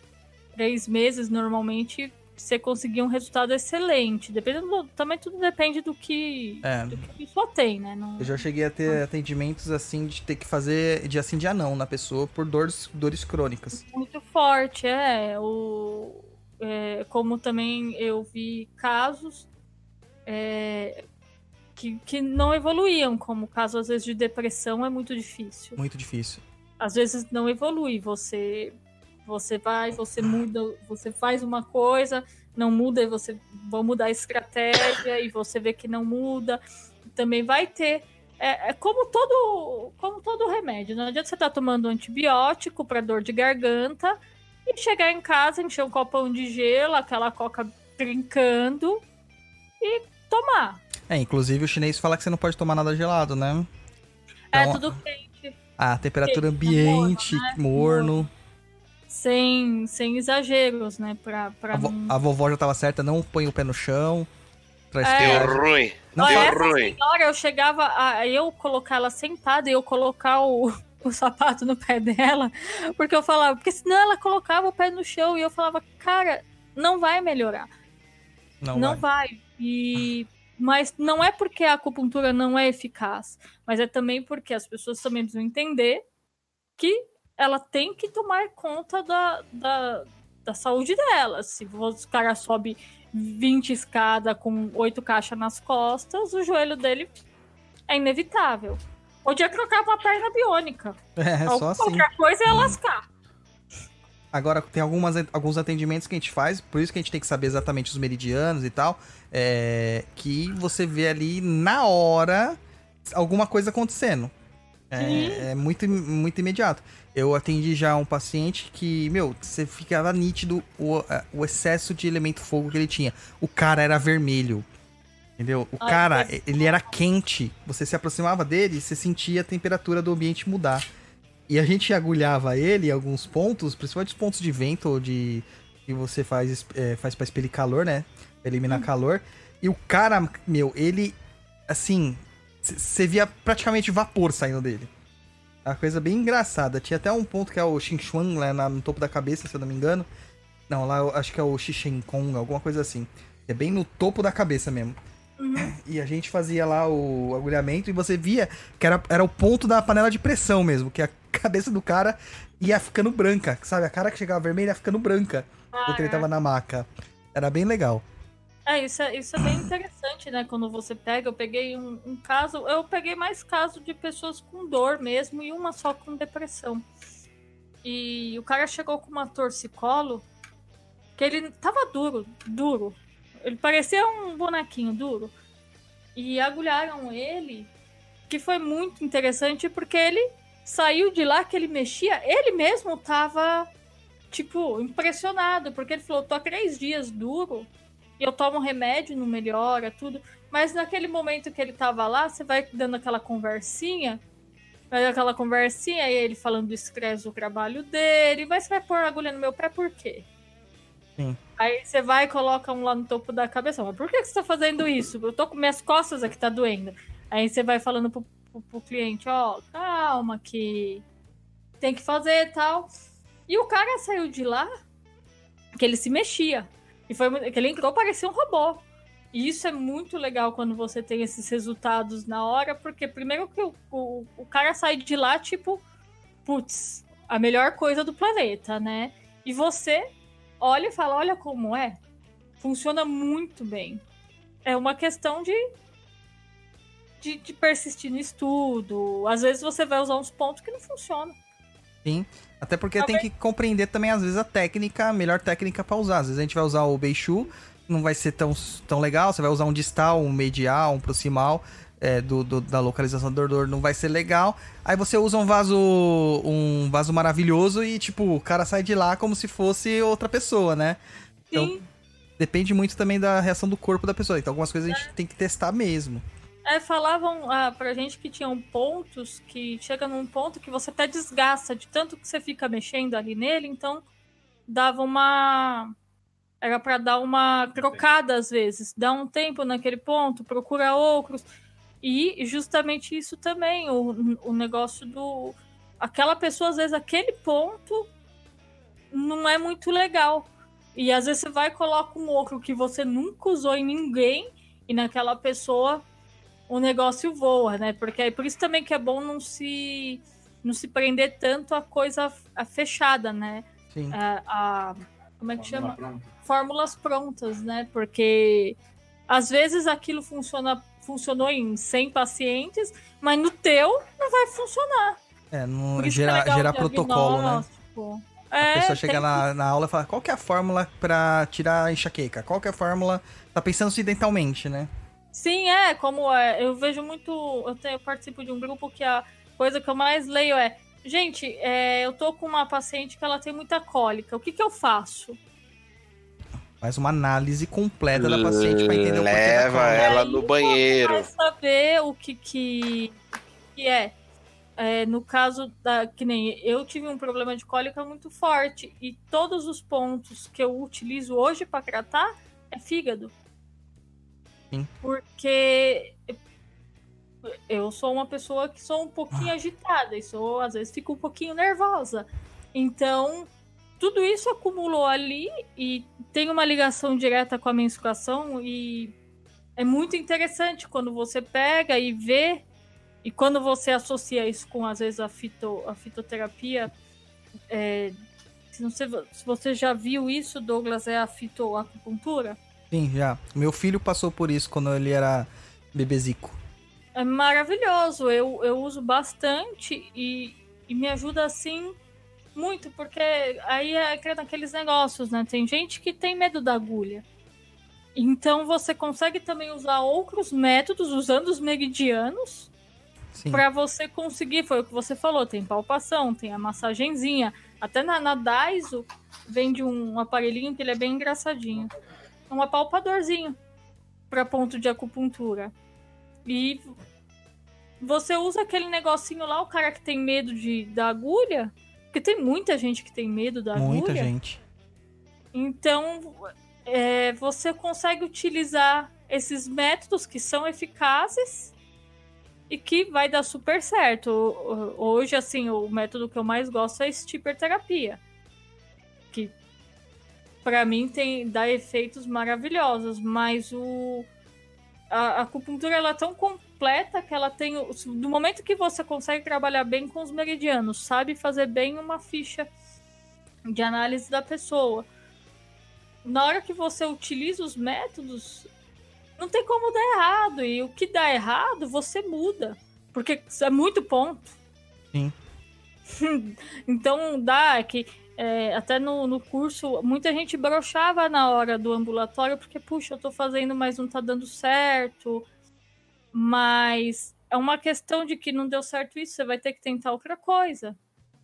[SPEAKER 4] três meses normalmente você conseguir um resultado excelente. Dependendo do- também tudo depende do que,
[SPEAKER 2] É.
[SPEAKER 4] do que a pessoa tem, né? Não-
[SPEAKER 2] Eu já cheguei a ter atendimentos assim de ter que fazer de assim de anão na pessoa por dores, dores crônicas.
[SPEAKER 4] muito forte, é. O, é, como também eu vi casos é, que, que não evoluíam, como o caso, às vezes, de depressão é muito difícil.
[SPEAKER 2] Muito difícil.
[SPEAKER 4] Às vezes não evolui. Você, você vai, você muda, você faz uma coisa, não muda, e você vai mudar a estratégia e você vê que não muda. Também vai ter. É, é como todo como todo remédio. Não adianta você estar tomando antibiótico para dor de garganta e chegar em casa, encher um copão de gelo, aquela coca trincando e tomar.
[SPEAKER 2] É, inclusive o chinês fala que você não pode tomar nada gelado, né?
[SPEAKER 4] é
[SPEAKER 2] Então,
[SPEAKER 4] tudo quente,
[SPEAKER 2] A temperatura
[SPEAKER 4] quente,
[SPEAKER 2] ambiente,
[SPEAKER 4] morno, né?
[SPEAKER 2] morno.
[SPEAKER 4] Sem, sem exageros, né? Pra, pra
[SPEAKER 2] A, vo-
[SPEAKER 4] não...
[SPEAKER 2] a vovó já tava certa, não põe o pé no chão. Pra
[SPEAKER 4] É.
[SPEAKER 5] Deu ruim.
[SPEAKER 2] Não,
[SPEAKER 5] Deu
[SPEAKER 4] essa
[SPEAKER 5] ruim.
[SPEAKER 4] senhora, eu chegava a eu colocar ela sentada e eu colocar o, o sapato no pé dela, porque eu falava, porque senão ela colocava o pé no chão e eu falava, cara, não vai melhorar,
[SPEAKER 2] não,
[SPEAKER 4] não,
[SPEAKER 2] vai.
[SPEAKER 4] vai. E mas não é porque a acupuntura não é eficaz, mas é também porque as pessoas também precisam entender que ela tem que tomar conta da, da, da saúde dela. Se o cara sobe 20 escadas com oito caixas nas costas, o joelho dele é inevitável. Podia trocar pra perna biônica.
[SPEAKER 2] É,
[SPEAKER 4] Ou
[SPEAKER 2] só assim.
[SPEAKER 4] Qualquer coisa ia lascar.
[SPEAKER 2] Agora, tem algumas, alguns atendimentos que a gente faz, por isso que a gente tem que saber exatamente os meridianos e tal, é, que você vê ali na hora alguma coisa acontecendo. É, é muito, muito imediato. Eu atendi já um paciente que, meu, você ficava nítido o, o excesso de elemento fogo que ele tinha. O cara era vermelho. Entendeu? O
[SPEAKER 4] Ai,
[SPEAKER 2] cara,
[SPEAKER 4] que-
[SPEAKER 2] ele era quente. Você se aproximava dele e você sentia a temperatura do ambiente mudar. E a gente agulhava ele em alguns pontos, principalmente os pontos de vento ou de. que você faz, é, faz pra expelir calor, né? Pra eliminar calor. E o cara, meu, ele. Assim. Você via praticamente vapor saindo dele. É uma coisa bem engraçada. Tinha até um ponto que é o Xinchuan, lá na- no topo da cabeça, se eu não me engano. Não, lá eu acho que é o Xixenkong, alguma coisa assim. É bem no topo da cabeça mesmo. E a gente fazia lá o agulhamento e você via que era, era o ponto da panela de pressão mesmo, que a cabeça do cara ia ficando branca, sabe? A cara que chegava vermelha ia ficando branca enquanto ele tava na maca. Era bem legal.
[SPEAKER 4] É isso, é, isso é bem interessante, né? Quando você pega, eu peguei um, um caso, eu peguei mais caso de pessoas com dor mesmo e uma só com depressão. E o cara chegou com uma torcicolo que ele tava duro, duro. Ele parecia um bonequinho duro. E agulharam ele, que foi muito interessante porque ele saiu de lá que ele mexia, ele mesmo tava, tipo, impressionado, porque ele falou: tô há três dias duro e eu tomo remédio, não melhora, tudo. Mas naquele momento que ele tava lá, você vai dando aquela conversinha, vai dando aquela conversinha, e ele falando do estresse do trabalho dele, mas você vai pôr agulha no meu pé por quê?
[SPEAKER 2] Sim.
[SPEAKER 4] Aí você vai e coloca um lá no topo da cabeça. Mas por que que você tá fazendo isso? Eu tô com minhas costas aqui, tá doendo. Aí você vai falando pro, pro, pro cliente, ó, calma, que tem que fazer e tal. E o cara saiu de lá que ele se mexia. E foi que ele entrou, parecia um robô. E isso é muito legal quando você tem esses resultados na hora, porque primeiro que o, o, o cara sai de lá, tipo, putz, a melhor coisa do planeta, né? E você olha e fala, olha como é. Funciona muito bem. É uma questão de, de, de persistir no estudo. Às vezes você vai usar uns pontos que não funcionam.
[SPEAKER 2] Sim. Até porque
[SPEAKER 4] Tá
[SPEAKER 2] tem que compreender também, às vezes, a técnica, a melhor beishu pra usar. Às vezes a gente vai usar o Beishu, não vai ser tão, tão legal. Você vai usar um distal, um medial, um proximal. é, do, do- da localização do dor não vai ser legal. Aí você usa um vaso um vaso maravilhoso e, tipo, o cara sai de lá como se fosse outra pessoa, né? Então,
[SPEAKER 4] Sim.
[SPEAKER 2] Depende muito também da reação do corpo da pessoa. Então, algumas coisas a gente tem que testar mesmo.
[SPEAKER 4] É, falavam ah, pra gente que tinham pontos que chega num ponto que você até desgasta de tanto que você fica mexendo ali nele, então dava uma. Era pra dar uma trocada às vezes, dá um tempo naquele ponto, procura outros. E justamente isso também, o, o negócio do. Aquela pessoa, às vezes, aquele ponto não é muito legal. E às vezes você vai e coloca um ocro que você nunca usou em ninguém, e naquela pessoa o negócio voa, né? Porque é por isso também que é bom não se não se prender tanto a coisa a fechada, né?
[SPEAKER 2] Sim.
[SPEAKER 4] A, a- como é que chama? Fórmulas prontas, né? Porque às vezes aquilo funciona funcionou em 100 pacientes, mas no teu não vai funcionar.
[SPEAKER 2] É, não
[SPEAKER 4] que é
[SPEAKER 2] gerar, gerar protocolo, né?
[SPEAKER 4] diagnóstico.
[SPEAKER 2] A
[SPEAKER 4] É,
[SPEAKER 2] pessoa chega
[SPEAKER 4] tem
[SPEAKER 2] na, na aula e fala, qual que é a fórmula pra tirar a enxaqueca? Qual que é a fórmula? Tá pensando acidentalmente, né?
[SPEAKER 4] Sim, é, como é, eu vejo muito. Eu, tenho, eu participo de um grupo que a coisa que eu mais leio é. Gente, é, eu tô com uma paciente que ela tem muita cólica. O que, que eu faço?
[SPEAKER 2] Faz uma análise completa da paciente pra entender o da
[SPEAKER 5] Leva ela no banheiro.
[SPEAKER 4] Vai saber o que, que, que é. É, No caso da. Que nem eu tive um problema de cólica muito forte. E todos os pontos que eu utilizo hoje para tratar é fígado.
[SPEAKER 2] Sim.
[SPEAKER 4] Porque eu sou uma pessoa que sou um pouquinho agitada e sou, às vezes, fico um pouquinho nervosa. Então, tudo isso acumulou ali e tem uma ligação direta com a menstruação e é muito interessante quando você pega e vê e quando você associa isso com às vezes a, fito, a fitoterapia é, se, não sei, se você já viu isso Douglas é a fitoacupuntura
[SPEAKER 2] Sim, já. Meu filho passou por isso quando ele era bebezico.
[SPEAKER 4] é maravilhoso eu, eu uso bastante e, e me ajuda assim muito porque aí é aqueles negócios né tem gente que tem medo da agulha então você consegue também usar outros métodos usando os meridianos. Pra você conseguir, foi o que você falou, tem palpação, tem a massagenzinha. Até na, na Daiso vende um aparelhinho que ele é bem engraçadinho. Um apalpadorzinho para ponto de acupuntura. E você usa aquele negocinho lá, o cara que tem medo de, da agulha, porque tem muita gente que tem medo da
[SPEAKER 2] Muita
[SPEAKER 4] agulha.
[SPEAKER 2] gente.
[SPEAKER 4] Então, é, você consegue utilizar esses métodos que são eficazes e que vai dar super certo. Ho- Hoje, assim, o método que eu mais gosto é a stipperterapia. Que, para mim, tem, dá efeitos maravilhosos, mas o... A, a acupuntura ela é tão completa que ela tem. Do momento que você consegue trabalhar bem com os meridianos, sabe fazer bem uma ficha de análise da pessoa na hora que você utiliza os métodos, não tem como dar errado. E o que dá errado, você muda. Porque é muito ponto.
[SPEAKER 2] Sim.
[SPEAKER 4] então dá que é, até no, no curso, muita gente brochava na hora do ambulatório, porque, puxa, eu tô fazendo, mas não tá dando certo. Mas é uma questão de que não deu certo isso, você vai ter que tentar outra coisa.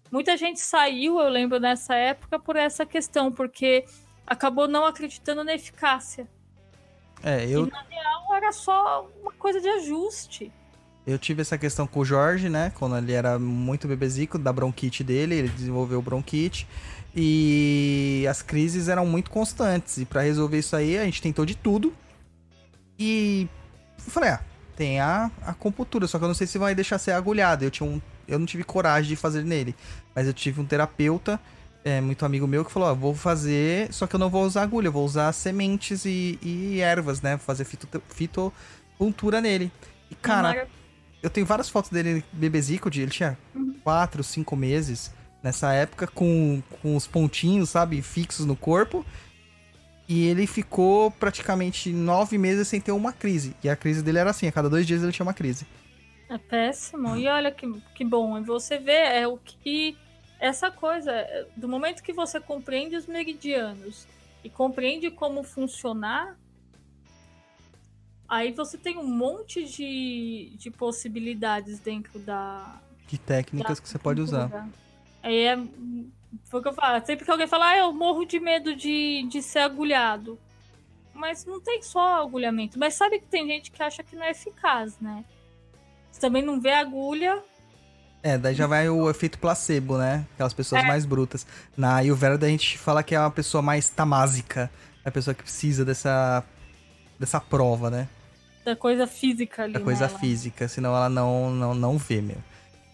[SPEAKER 4] Muita gente saiu, eu lembro nessa época, por essa questão, porque acabou não acreditando na eficácia.
[SPEAKER 2] É, eu,
[SPEAKER 4] Então era só uma coisa de ajuste.
[SPEAKER 2] Eu tive essa questão com o Jorge, né? Quando ele era muito bebezico, da bronquite dele, ele desenvolveu bronquite. E as crises eram muito constantes. E pra resolver isso aí, a gente tentou de tudo. E eu falei, ah, tem a, a acupuntura, só que eu não sei se vai deixar ser agulhado. Eu, tinha um, eu não tive coragem de fazer nele. Mas eu tive um terapeuta, é, muito amigo meu, que falou: ó, vou fazer, só que eu não vou usar agulha, eu vou usar sementes e, e ervas, né? Fazer fito, fitopuntura nele. E, cara, eu tenho várias fotos dele bebezico, de- ele tinha
[SPEAKER 4] Uhum.
[SPEAKER 2] 4, 5 meses nessa época, com, com os pontinhos, sabe, fixos no corpo. E ele ficou praticamente nove meses sem ter uma crise. E a crise dele era assim, a cada dois dias ele tinha uma crise.
[SPEAKER 4] É péssimo. E olha que, que bom. E você vê é o que. Essa coisa, do momento que você compreende os meridianos e compreende como funcionar, aí você tem um monte de, de possibilidades dentro da.
[SPEAKER 2] Que técnicas
[SPEAKER 4] da
[SPEAKER 2] que você pode usar.
[SPEAKER 4] Aí é. Foi o que eu falo. Sempre que alguém fala, ah, eu morro de medo de, de ser agulhado. Mas não tem só agulhamento. Mas sabe que tem gente que acha que não é eficaz, né? Você também não vê agulha,
[SPEAKER 2] É, daí já vai o efeito placebo, né? Aquelas pessoas
[SPEAKER 4] É.
[SPEAKER 2] mais brutas. Na Ayurveda a gente fala que é uma pessoa mais tamásica. É a pessoa que precisa dessa, dessa prova, né?
[SPEAKER 4] da coisa física ali.
[SPEAKER 2] Da coisa
[SPEAKER 4] nela.
[SPEAKER 2] física, senão ela não, não, não vê, meu.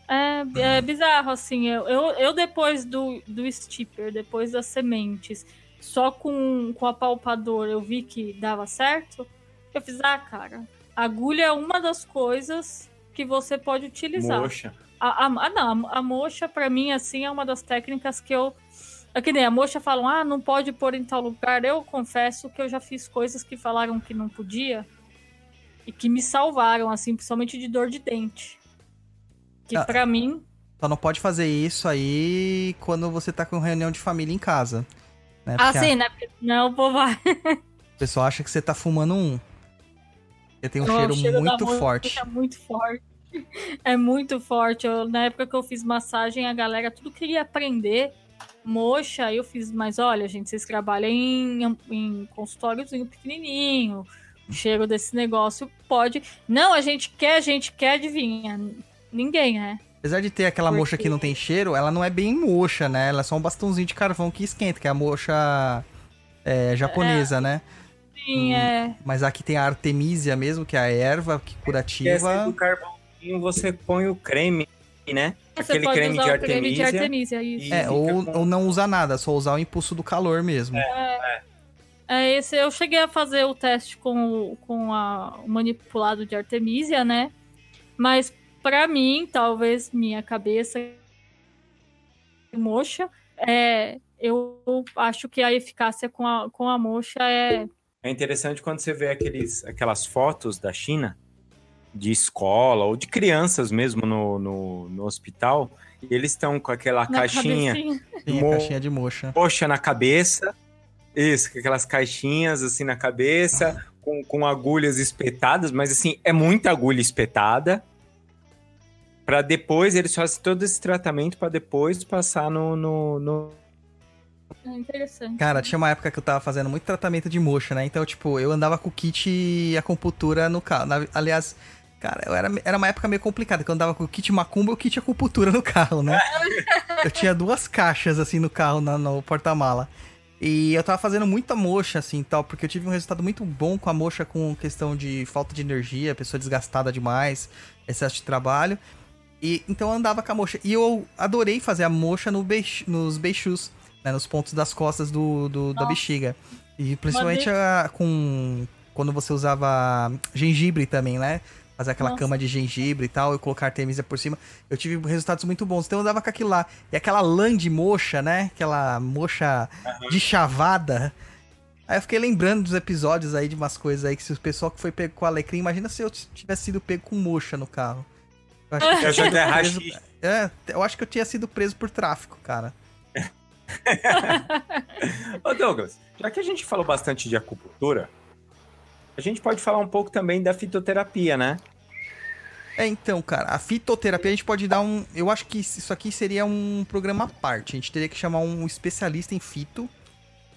[SPEAKER 4] É, é bizarro, assim. Eu, eu, eu depois do, do stipper, depois das sementes, só com, com a palpador eu vi que dava certo, eu fiz, ah, cara, agulha é uma das coisas que você pode utilizar.
[SPEAKER 3] Moxa.
[SPEAKER 4] A, a, ah, não, a, a mocha, para mim, assim, é uma das técnicas que eu. É que nem a mocha falam, ah, não pode pôr em tal lugar. Eu confesso que eu já fiz coisas que falaram que não podia e que me salvaram, assim, principalmente de dor de dente. Que ah, para mim.
[SPEAKER 2] Só não pode fazer isso aí quando você tá com reunião de família em casa.
[SPEAKER 4] Né? Ah, sim, a... né? Não, o povo vai.
[SPEAKER 2] o pessoal acha que você tá fumando um. Porque tem um oh, cheiro, cheiro muito forte.
[SPEAKER 4] É muito forte. É muito forte. Eu, na época que eu fiz massagem, a galera tudo queria aprender. Moxa, aí eu fiz, mas olha, gente, vocês trabalham em, em consultóriozinho pequenininho. O cheiro desse negócio pode. Não, a gente quer, a gente quer, adivinha. Ninguém, né?
[SPEAKER 2] Apesar de ter aquela Porque... mocha que não tem cheiro, ela não é bem mocha, né? Ela é só um bastãozinho de carvão que esquenta, que é a mocha é, japonesa, é. né?
[SPEAKER 4] Sim, hum, é.
[SPEAKER 2] Mas aqui tem a artemisia mesmo, que é a erva que curativa. Essa
[SPEAKER 3] do carvãozinho você põe o creme, né? Você Aquele creme de, artemisia. creme de artemisia.
[SPEAKER 2] Isso. É, ou, ou não usar nada, só usar o impulso do calor mesmo. É,
[SPEAKER 4] é. é esse eu cheguei a fazer o teste com, com a, o manipulado de artemisia, né? Mas para mim, talvez minha cabeça mocha, é, eu acho que a eficácia com a, com a mocha é
[SPEAKER 3] é interessante quando você vê aqueles, aquelas fotos da China, de escola, ou de crianças mesmo no, no, no hospital, e eles estão com aquela na caixinha,
[SPEAKER 2] Sim, mo caixinha de mocha.
[SPEAKER 3] Mocha na cabeça. Isso, com aquelas caixinhas assim na cabeça, com, com agulhas espetadas, mas assim, é muita agulha espetada. Para depois, eles fazem todo esse tratamento para depois passar no, no, no
[SPEAKER 4] é interessante.
[SPEAKER 2] Cara, tinha uma época que eu tava fazendo muito tratamento de mocha, né? Então, tipo, eu andava com o kit e acupuntura no carro. Na, aliás, cara, eu era, era uma época meio complicada, que eu andava com o kit macumba e o kit acupuntura no carro, né? eu tinha duas caixas, assim, no carro, na, no porta-mala. E eu tava fazendo muita mocha, assim, tal, porque eu tive um resultado muito bom com a mocha com questão de falta de energia, pessoa desgastada demais, excesso de trabalho. E então eu andava com a mocha. E eu adorei fazer a mocha no beix, nos beixus né, nos pontos das costas do, do da bexiga. E principalmente a, com quando você usava gengibre também, né? Fazer aquela Nossa. cama de gengibre e tal, e colocar artemisia por cima. Eu tive resultados muito bons. Então eu andava com aquilo lá. E aquela lã de mocha, né? Aquela mocha uhum. de chavada. Aí eu fiquei lembrando dos episódios aí de umas coisas aí que se o pessoal que foi pego com alecrim, imagina se eu tivesse sido pego com mocha no carro.
[SPEAKER 3] Eu acho que eu, eu, preso,
[SPEAKER 2] é, eu acho que eu tinha sido preso por tráfico, cara.
[SPEAKER 3] Ô Douglas, já que a gente falou bastante de acupuntura, a gente pode falar um pouco também da fitoterapia, né?
[SPEAKER 2] É, então, cara, a fitoterapia a gente pode dar um. Eu acho que isso aqui seria um programa à parte. A gente teria que chamar um especialista em fito.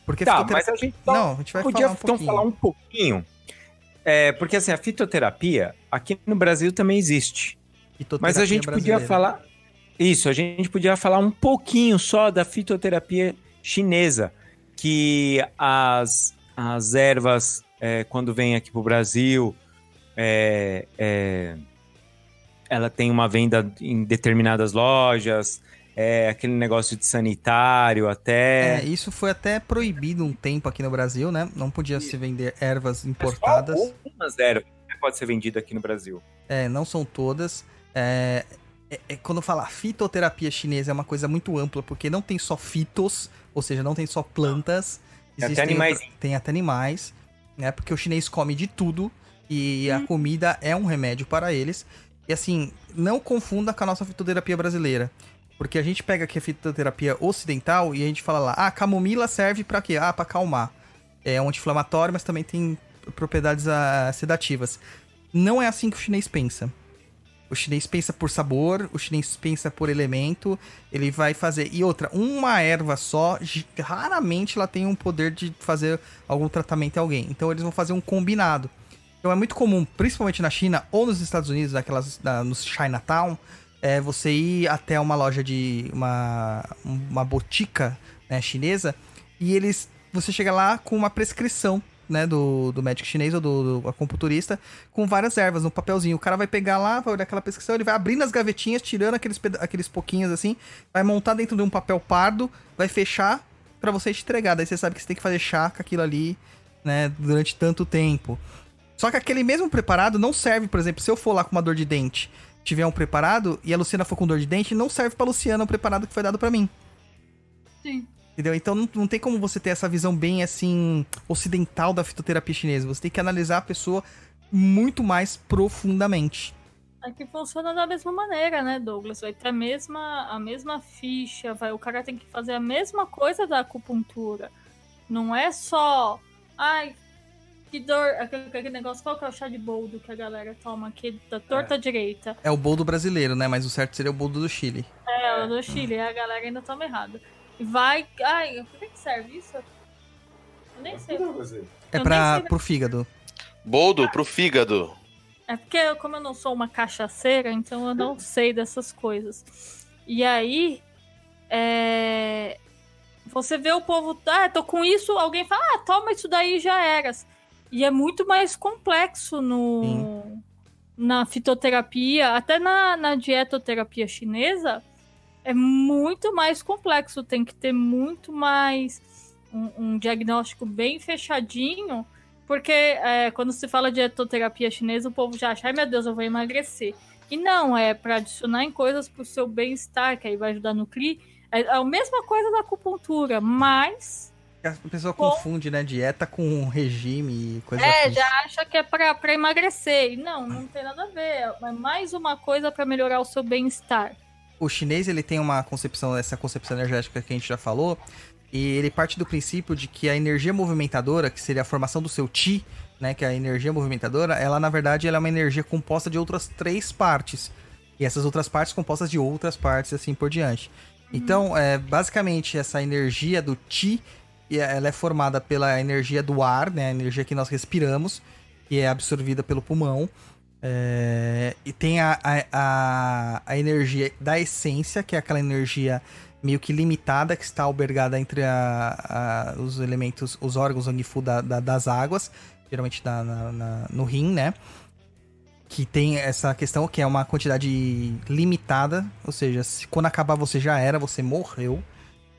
[SPEAKER 2] Porque
[SPEAKER 3] tá, fitoterapia... mas a gente,
[SPEAKER 2] Não, a gente vai
[SPEAKER 3] podia
[SPEAKER 2] falar um
[SPEAKER 3] então
[SPEAKER 2] pouquinho.
[SPEAKER 3] falar um pouquinho. É, porque assim, a fitoterapia aqui no Brasil também existe. Mas a gente brasileira. podia falar. Isso, a gente podia falar um pouquinho só da fitoterapia chinesa, que as, as ervas, é, quando vem aqui para o Brasil, é, é, ela tem uma venda em determinadas lojas, é, aquele negócio de sanitário até.
[SPEAKER 2] É, isso foi até proibido um tempo aqui no Brasil, né? Não podia se vender ervas importadas. Mas
[SPEAKER 3] algumas ervas pode ser vendida aqui no Brasil.
[SPEAKER 2] É, não são todas. É, é, é, quando fala fitoterapia chinesa é uma coisa muito ampla, porque não tem só fitos, ou seja, não tem só plantas.
[SPEAKER 3] Tem até animais.
[SPEAKER 2] tem até animais, né? Porque o chinês come de tudo e hum. a comida é um remédio para eles. E assim, não confunda com a nossa fitoterapia brasileira. Porque a gente pega aqui a fitoterapia ocidental e a gente fala lá, ah, camomila serve para quê? Ah, para acalmar. É anti-inflamatório, mas também tem propriedades ah, sedativas. Não é assim que o chinês pensa. O chinês pensa por sabor, o chinês pensa por elemento, ele vai fazer. E outra, uma erva só, raramente ela tem um poder de fazer algum tratamento em alguém. Então eles vão fazer um combinado. Então é muito comum, principalmente na China ou nos Estados Unidos, naquelas, na, nos Chinatown, é você ir até uma loja de. uma, uma botica né, chinesa e eles. Você chega lá com uma prescrição né, do, do médico chinês ou do, do acupunturista, com várias ervas no papelzinho. O cara vai pegar lá, vai olhar aquela prescrição, ele vai abrindo as gavetinhas, tirando aqueles, aqueles pouquinhos assim, vai montar dentro de um papel pardo, vai fechar, pra você te entregar. Daí você sabe que você tem que fazer chá com aquilo ali, né, durante tanto tempo. Só que aquele mesmo preparado não serve, por exemplo, se eu for lá com uma dor de dente, tiver um preparado e a Luciana for com dor de dente, não serve pra Luciana o preparado que foi dado pra mim.
[SPEAKER 4] Sim.
[SPEAKER 2] Entendeu? Então não, não tem como você ter essa visão bem assim ocidental da fitoterapia chinesa. Você tem que analisar a pessoa muito mais profundamente.
[SPEAKER 4] Aqui funciona da mesma maneira, né, Douglas? Vai ter a mesma, a mesma ficha, vai, o cara tem que fazer a mesma coisa da acupuntura. Não é só. Ai, que dor. Aquele, aquele negócio, qual que é o chá de boldo que a galera toma aqui da torta direita?
[SPEAKER 2] É o boldo brasileiro, né? Mas o certo seria o boldo do Chile.
[SPEAKER 4] É, o do Chile, a galera ainda toma errado. E vai. Ai, por que que serve isso? Eu nem sei.
[SPEAKER 2] É
[SPEAKER 4] Eu nem
[SPEAKER 2] pra,
[SPEAKER 4] sei-
[SPEAKER 2] pro fígado.
[SPEAKER 5] Boldo pro fígado.
[SPEAKER 4] É porque, como eu não sou uma cachaceira, então eu não sei dessas coisas. E aí, é, você vê o povo, ah, tô com isso, alguém fala, ah, toma isso daí e já eras. E é muito mais complexo no, na fitoterapia, até na, na dietoterapia chinesa, é muito mais complexo. Tem que ter muito mais um, um diagnóstico bem fechadinho porque é, quando se fala de dietoterapia chinesa, o povo já acha, ai meu Deus, eu vou emagrecer. E não, é para adicionar em coisas pro seu bem-estar, que aí vai ajudar no CRI. É a mesma coisa da acupuntura, mas.
[SPEAKER 2] A pessoa
[SPEAKER 4] Com-
[SPEAKER 2] confunde, né? Dieta com regime e coisa
[SPEAKER 4] É,
[SPEAKER 2] assim.
[SPEAKER 4] já acha que é pra, pra emagrecer. E não, não tem nada a ver. É mais uma coisa para melhorar o seu bem-estar.
[SPEAKER 2] O chinês, ele tem uma concepção, essa concepção energética que a gente já falou, e ele parte do princípio de que a energia movimentadora, que seria a formação do seu Qi, né, que é a energia movimentadora, ela na verdade ela é uma energia composta de outras três partes. E essas outras partes compostas de outras partes e assim por diante. Então, é, basicamente essa energia do e ela é formada pela energia do ar, né, a energia que nós respiramos, que é absorvida pelo pulmão. É, e tem a, a, a, energia da essência, que é aquela energia meio que limitada que está albergada entre a, a- os elementos, os órgãos onifu da, da- das águas, geralmente na- na- no rim, né? Que tem essa questão que é uma quantidade limitada, ou seja, se, quando acabar você já era, você morreu,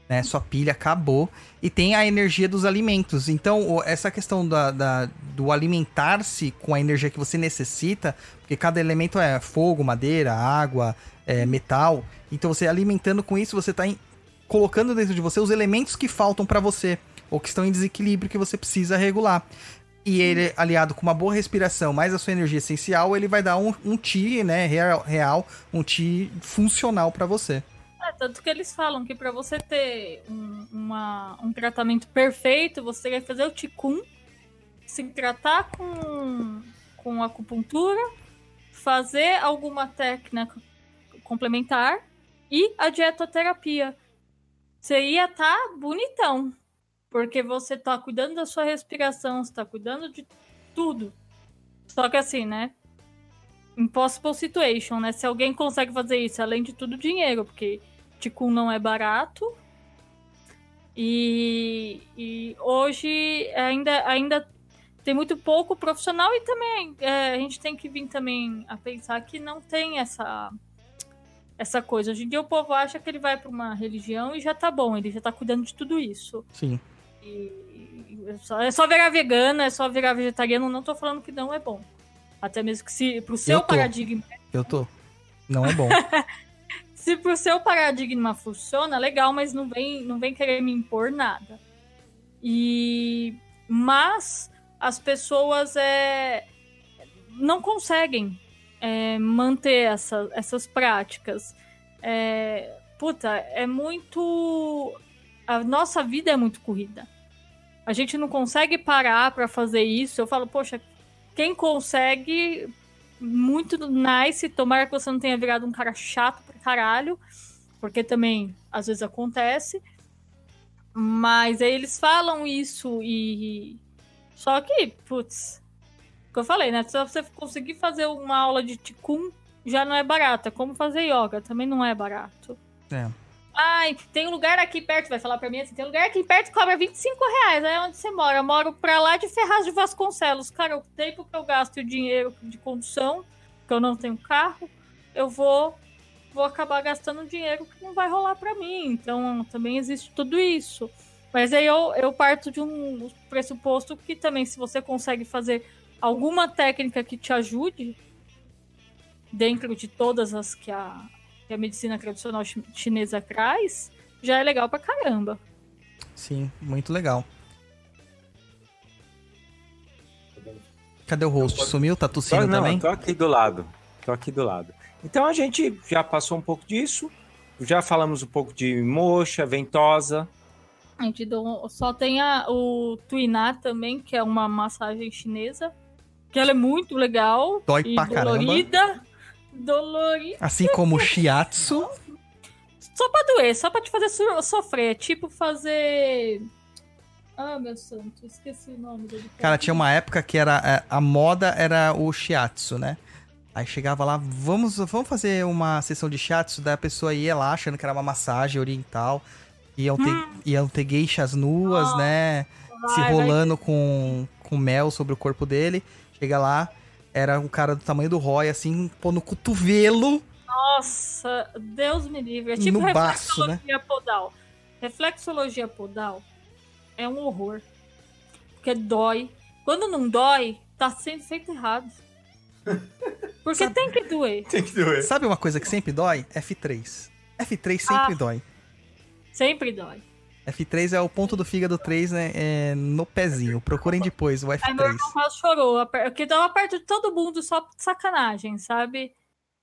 [SPEAKER 2] né? Sua pilha acabou. E tem a energia dos alimentos. Então, essa questão da, da- do alimentar-se com a energia que você necessita, porque cada elemento é fogo, madeira, água, é, metal. Então, você alimentando com isso, você está colocando dentro de você os elementos que faltam para você, ou que estão em desequilíbrio que você precisa regular. E ele, aliado com uma boa respiração, mais a sua energia essencial, ele vai dar um, um ti, né, real, real um ti funcional para você.
[SPEAKER 4] É, tanto que eles falam que para você ter um, uma- um tratamento perfeito, você vai fazer o Ticum, se tratar com, com acupuntura, fazer alguma técnica complementar e a dietoterapia. Você ia estar bonitão, porque você tá cuidando da sua respiração, você tá cuidando de tudo. Só que assim, né? Impossible situation, né? Se alguém consegue fazer isso, além de tudo, dinheiro, porque Ticum não é barato. E, e hoje ainda, ainda tem muito pouco profissional e também é, a gente tem que vir também a pensar que não tem essa essa coisa. Hoje em dia o povo acha que ele vai para uma religião e já tá bom, ele já tá cuidando de tudo isso.
[SPEAKER 2] Sim.
[SPEAKER 4] E, e é, só, é só virar vegano, é só virar vegetariano, não tô falando que não é bom. Até mesmo que se pro seu
[SPEAKER 2] tô.
[SPEAKER 4] paradigma
[SPEAKER 2] Eu tô. Não é bom.
[SPEAKER 4] se pro seu paradigma funciona, legal, mas não vem, não vem querer me impor nada. E mas as pessoas é, não conseguem é, manter essa, essas práticas. É, puta, é muito. A nossa vida é muito corrida. A gente não consegue parar para fazer isso. Eu falo, poxa, quem consegue, muito nice. Tomara que você não tenha virado um cara chato pra caralho, porque também às vezes acontece. Mas aí eles falam isso e. Só que, putz, que eu falei, né? Se você conseguir fazer uma aula de Ticum, já não é barato. É como fazer yoga, também não é barato.
[SPEAKER 2] É.
[SPEAKER 4] Ai, tem um lugar aqui perto, vai falar pra mim assim, tem um lugar aqui perto que cobra 25 reais, aí é onde você mora. Eu moro pra lá de Ferraz de Vasconcelos. Cara, o tempo que eu gasto o dinheiro de condução, que eu não tenho carro, eu vou vou acabar gastando dinheiro que não vai rolar pra mim. Então, também existe tudo isso. Mas aí eu, eu parto de um pressuposto que também, se você consegue fazer alguma técnica que te ajude, dentro de todas as que a, que a medicina tradicional chinesa traz, já é legal pra caramba.
[SPEAKER 2] Sim, muito legal. Cadê o host? Sumiu? Tá tossindo
[SPEAKER 3] não,
[SPEAKER 2] também?
[SPEAKER 3] tô aqui do lado. Tô aqui do lado. Então a gente já passou um pouco disso. Já falamos um pouco de moxa, ventosa.
[SPEAKER 4] A gente deu- só tem a, o Tuiná também, que é uma massagem chinesa. Que ela é muito legal.
[SPEAKER 2] Dói
[SPEAKER 4] e
[SPEAKER 2] pra caramba.
[SPEAKER 4] Dolorida.
[SPEAKER 2] Assim como o shiatsu.
[SPEAKER 4] Só pra doer, só pra te fazer so- sofrer. Tipo fazer. Ah, meu santo, esqueci o nome dele.
[SPEAKER 2] Cara, tinha uma época que era é, a moda era o shiatsu, né? Aí chegava lá, vamos, vamos fazer uma sessão de shiatsu, daí a pessoa ia lá achando que era uma massagem oriental. Iam ter, iam ter geishas nuas,
[SPEAKER 4] Nossa,
[SPEAKER 2] né? Se
[SPEAKER 4] Vai, vai
[SPEAKER 2] rolando com, com mel sobre o corpo dele. Chega lá, era um cara do tamanho do Roy, assim, pô, no cotovelo.
[SPEAKER 4] Nossa, Deus me livre. É tipo
[SPEAKER 2] No baço, né?
[SPEAKER 4] reflexologia podal. Reflexologia podal é um horror. Porque dói. Quando não dói, tá sendo feito errado. Porque tem que doer.
[SPEAKER 3] Tem que doer.
[SPEAKER 2] Sabe uma coisa que sempre dói? F3. F3 sempre
[SPEAKER 4] Ah.
[SPEAKER 2] dói.
[SPEAKER 4] Sempre dói.
[SPEAKER 2] F3 é o ponto do fígado 3, né? é no pezinho. Procurem depois o
[SPEAKER 4] Aí meu
[SPEAKER 2] F3.
[SPEAKER 4] irmão quase chorou. Porque tava perto de todo mundo só de sacanagem, sabe?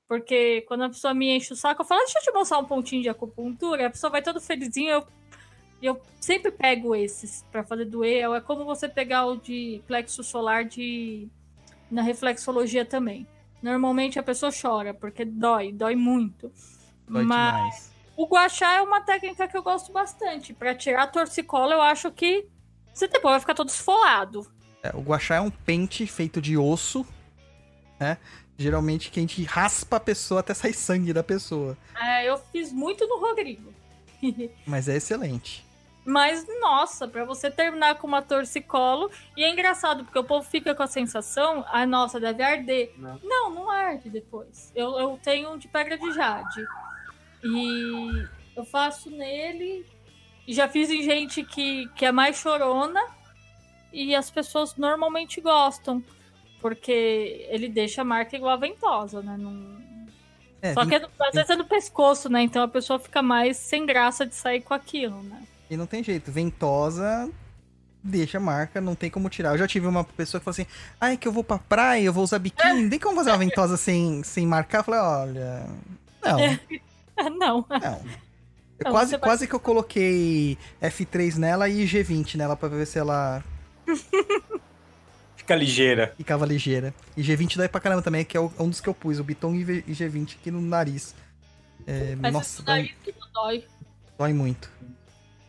[SPEAKER 4] Porque quando a pessoa me enche o saco, eu falo, deixa eu te mostrar um pontinho de acupuntura. A pessoa vai todo felizinho. Eu, eu sempre pego esses pra fazer doer. É como você pegar o de plexo solar de na reflexologia também. Normalmente a pessoa chora, porque dói, dói muito.
[SPEAKER 2] Dói
[SPEAKER 4] Mas
[SPEAKER 2] demais.
[SPEAKER 4] O guachá é uma técnica que eu gosto bastante. Pra tirar a torcicola, eu acho que você depois vai ficar todo esfolado.
[SPEAKER 2] É, o guachá é um pente feito de osso, né? Geralmente que a gente raspa a pessoa até sair sangue da pessoa.
[SPEAKER 4] É, eu fiz muito no Rodrigo.
[SPEAKER 2] Mas é excelente.
[SPEAKER 4] Mas, nossa, pra você terminar com uma torcicolo. E é engraçado, porque o povo fica com a sensação, ah, nossa, deve arder.
[SPEAKER 3] Não.
[SPEAKER 4] Não, não, arde depois. Eu, eu tenho um de pedra de jade. E eu faço nele. E já fiz em gente que, que é mais chorona. E as pessoas normalmente gostam. Porque ele deixa a marca igual a ventosa, né? Não,
[SPEAKER 2] É,
[SPEAKER 4] Só que às vezes é no pescoço, né? Então a pessoa fica mais sem graça de sair com aquilo, né?
[SPEAKER 2] E não tem jeito. Ventosa deixa a marca, não tem como tirar. Eu já tive uma pessoa que falou assim: ai, que eu vou pra praia, eu vou usar biquíni, tem como fazer uma ventosa sem, sem marcar? Eu falei: olha. Não,
[SPEAKER 4] Não.
[SPEAKER 2] não.
[SPEAKER 4] Não,
[SPEAKER 2] quase,
[SPEAKER 4] vai-
[SPEAKER 2] quase que eu coloquei F3 nela e G20 nela pra ver se ela
[SPEAKER 3] Fica ligeira.
[SPEAKER 2] ficava ligeira. E G20 dói pra caramba também, que é o- um dos que eu pus, o Biton e V- e G20 aqui no nariz. É,
[SPEAKER 4] Mas
[SPEAKER 2] nossa, dói,
[SPEAKER 4] daí que não dói.
[SPEAKER 2] dói muito.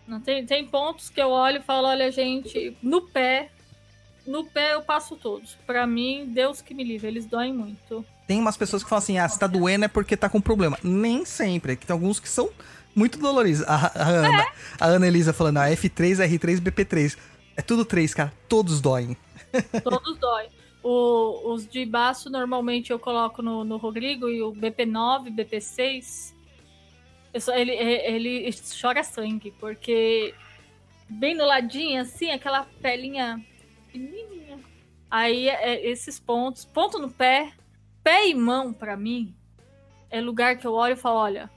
[SPEAKER 4] Não tem, tem pontos que eu olho e falo, olha, gente, no pé. No pé eu passo todos. Pra mim, Deus que me livre, eles doem muito.
[SPEAKER 2] Tem umas pessoas que falam assim, ah, se tá doendo é porque tá com problema. Nem sempre, é que tem alguns que são muito doloridos. A, a Ana, a Ana Elisa falando, ah, F3, R3, BP3. É tudo 3, cara. Todos doem.
[SPEAKER 4] Todos doem. O- os de baço, normalmente eu coloco no, no Rodrigo e o BP9, BP6. eu só- ele, ele chora sangue, porque bem no ladinho, assim, aquela pelinha fininha. Aí é, esses pontos, ponto no pé, pé e mão, pra mim, é lugar que eu olho e falo: olha,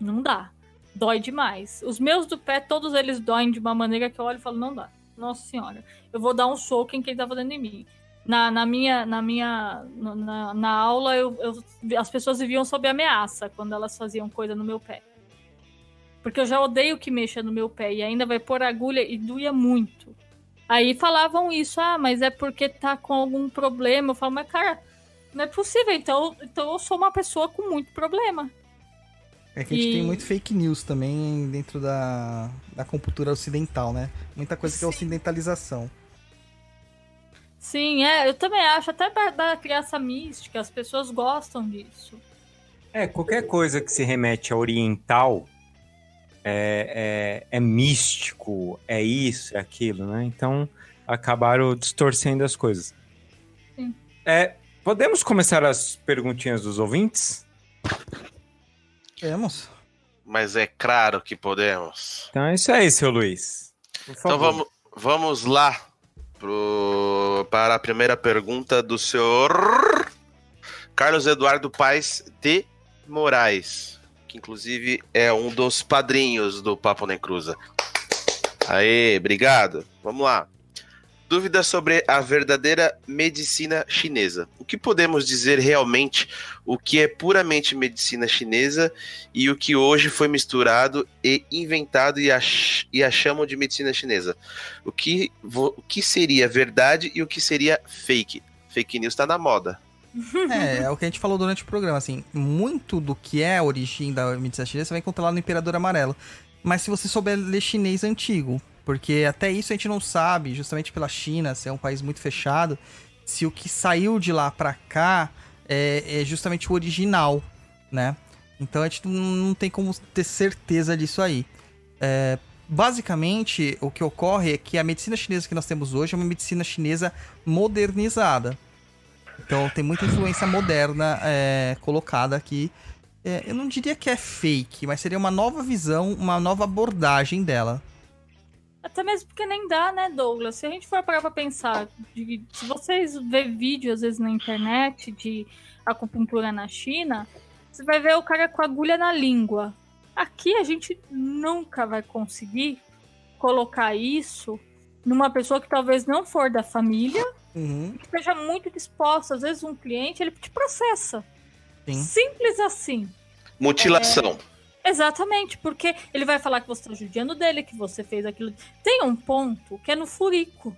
[SPEAKER 4] não dá. Dói demais. Os meus do pé, todos eles doem de uma maneira que eu olho e falo: não dá. Nossa senhora, eu vou dar um soco em quem tá fazendo em mim. Na, na minha, na, minha na, na aula, eu, eu- as pessoas viviam sob ameaça quando elas faziam coisa no meu pé. Porque eu já odeio que mexa no meu pé e ainda vai pôr agulha e doía muito. Aí falavam isso, ah, mas é porque tá com algum problema. Eu falo, mas cara, não é possível. Então, então eu sou uma pessoa com muito problema.
[SPEAKER 2] É que a gente
[SPEAKER 4] E-
[SPEAKER 2] tem muito fake news também dentro da, da cultura ocidental, né? Muita coisa que é
[SPEAKER 4] Sim.
[SPEAKER 2] ocidentalização.
[SPEAKER 4] Sim, é, eu também acho, até da, da criança mística, as pessoas gostam disso.
[SPEAKER 3] É, qualquer coisa que se remete a oriental é, é, é místico, é isso, é aquilo, né? Então acabaram distorcendo as coisas.
[SPEAKER 4] Sim.
[SPEAKER 3] É, podemos começar as perguntinhas dos ouvintes?
[SPEAKER 2] Temos.
[SPEAKER 5] Mas é claro que podemos.
[SPEAKER 3] Então é isso aí, seu Luiz.
[SPEAKER 5] Então vamos, vamos lá pro, para a primeira pergunta do senhor Carlos Eduardo Paes de Moraes, que inclusive é um dos padrinhos do Papo Nem Cruza. Aê, obrigado. Vamos lá. Dúvida sobre a verdadeira medicina chinesa. O que podemos dizer realmente o que é puramente medicina chinesa e o que hoje foi misturado e inventado e, ach e a chamam de medicina chinesa? O que, o que seria verdade e o que seria fake? Fake news tá na moda.
[SPEAKER 2] É, é o que a gente falou durante o programa, assim, muito do que é a origem da medicina chinesa você vai encontrar lá no Imperador Amarelo. Mas se você souber ler chinês antigo, porque até isso a gente não sabe, justamente pela China ser um país muito fechado, se o que saiu de lá pra cá é, é justamente o original, né? Então a gente não tem como ter certeza disso aí. É, basicamente, o que ocorre é que a medicina chinesa que nós temos hoje é uma medicina chinesa modernizada. Então tem muita influência moderna é, colocada aqui. É, eu não diria que é fake, mas seria uma nova visão, uma nova abordagem dela.
[SPEAKER 4] Até mesmo porque nem dá, né, Douglas? Se a gente for parar pra pensar, de- se vocês ver vídeo às vezes na internet de acupuntura na China, você vai ver o cara com agulha na língua. Aqui a gente nunca vai conseguir colocar isso numa pessoa que talvez não for da família, que esteja muito disposta. Às vezes um cliente, ele te processa.
[SPEAKER 2] Sim.
[SPEAKER 4] Simples assim.
[SPEAKER 5] Mutilação.
[SPEAKER 4] Exatamente, porque ele vai falar que você está judiando dele, que você fez aquilo. Tem um ponto que é no furico.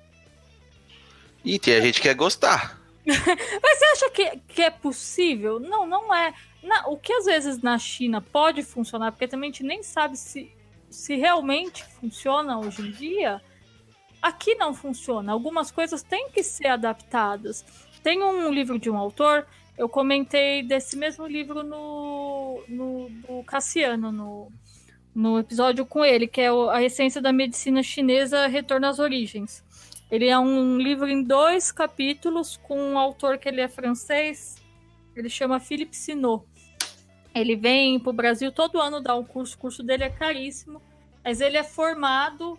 [SPEAKER 5] E tem a gente que quer gostar.
[SPEAKER 4] Mas você acha que, que é possível? Não, não é. Na- o que às vezes na China pode funcionar, porque também a gente nem sabe se, se realmente funciona hoje em dia, aqui não funciona. Algumas coisas têm que ser adaptadas. Tem um livro de um autor, eu comentei desse mesmo livro no, no do Cassiano, no, no episódio com ele, que é A Essência da Medicina Chinesa Retorno às Origens. Ele é um livro em dois capítulos com um autor que ele é francês. Ele chama Philippe Sinot. Ele vem para o Brasil todo ano dar um curso. O curso dele é caríssimo. Mas ele é formado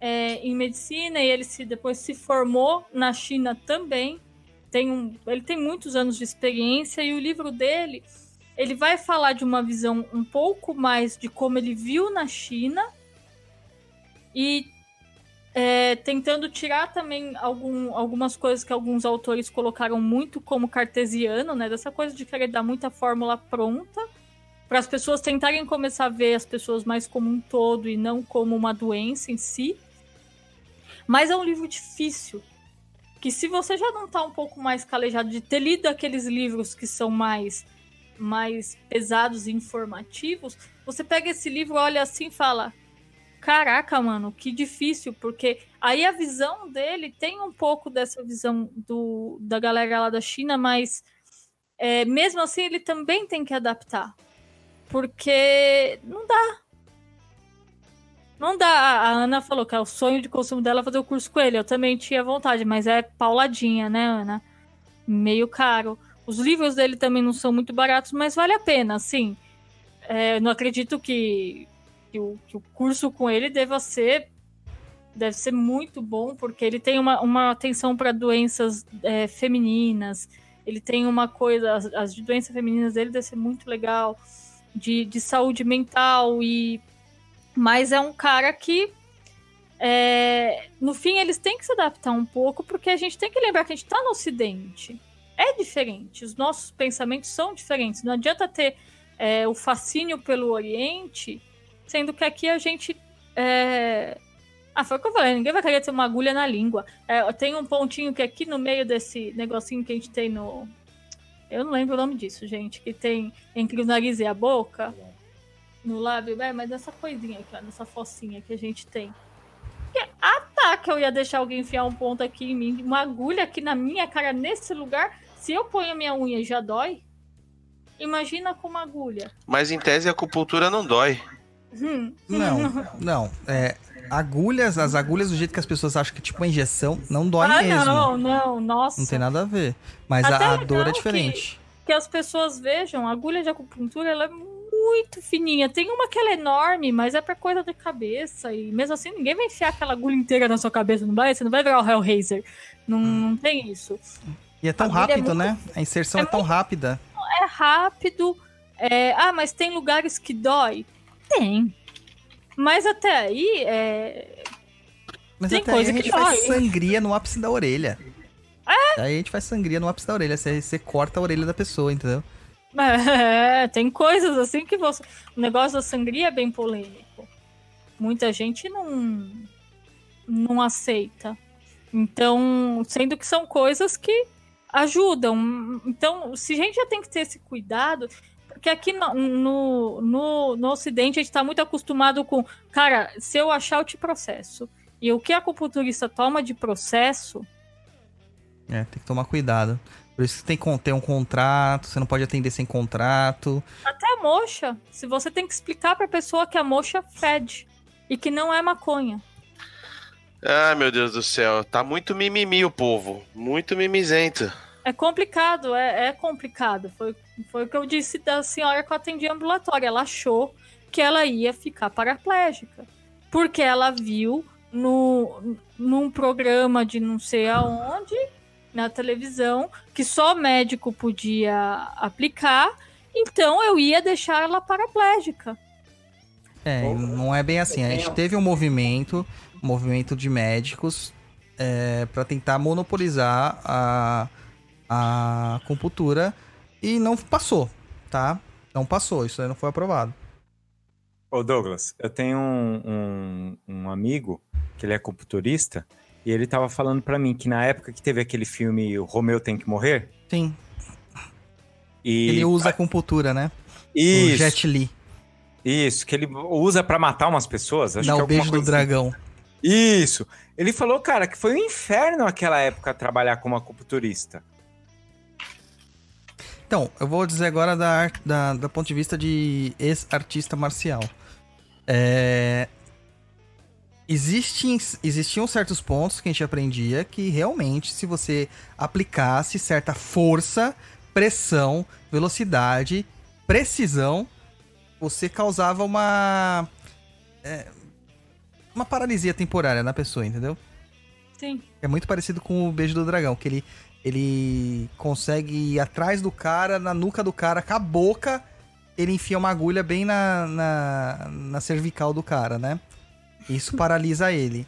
[SPEAKER 4] é, em medicina e ele se, depois se formou na China também. Tem um, ele tem muitos anos de experiência e o livro dele ele vai falar de uma visão um pouco mais de como ele viu na China e é, tentando tirar também algum, algumas coisas que alguns autores colocaram muito como cartesiano, né? Dessa coisa de querer dar muita fórmula pronta para as pessoas tentarem começar a ver as pessoas mais como um todo e não como uma doença em si. Mas é um livro difícil. Que se você já não tá um pouco mais calejado de ter lido aqueles livros que são mais mais pesados e informativos, você pega esse livro, olha assim e fala: Caraca, mano, que difícil, porque aí a visão dele tem um pouco dessa visão do, da galera lá da China, mas é, mesmo assim ele também tem que adaptar. Porque não dá. Não dá. A Ana falou que é o sonho de consumo dela fazer o curso com ele. Eu também tinha vontade, mas é pauladinha, né, Ana? Meio caro. Os livros dele também não são muito baratos, mas vale a pena, assim. É, não acredito que, que, o, que o curso com ele deva ser deve ser muito bom, porque ele tem uma, uma atenção para doenças é, femininas, ele tem uma coisa, as, as doenças femininas dele deve ser muito legal, de, de saúde mental, e mas é um cara que é, no fim eles têm que se adaptar um pouco, porque a gente tem que lembrar que a gente está no ocidente. É diferente, os nossos pensamentos são diferentes. Não adianta ter é, o fascínio pelo Oriente, sendo que aqui a gente. É... Ah, foi o que eu falei, ninguém vai querer ter uma agulha na língua. É, tem um pontinho que aqui no meio desse negocinho que a gente tem no. Eu não lembro o nome disso, gente. Que tem entre o nariz e a boca. No lábio, é, mas essa coisinha aqui, ó, nessa focinha que a gente tem. Que, ah, tá, que eu ia deixar alguém enfiar um ponto aqui em mim, uma agulha aqui na minha cara, nesse lugar. Se eu ponho a minha unha já dói, imagina com uma agulha.
[SPEAKER 5] Mas em tese a acupuntura não dói.
[SPEAKER 4] Hum.
[SPEAKER 2] Não, não. É, agulhas, as agulhas do jeito que as pessoas acham que tipo uma injeção, não dói
[SPEAKER 4] ah,
[SPEAKER 2] mesmo.
[SPEAKER 4] não, não, nossa.
[SPEAKER 2] Não tem nada a ver. Mas
[SPEAKER 4] Até
[SPEAKER 2] a, a dor é
[SPEAKER 4] que-
[SPEAKER 2] diferente.
[SPEAKER 4] Que as pessoas vejam, a agulha de acupuntura ela é muito fininha. Tem uma que ela é enorme, mas é pra coisa de cabeça. E mesmo assim, ninguém vai enfiar aquela agulha inteira na sua cabeça, não vai? Você não vai virar o Hellraiser. Não, não tem isso.
[SPEAKER 2] E é tão
[SPEAKER 4] é
[SPEAKER 2] rápido,
[SPEAKER 4] muito-
[SPEAKER 2] né? A inserção é,
[SPEAKER 4] é
[SPEAKER 2] tão rápida.
[SPEAKER 4] É rápido. é- Ah, mas tem lugares que dói? Tem. Mas até aí, é...
[SPEAKER 2] Mas
[SPEAKER 4] Tem
[SPEAKER 2] até aí
[SPEAKER 4] coisa
[SPEAKER 2] a gente
[SPEAKER 4] que
[SPEAKER 2] faz
[SPEAKER 4] dói.
[SPEAKER 2] sangria no ápice da orelha. É? Aí a gente faz sangria no ápice da orelha. Você, você corta a orelha da pessoa, entendeu?
[SPEAKER 4] É, tem coisas assim que você. O negócio da sangria é bem polêmico. Muita gente não, não aceita. Então, sendo que são coisas que ajudam. Então, se a gente já tem que ter esse cuidado, porque aqui no, no, no, no Ocidente a gente está muito acostumado com, cara, se eu achar, eu te processo. E o que a acupunturista toma de processo,
[SPEAKER 2] É, tem que tomar cuidado. Por isso que tem que ter um contrato, você não pode atender sem contrato.
[SPEAKER 4] até a moxa, se você tem que explicar pra pessoa que a moxa fede e que não é maconha.
[SPEAKER 5] Ai, meu Deus do céu. Tá muito mimimi o povo. Muito mimizento.
[SPEAKER 4] É complicado, é, é complicado. Foi, foi o que eu disse da senhora que eu atendi ambulatório. Ela achou que ela ia ficar paraplégica. Porque ela viu no, num programa de não sei aonde, na televisão, que só médico podia aplicar. Então eu ia deixar ela paraplégica.
[SPEAKER 2] É, não é bem assim. A gente teve um movimento, um movimento de médicos é, para tentar monopolizar a, a acupuntura e não passou, tá? Não passou, isso aí não foi aprovado.
[SPEAKER 3] Ô Douglas, eu tenho um, um, um amigo que ele é acupunturista e ele tava falando pra mim que na época que teve aquele filme O Romeu Tem Que Morrer,
[SPEAKER 2] Sim,
[SPEAKER 3] e...
[SPEAKER 2] ele usa acupuntura, né? O
[SPEAKER 3] Isso,
[SPEAKER 2] Jet Li,
[SPEAKER 3] isso, que ele usa pra matar umas pessoas. Acho
[SPEAKER 2] dá
[SPEAKER 3] que é
[SPEAKER 2] o beijo do
[SPEAKER 3] coisa
[SPEAKER 2] dragão.
[SPEAKER 3] assim. Isso. Ele falou, cara, que foi um inferno naquela época trabalhar como acupunturista.
[SPEAKER 2] Então, eu vou dizer agora da, da, da ponto de vista de ex-artista marcial. É... Existem, existiam certos pontos que a gente aprendia que realmente, se você aplicasse certa força, pressão, velocidade, precisão, você causava uma. é, uma paralisia temporária na pessoa, entendeu?
[SPEAKER 4] Sim.
[SPEAKER 2] É muito parecido com o beijo do dragão, que ele, ele consegue ir atrás do cara, na nuca do cara, com a boca, ele enfia uma agulha bem na, na, na cervical do cara, né? Isso paralisa ele.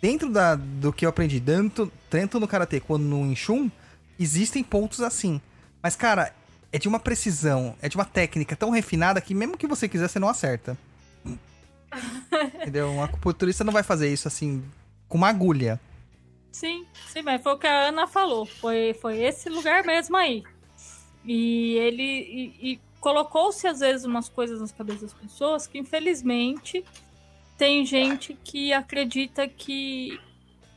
[SPEAKER 2] Dentro da, do que eu aprendi, tanto, tanto no Karatê quanto no Inchun, existem pontos assim. Mas, cara, é de uma precisão, é de uma técnica tão refinada que mesmo que você quiser, você não acerta. Entendeu? Um acupunturista não vai fazer isso assim, com uma agulha.
[SPEAKER 4] Sim, sim, mas foi o que a Ana falou. Foi, foi esse lugar mesmo aí. E ele e, e colocou-se, às vezes, umas coisas nas cabeças das pessoas que, infelizmente, tem gente que acredita que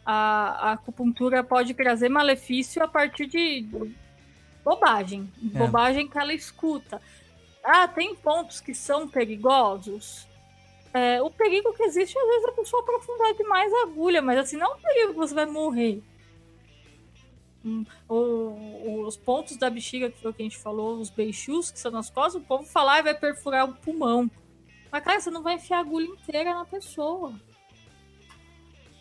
[SPEAKER 4] a, a acupuntura pode trazer malefício a partir de bobagem.
[SPEAKER 2] É.
[SPEAKER 4] Bobagem que ela escuta. Ah, tem pontos que são perigosos. É, o perigo que existe, às vezes, é a pessoa aprofundar demais a agulha, mas assim, não é um perigo que você vai morrer. Hum, o- os pontos da bexiga, que foi o que a gente falou, os beixus, que são nas costas, o povo falar e vai perfurar o pulmão. Mas, cara, você não vai enfiar a agulha inteira na pessoa.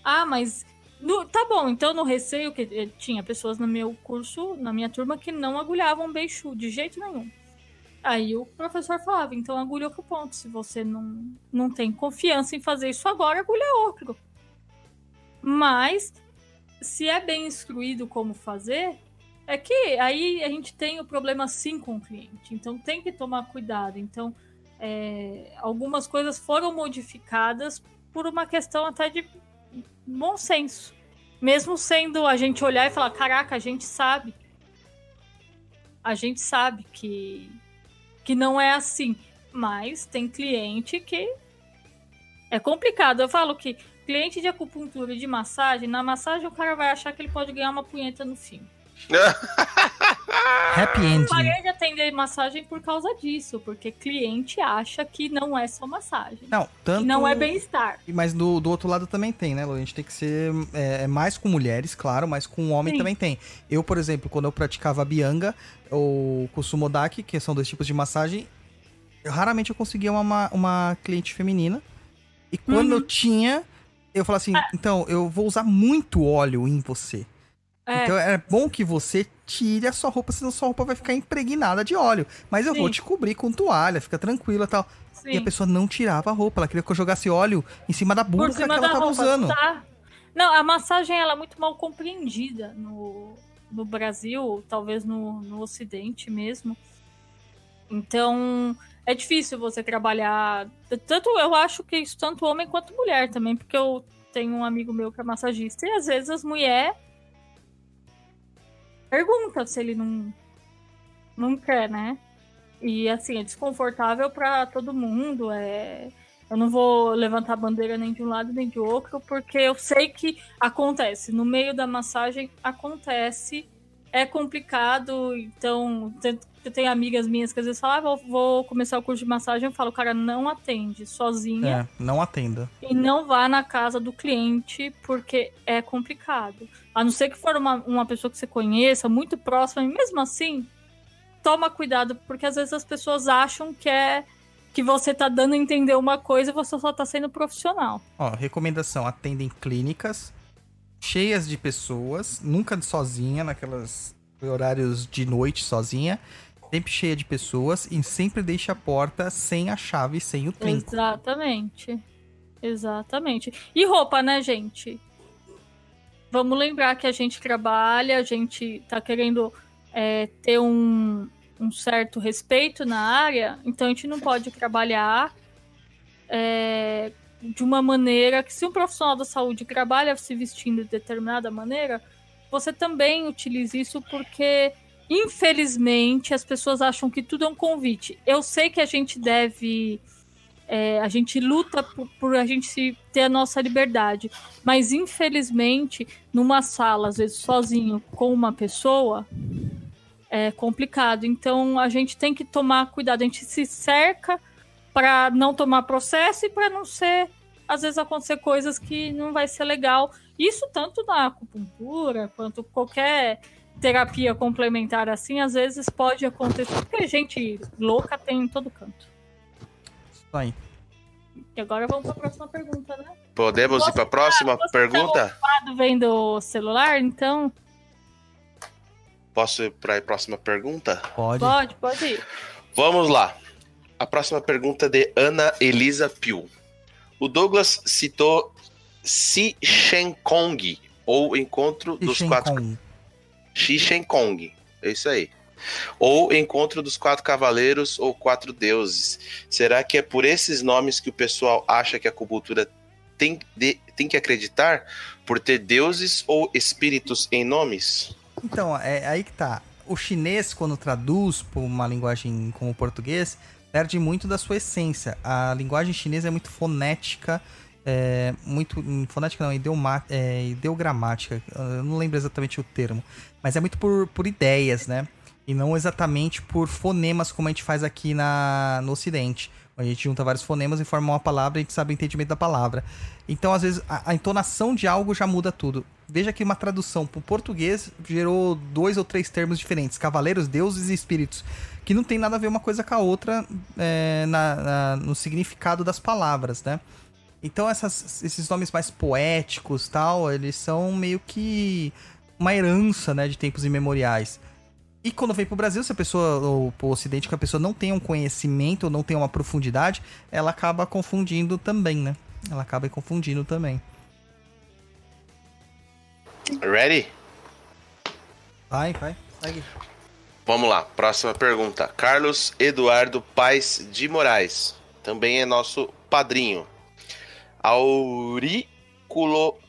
[SPEAKER 4] Ah, mas. no- tá bom, então no receio que eh, tinha pessoas no meu curso, na minha turma, que não agulhavam beixu, de jeito nenhum. Aí o professor falava, então agulha outro ponto. Se você não, não tem confiança em fazer isso agora, agulha outro. Mas, se é bem instruído como fazer, é que aí a gente tem o problema sim com o cliente. Então tem que tomar cuidado. Então, é, algumas coisas foram modificadas por uma questão até de bom senso. Mesmo sendo a gente olhar e falar, caraca, a gente sabe. A gente sabe que que não é assim. Mas tem cliente que é complicado. Eu falo que cliente de acupuntura e de massagem, na massagem o cara vai achar que ele pode ganhar uma punheta no fim.
[SPEAKER 2] Happy ending.
[SPEAKER 4] Parei de atender massagem por causa disso, porque cliente acha que não é só massagem.
[SPEAKER 2] Não, tanto.
[SPEAKER 4] não é bem-estar.
[SPEAKER 2] Mas do, do outro lado também tem, né, Lu? A gente tem que ser é, é mais com mulheres, claro, mas com homem
[SPEAKER 4] Sim.
[SPEAKER 2] também tem. Eu, por exemplo, quando eu praticava a Bianga ou Kusumodaki, que são dois tipos de massagem, raramente eu conseguia uma, uma, cliente feminina. E quando
[SPEAKER 4] Uhum.
[SPEAKER 2] eu tinha, eu falava assim, então, eu vou usar muito óleo em você.
[SPEAKER 4] É,
[SPEAKER 2] Então é bom que você tire a sua roupa, senão sua roupa vai ficar impregnada de óleo. Mas eu vou
[SPEAKER 4] Sim.
[SPEAKER 2] te cobrir com toalha, fica tranquila e tal. E a
[SPEAKER 4] sim.
[SPEAKER 2] pessoa não tirava a roupa, ela queria que eu jogasse óleo em cima da
[SPEAKER 4] Por
[SPEAKER 2] bunda que
[SPEAKER 4] cima
[SPEAKER 2] ela
[SPEAKER 4] da
[SPEAKER 2] tava
[SPEAKER 4] roupa,
[SPEAKER 2] usando.
[SPEAKER 4] tá? Não, a massagem ela é muito mal compreendida no, no Brasil, talvez no, no Ocidente mesmo. Então, é difícil você trabalhar. Tanto eu acho que isso tanto homem quanto mulher também, porque eu tenho um amigo meu que é massagista e às vezes as mulheres perguntam se ele não, não quer, né? E assim, é desconfortável pra todo mundo. É... Eu não vou levantar a bandeira nem de um lado nem de outro, porque eu sei que acontece. No meio da massagem acontece. É complicado, então eu tenho amigas minhas que às vezes falam, ah, vou, vou começar o curso de massagem, eu falo, cara, não atende sozinha
[SPEAKER 2] É, não atenda.
[SPEAKER 4] e não vá na casa do cliente, porque é complicado. A não ser que for uma, uma pessoa que você conheça, muito próxima, e mesmo assim, toma cuidado, porque às vezes as pessoas acham que é que você tá dando a entender uma coisa e você só tá sendo profissional.
[SPEAKER 2] Ó, recomendação: atendem clínicas cheias de pessoas, nunca sozinha, naquelas horários de noite sozinha. Sempre cheia de pessoas e sempre deixe a porta sem a chave, sem o trinco.
[SPEAKER 4] Exatamente. Exatamente. E roupa, né, gente? Vamos lembrar que a gente trabalha, a gente tá querendo é, ter um, um certo respeito na área, então a gente não pode trabalhar é, de uma maneira que, se um profissional da saúde trabalha se vestindo de determinada maneira, você também utilize isso porque, infelizmente, as pessoas acham que tudo é um convite. Eu sei que a gente deve. é, a gente luta por, por a gente se- ter a nossa liberdade. Mas, infelizmente, numa sala, às vezes sozinho com uma pessoa, é complicado. Então, a gente tem que tomar cuidado. A gente se cerca para não tomar processo e para não ser, às vezes, acontecer coisas que não vai ser legal. Isso tanto na acupuntura quanto qualquer terapia complementar assim, às vezes pode acontecer, porque gente louca tem em todo canto.
[SPEAKER 2] Isso aí.
[SPEAKER 4] E agora vamos para a próxima pergunta, né?
[SPEAKER 5] Podemos ir para a próxima
[SPEAKER 4] Você tá
[SPEAKER 5] pergunta?
[SPEAKER 4] ocupado vendo o celular, então
[SPEAKER 5] Posso ir para a próxima pergunta?
[SPEAKER 2] Pode.
[SPEAKER 4] pode, pode ir.
[SPEAKER 5] Vamos lá. A próxima pergunta é de Ana Elisa Piu. O Douglas citou Si Shen Kong, ou Encontro dos Quatro
[SPEAKER 2] Kong.
[SPEAKER 5] Xi Shen Kong. É isso aí. Ou Encontro dos Quatro Cavaleiros ou Quatro Deuses. Será que é por esses nomes que o pessoal acha que a acupuntura tem, de- tem que acreditar? Por ter deuses ou espíritos em nomes?
[SPEAKER 2] Então, é aí que tá. O chinês, quando traduz para uma linguagem como o português, perde muito da sua essência. A linguagem chinesa é muito fonética, é, muito. Fonética não, ideoma, é, ideogramática. Eu não lembro exatamente o termo. Mas é muito por, por ideias, né? E não exatamente por fonemas como a gente faz aqui na, no Ocidente. A gente junta vários fonemas e forma uma palavra e a gente sabe o entendimento da palavra. Então, às vezes, a, a entonação de algo já muda tudo. Veja que uma tradução para o português gerou dois ou três termos diferentes: cavaleiros, deuses e espíritos. Que não tem nada a ver uma coisa com a outra é, na- na- no significado das palavras, né? Então, essas- esses nomes mais poéticos tal, eles são meio que uma herança, né, de tempos imemoriais. E quando vem pro Brasil, se a pessoa, ou pro Ocidente, que a pessoa não tem um conhecimento, ou não tem uma profundidade, ela acaba confundindo também, né? Ela acaba confundindo também.
[SPEAKER 5] Ready?
[SPEAKER 2] Vai, vai, segue.
[SPEAKER 5] Vamos lá, próxima pergunta. Carlos Eduardo Paes de Moraes, também é nosso padrinho.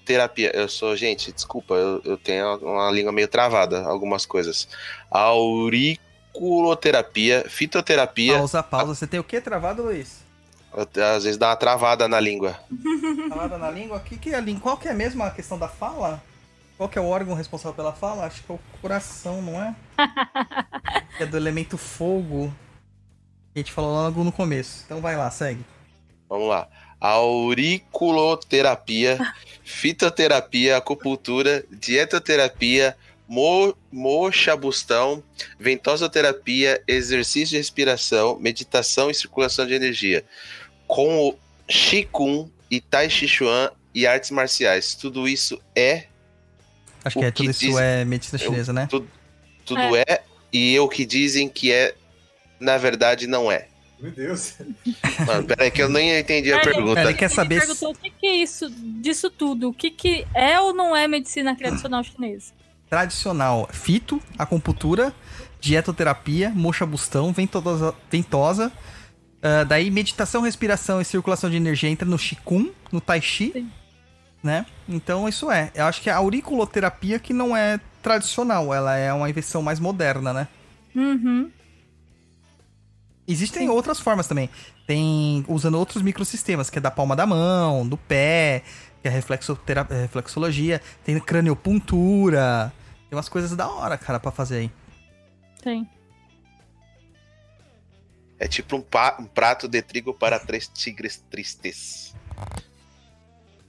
[SPEAKER 5] Auriculoterapia. Eu sou, gente, desculpa, eu, eu tenho uma língua meio travada, algumas coisas. Auriculoterapia, fitoterapia.
[SPEAKER 2] Pausa, pausa. Você tem o que travado, Luiz?
[SPEAKER 5] Eu- Às vezes dá uma travada na língua.
[SPEAKER 2] Travada na língua? Que que é a língua? Qual que é mesmo a questão da fala? Qual que é o órgão responsável pela fala? Acho que é o coração, não é? É do elemento fogo. Que a gente falou logo no começo. Então vai lá, segue.
[SPEAKER 5] Vamos lá. Auriculoterapia, fitoterapia, acupuntura, dietoterapia, mo, mochabustão, ventosoterapia, exercício de respiração, meditação e circulação de energia. Com o Qigong e Tai Chi Chuan e artes marciais. Tudo isso é
[SPEAKER 2] Acho que é
[SPEAKER 5] que
[SPEAKER 2] tudo isso
[SPEAKER 5] diz-
[SPEAKER 2] é medicina chinesa, né?
[SPEAKER 5] tudo, tudo é. e o que dizem que é, na verdade, não é.
[SPEAKER 3] Meu Deus.
[SPEAKER 5] Mano, peraí que eu nem entendi a
[SPEAKER 4] É,
[SPEAKER 5] pergunta.
[SPEAKER 2] Ele quer
[SPEAKER 4] Ele
[SPEAKER 2] saber se...
[SPEAKER 4] perguntou o que, que é isso, disso tudo. O que, que é ou não é medicina tradicional chinesa?
[SPEAKER 2] tradicional fito, acupuntura, dietoterapia, mochabustão, ventosa, ventosa ah, daí meditação, respiração e circulação de energia entra no Qigong, no Tai Chi,
[SPEAKER 4] Sim.
[SPEAKER 2] né? Então isso é. Eu acho que a auriculoterapia que não é tradicional, ela é uma invenção mais moderna, né?
[SPEAKER 4] Uhum.
[SPEAKER 2] Existem
[SPEAKER 4] Sim.
[SPEAKER 2] outras formas também. Tem usando outros microsistemas, que é da palma da mão, do pé, que é reflexotera- eh, reflexologia, tem craniopuntura. Tem umas coisas da hora, cara, pra fazer aí.
[SPEAKER 4] Tem.
[SPEAKER 5] É tipo um, pa- um prato de trigo para três tigres tristes.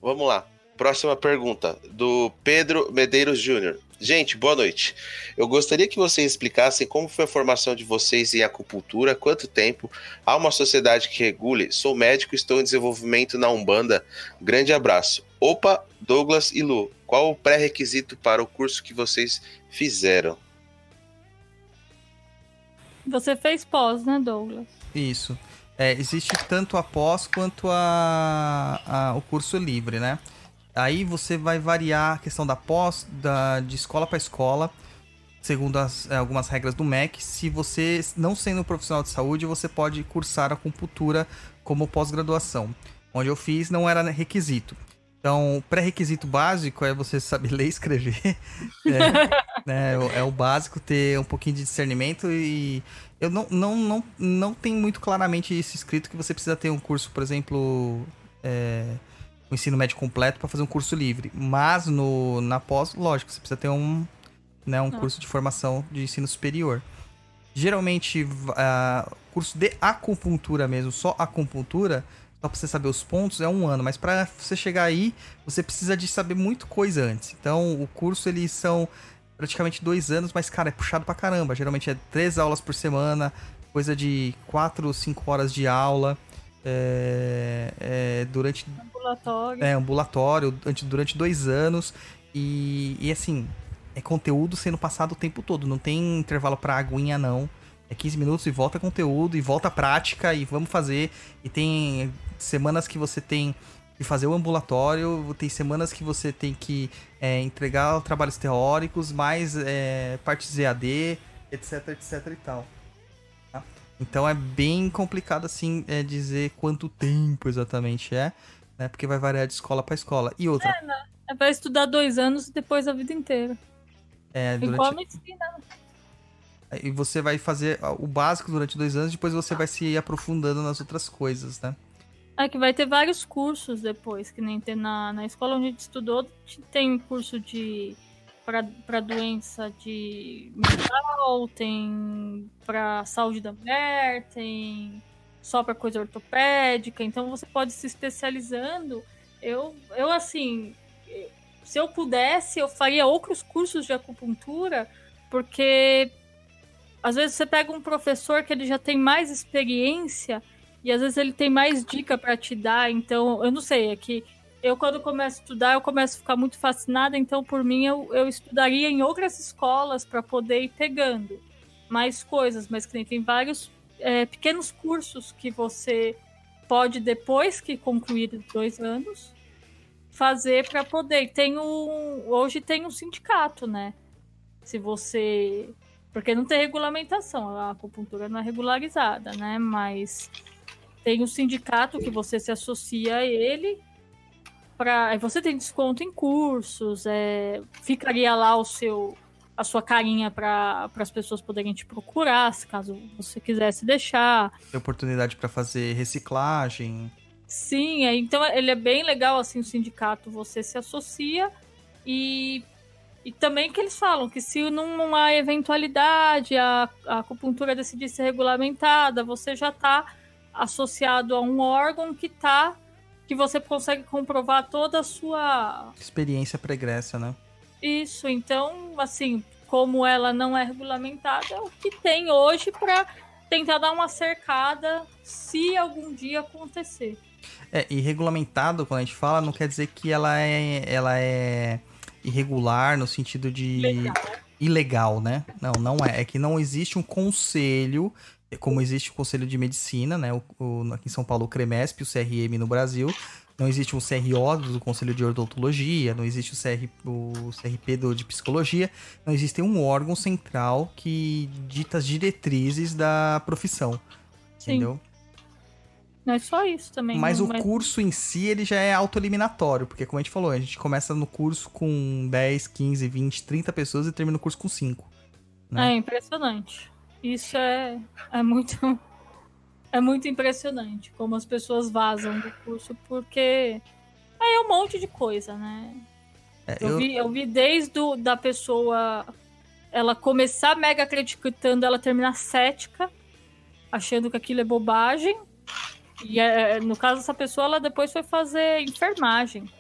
[SPEAKER 5] Vamos lá. Próxima pergunta, do Pedro Medeiros Júnior. Gente, boa noite. Eu gostaria que vocês explicassem como foi a formação de vocês em acupuntura, quanto tempo, há uma sociedade que regule. Sou médico e estou em desenvolvimento na Umbanda. Grande abraço. Opa, Douglas e Lu, qual o pré-requisito para o curso que vocês fizeram?
[SPEAKER 4] Você fez pós, né, Douglas?
[SPEAKER 2] Isso. É, existe tanto a pós quanto a, a- o curso livre, né? Aí você vai variar a questão da pós, da, de escola para escola, segundo as, é, algumas regras do MEC. Se você, não sendo um profissional de saúde, você pode cursar acupuntura como pós-graduação. Onde eu fiz não era requisito. Então, pré-requisito básico é você saber ler e escrever. É, né, é o- é o básico, ter um pouquinho de discernimento e eu não, não, não, não tenho muito claramente isso escrito que você precisa ter um curso, por exemplo, é, o ensino médio completo para fazer um curso livre. Mas no, na pós, lógico, você precisa ter um, né, um
[SPEAKER 4] Ah.
[SPEAKER 2] curso de formação de ensino superior. Geralmente, ah, curso de acupuntura mesmo, só acupuntura, só pra você saber os pontos, é um ano. Mas para você chegar aí, você precisa de saber muito coisa antes. Então, o curso, eles são praticamente dois anos, mas, cara, é puxado pra caramba. Geralmente é três aulas por semana, coisa de quatro, cinco horas de aula. É, é, durante
[SPEAKER 4] Ambulatório.
[SPEAKER 2] é, ambulatório durante, durante dois anos. E, e assim, é conteúdo sendo passado o tempo todo. Não tem intervalo pra aguinha, não. É 15 minutos e volta conteúdo, e volta prática, e vamos fazer. E tem semanas que você tem que fazer o ambulatório, tem semanas que você tem que é, entregar trabalhos teóricos, mais é, partes EAD, etc, etc e tal. Então é bem complicado, assim, é, dizer quanto tempo exatamente é né? Porque vai variar de escola para escola. E outra,
[SPEAKER 4] É pra estudar dois anos e depois a vida inteira.
[SPEAKER 2] é,
[SPEAKER 4] Igual a
[SPEAKER 2] durante,
[SPEAKER 4] medicina.
[SPEAKER 2] e você vai fazer o básico durante dois anos, depois você vai se aprofundando nas outras coisas, né?
[SPEAKER 4] É que vai ter vários cursos depois, que nem tem na, na escola onde a gente estudou, tem curso de para doença de mental, tem para saúde da mulher, tem só para coisa ortopédica, então você pode se especializando. Eu, eu assim, se eu pudesse, eu faria outros cursos de acupuntura, porque às vezes você pega um professor que ele já tem mais experiência e às vezes ele tem mais dica para te dar, então eu não sei, é que eu quando começo a estudar, eu começo a ficar muito fascinada, então por mim eu, eu estudaria em outras escolas para poder ir pegando mais coisas, mas que tem vários é, pequenos cursos que você pode, depois que concluir dois anos, fazer para poder. Tem um, hoje tem um sindicato, né? Se você. Porque não tem regulamentação, a acupuntura não é regularizada, né? Mas tem um sindicato que você se associa a ele. Aí você tem desconto em cursos, é, ficaria lá o seu a sua carinha para as pessoas poderem te procurar, se caso você quisesse deixar.
[SPEAKER 2] Tem oportunidade para fazer reciclagem.
[SPEAKER 4] Sim, é, então ele é bem legal assim o sindicato, você se associa e e também que eles falam que se numa eventualidade a, a acupuntura decidir ser regulamentada, você já está associado a um órgão que tá que você consegue comprovar toda a sua
[SPEAKER 2] Experiência pregressa, né?
[SPEAKER 4] Isso, então, assim, como ela não é regulamentada, é o que tem hoje para tentar dar uma cercada se algum dia acontecer.
[SPEAKER 2] É, e regulamentado, quando a gente fala, não quer dizer que ela é, ela é irregular no sentido de
[SPEAKER 4] Legal.
[SPEAKER 2] ilegal, né? Não, não é. É que não existe um conselho, como existe o Conselho de Medicina, né? O, o- aqui em São Paulo, o CREMESP, o CRM no Brasil. Não existe um CRO do Conselho de Odontologia, não existe o, CR, o CRP do, de Psicologia, não existe um órgão central que dita as diretrizes da profissão.
[SPEAKER 4] Sim.
[SPEAKER 2] Entendeu?
[SPEAKER 4] Não é só isso também.
[SPEAKER 2] Mas
[SPEAKER 4] não-
[SPEAKER 2] o curso em si, ele já é autoeliminatório, porque como a gente falou, a gente começa no curso com 10, 15, 20, 30 pessoas e termina o curso com 5. né?
[SPEAKER 4] É impressionante. Isso é, é muito é muito impressionante como as pessoas vazam do curso porque aí é um monte de coisa, né?
[SPEAKER 2] É,
[SPEAKER 4] Eu,
[SPEAKER 2] eu-
[SPEAKER 4] vi, eu vi desde o, da pessoa ela começar mega acreditando, ela terminar cética, achando que aquilo é bobagem. E é, no caso dessa pessoa, ela depois foi fazer enfermagem.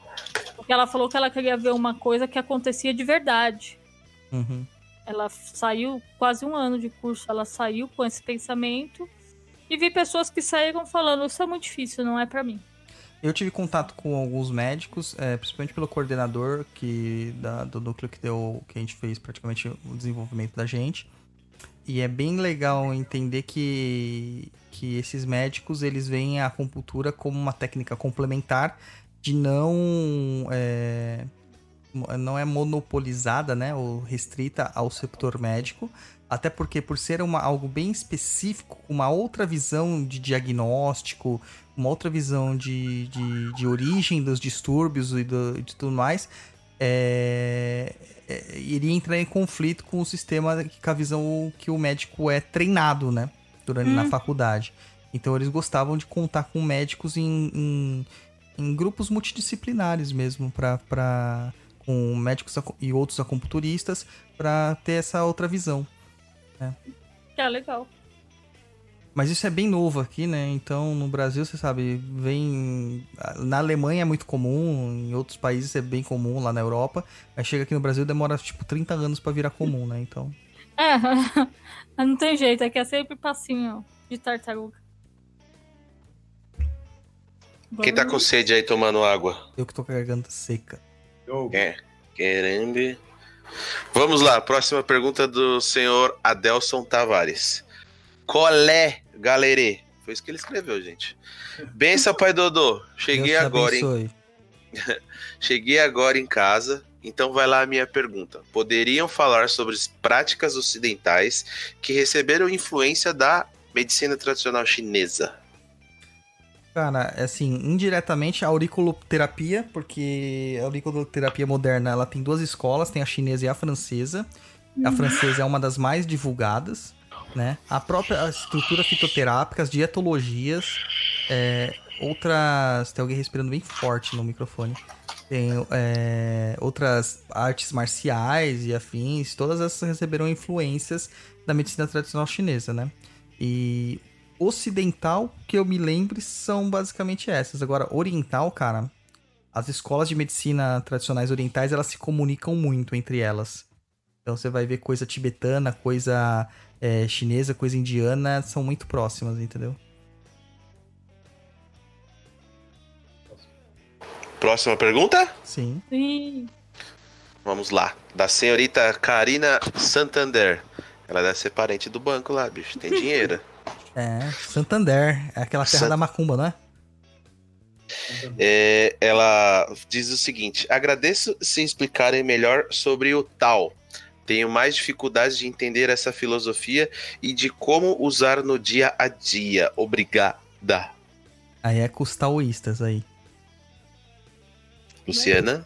[SPEAKER 4] Porque ela falou que ela queria ver uma coisa que acontecia de verdade.
[SPEAKER 2] Uhum.
[SPEAKER 4] Ela saiu quase um ano de curso, ela saiu com esse pensamento. E vi pessoas que saíram falando: Isso é muito difícil, não é pra mim.
[SPEAKER 2] Eu tive contato com alguns médicos, é, principalmente pelo coordenador que, da- do núcleo que deu, que a gente fez praticamente o desenvolvimento da gente. E é bem legal entender que, que esses médicos eles veem a acupuntura como uma técnica complementar de não é, não é monopolizada, né, ou restrita ao setor médico, até porque por ser uma, algo bem específico, uma outra visão de diagnóstico, uma outra visão de, de, de origem dos distúrbios e do- de tudo mais, é, é, iria entrar em conflito com o sistema, com a visão que o médico é treinado, né? Durante na
[SPEAKER 4] Hum.
[SPEAKER 2] faculdade. Então eles gostavam de contar com médicos em, em, em grupos multidisciplinares mesmo, pra, com médicos e outros acupunturistas, para ter essa outra visão.
[SPEAKER 4] Que é legal.
[SPEAKER 2] Mas isso é bem novo aqui, né? Então, no Brasil, você sabe, vem. Na Alemanha é muito comum, em outros países é bem comum, lá na Europa. Aí chega aqui no Brasil demora tipo 30 anos pra virar comum, né? Então.
[SPEAKER 4] É, não tem jeito, é que é sempre passinho de tartaruga.
[SPEAKER 5] Quem tá com sede aí tomando água?
[SPEAKER 2] Eu que tô com a garganta seca.
[SPEAKER 5] É, querendo. Vamos lá, próxima pergunta do senhor Adelson Tavares. Colé, galerê. Foi isso que ele escreveu, gente. Benção, pai Dodô. Cheguei
[SPEAKER 2] Deus
[SPEAKER 5] agora, hein? Cheguei agora em casa, então vai lá a minha pergunta. Poderiam falar sobre as práticas ocidentais que receberam influência da medicina tradicional chinesa?
[SPEAKER 2] Cara, é assim, indiretamente a auriculoterapia, porque a auriculoterapia moderna ela tem duas escolas, tem a chinesa e a francesa. A francesa é uma das mais divulgadas, né? A própria estrutura fitoterápica, as dietologias, é, outras. Tem alguém respirando bem forte no microfone. Tem é, outras artes marciais e afins, todas essas receberam influências da medicina tradicional chinesa, né? E ocidental, que eu me lembre, são basicamente essas. Agora, oriental, cara, as escolas de medicina tradicionais orientais, elas se comunicam muito entre elas. Então você vai ver coisa tibetana, coisa é, chinesa, coisa indiana, são muito próximas, entendeu?
[SPEAKER 5] Próxima pergunta?
[SPEAKER 2] Sim.
[SPEAKER 4] Sim.
[SPEAKER 5] Vamos lá. Da senhorita Karina Santander. Ela deve ser parente do banco lá, bicho. Tem dinheiro.
[SPEAKER 2] É, Santander, é aquela terra
[SPEAKER 5] San-
[SPEAKER 2] da macumba, não é?
[SPEAKER 5] É, ela diz o seguinte: agradeço se explicarem melhor sobre o tal. Tenho mais dificuldade de entender essa filosofia e de como usar no dia a dia. Obrigada.
[SPEAKER 2] Aí é com os taoístas aí.
[SPEAKER 5] Luciana?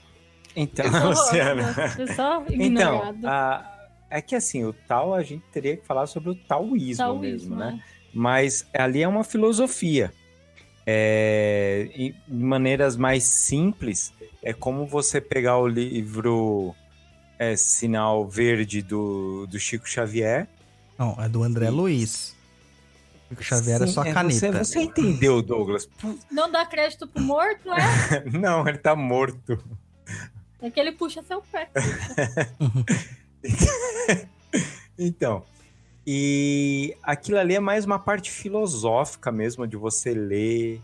[SPEAKER 3] Então, Luciana.
[SPEAKER 4] Só
[SPEAKER 3] Então, a- é que assim, o tal a gente teria que falar sobre o taoísmo,
[SPEAKER 4] Taoísmo,
[SPEAKER 3] mesmo, né?
[SPEAKER 4] né?
[SPEAKER 3] Mas ali é uma filosofia. É, em- de maneiras mais simples, é como você pegar o livro é, Sinal Verde do, do Chico Xavier.
[SPEAKER 2] Não, é do André Luiz. O Xavier é
[SPEAKER 3] Sim,
[SPEAKER 2] só
[SPEAKER 3] é,
[SPEAKER 2] caneta.
[SPEAKER 3] Você, você entendeu, Douglas?
[SPEAKER 4] Não dá crédito pro morto, é?
[SPEAKER 3] Não, ele tá morto.
[SPEAKER 4] É que ele puxa seu pé.
[SPEAKER 3] Então, e aquilo ali é mais uma parte filosófica mesmo, de você ler.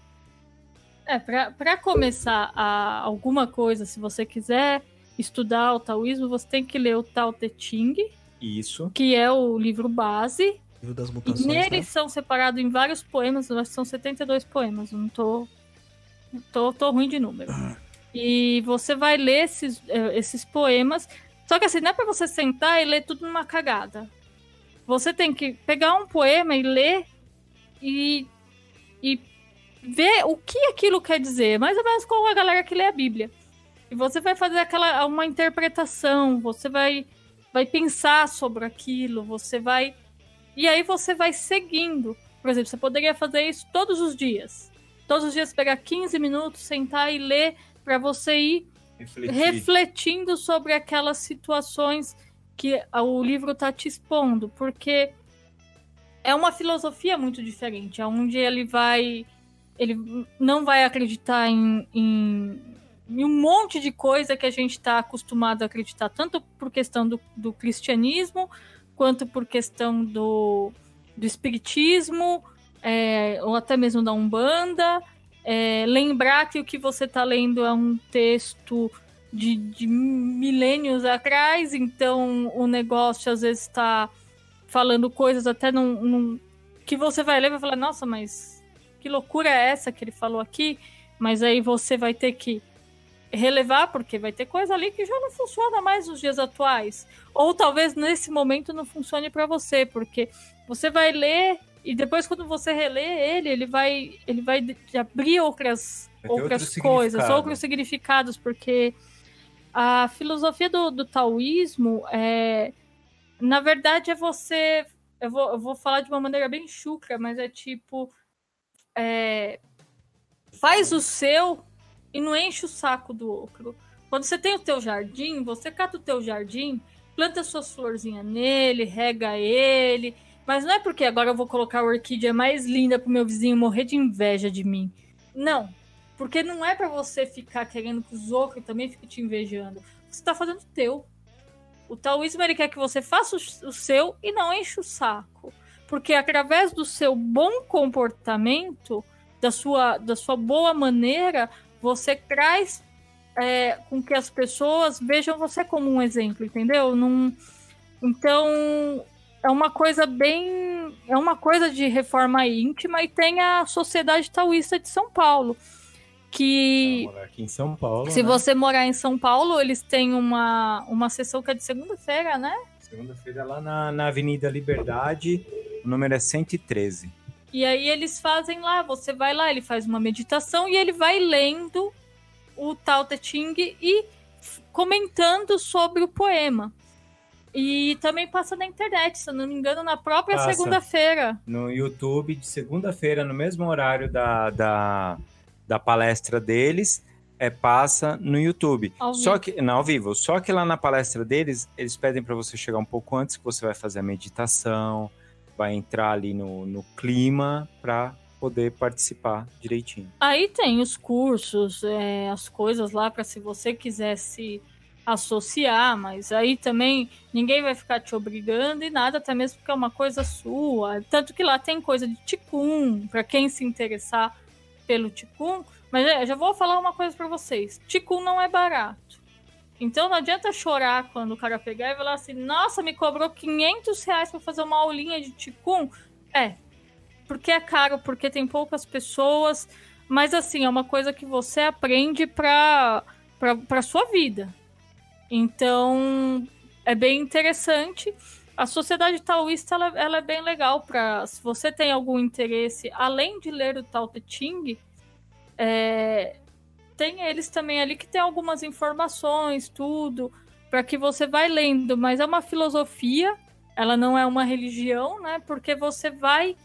[SPEAKER 4] É, pra, pra começar a, alguma coisa, se você quiser estudar o taoísmo, você tem que ler o Tao Te Ching,
[SPEAKER 3] Isso.
[SPEAKER 4] que é o livro base.
[SPEAKER 2] Livro das
[SPEAKER 4] E
[SPEAKER 2] mutações,
[SPEAKER 4] neles
[SPEAKER 2] né?
[SPEAKER 4] são separados em vários poemas, acho que são 72 poemas, não tô, tô, tô ruim de número. E você vai ler esses, eh, esses poemas, só que assim, não é pra você sentar e ler tudo numa cagada. Você tem que pegar um poema e ler e, e ver o que aquilo quer dizer, mais ou menos como a galera que lê a Bíblia. E você vai fazer aquela uma interpretação, você vai vai pensar sobre aquilo, você vai e aí você vai seguindo. Por exemplo, você poderia fazer isso todos os dias. Todos os dias pegar 15 minutos, sentar e ler para você ir
[SPEAKER 3] Refletir.
[SPEAKER 4] refletindo sobre aquelas situações que o livro tá te expondo, porque é uma filosofia muito diferente, onde ele vai ele não vai acreditar em, em, em um monte de coisa que a gente está acostumado a acreditar, tanto por questão do, do cristianismo, quanto por questão do, do espiritismo, é, ou até mesmo da Umbanda. É, lembrar que o que você está lendo é um texto de, de milênios atrás, então o negócio às vezes está falando coisas até num, num- que você vai ler e vai falar, nossa, mas que loucura é essa que ele falou aqui? Mas aí você vai ter que relevar, porque vai ter coisa ali que já não funciona mais nos dias atuais. Ou talvez nesse momento não funcione para você, porque você vai ler e depois quando você relê ele, ele vai ele vai abrir outras
[SPEAKER 3] Vai
[SPEAKER 4] outras
[SPEAKER 3] outro
[SPEAKER 4] coisas, outros significados, porque a filosofia do, do taoísmo é na verdade é você eu vou, eu vou falar de uma maneira bem chucra, mas é tipo é, faz o seu e não enche o saco do outro. Quando você tem o teu jardim, você cata o teu jardim, planta suas florzinhas nele, rega ele, mas não é porque agora eu vou colocar a orquídea mais linda pro meu vizinho morrer de inveja de mim. Não. Porque não é pra você ficar querendo que os outros também fiquem te invejando. Você tá fazendo o teu. O taoísmo ele quer que você faça o seu e não enche o saco. Porque através do seu bom comportamento, da sua, da sua boa maneira, você traz é, com que as pessoas vejam você como um exemplo, entendeu? Não, então é uma coisa bem. É uma coisa de reforma íntima e tem a Sociedade Taoísta de São Paulo. Que
[SPEAKER 3] aqui em São Paulo.
[SPEAKER 4] se
[SPEAKER 3] né?
[SPEAKER 4] você morar em São Paulo, eles têm uma, uma sessão que é de segunda-feira, né?
[SPEAKER 3] Segunda-feira lá na, na Avenida Liberdade, o número é 113.
[SPEAKER 4] E aí eles fazem lá, você vai lá, ele faz uma meditação e ele vai lendo o Tao Te Ching e comentando sobre o poema. E também passa na internet, se eu não me engano, na própria segunda-feira.
[SPEAKER 3] No YouTube, de segunda-feira, no mesmo horário da, da, da palestra deles, é, passa no YouTube.
[SPEAKER 4] Ao
[SPEAKER 3] Só
[SPEAKER 4] vivo.
[SPEAKER 3] que, não, ao vivo. Só que lá na palestra deles, eles pedem para você chegar um pouco antes, que você vai fazer a meditação, vai entrar ali no, no clima para poder participar direitinho.
[SPEAKER 4] Aí tem os cursos, é, as coisas lá para se você quiser se associar, mas aí também ninguém vai ficar te obrigando e nada, até mesmo porque é uma coisa sua. Tanto que lá tem coisa de ticum, para quem se interessar pelo ticum. Mas é, já vou falar uma coisa para vocês: ticum não é barato. Então não adianta chorar quando o cara pegar e falar assim: nossa, me cobrou 500 reais para fazer uma aulinha de ticum. É, porque é caro, porque tem poucas pessoas, mas assim, é uma coisa que você aprende para para sua vida. Então, é bem interessante. A sociedade taoísta ela, ela é bem legal para se você tem algum interesse, além de ler o Tao Te Ching, é, tem eles também ali que tem algumas informações, tudo, para que você vai lendo, mas é uma filosofia, ela não é uma religião, né? Porque você vai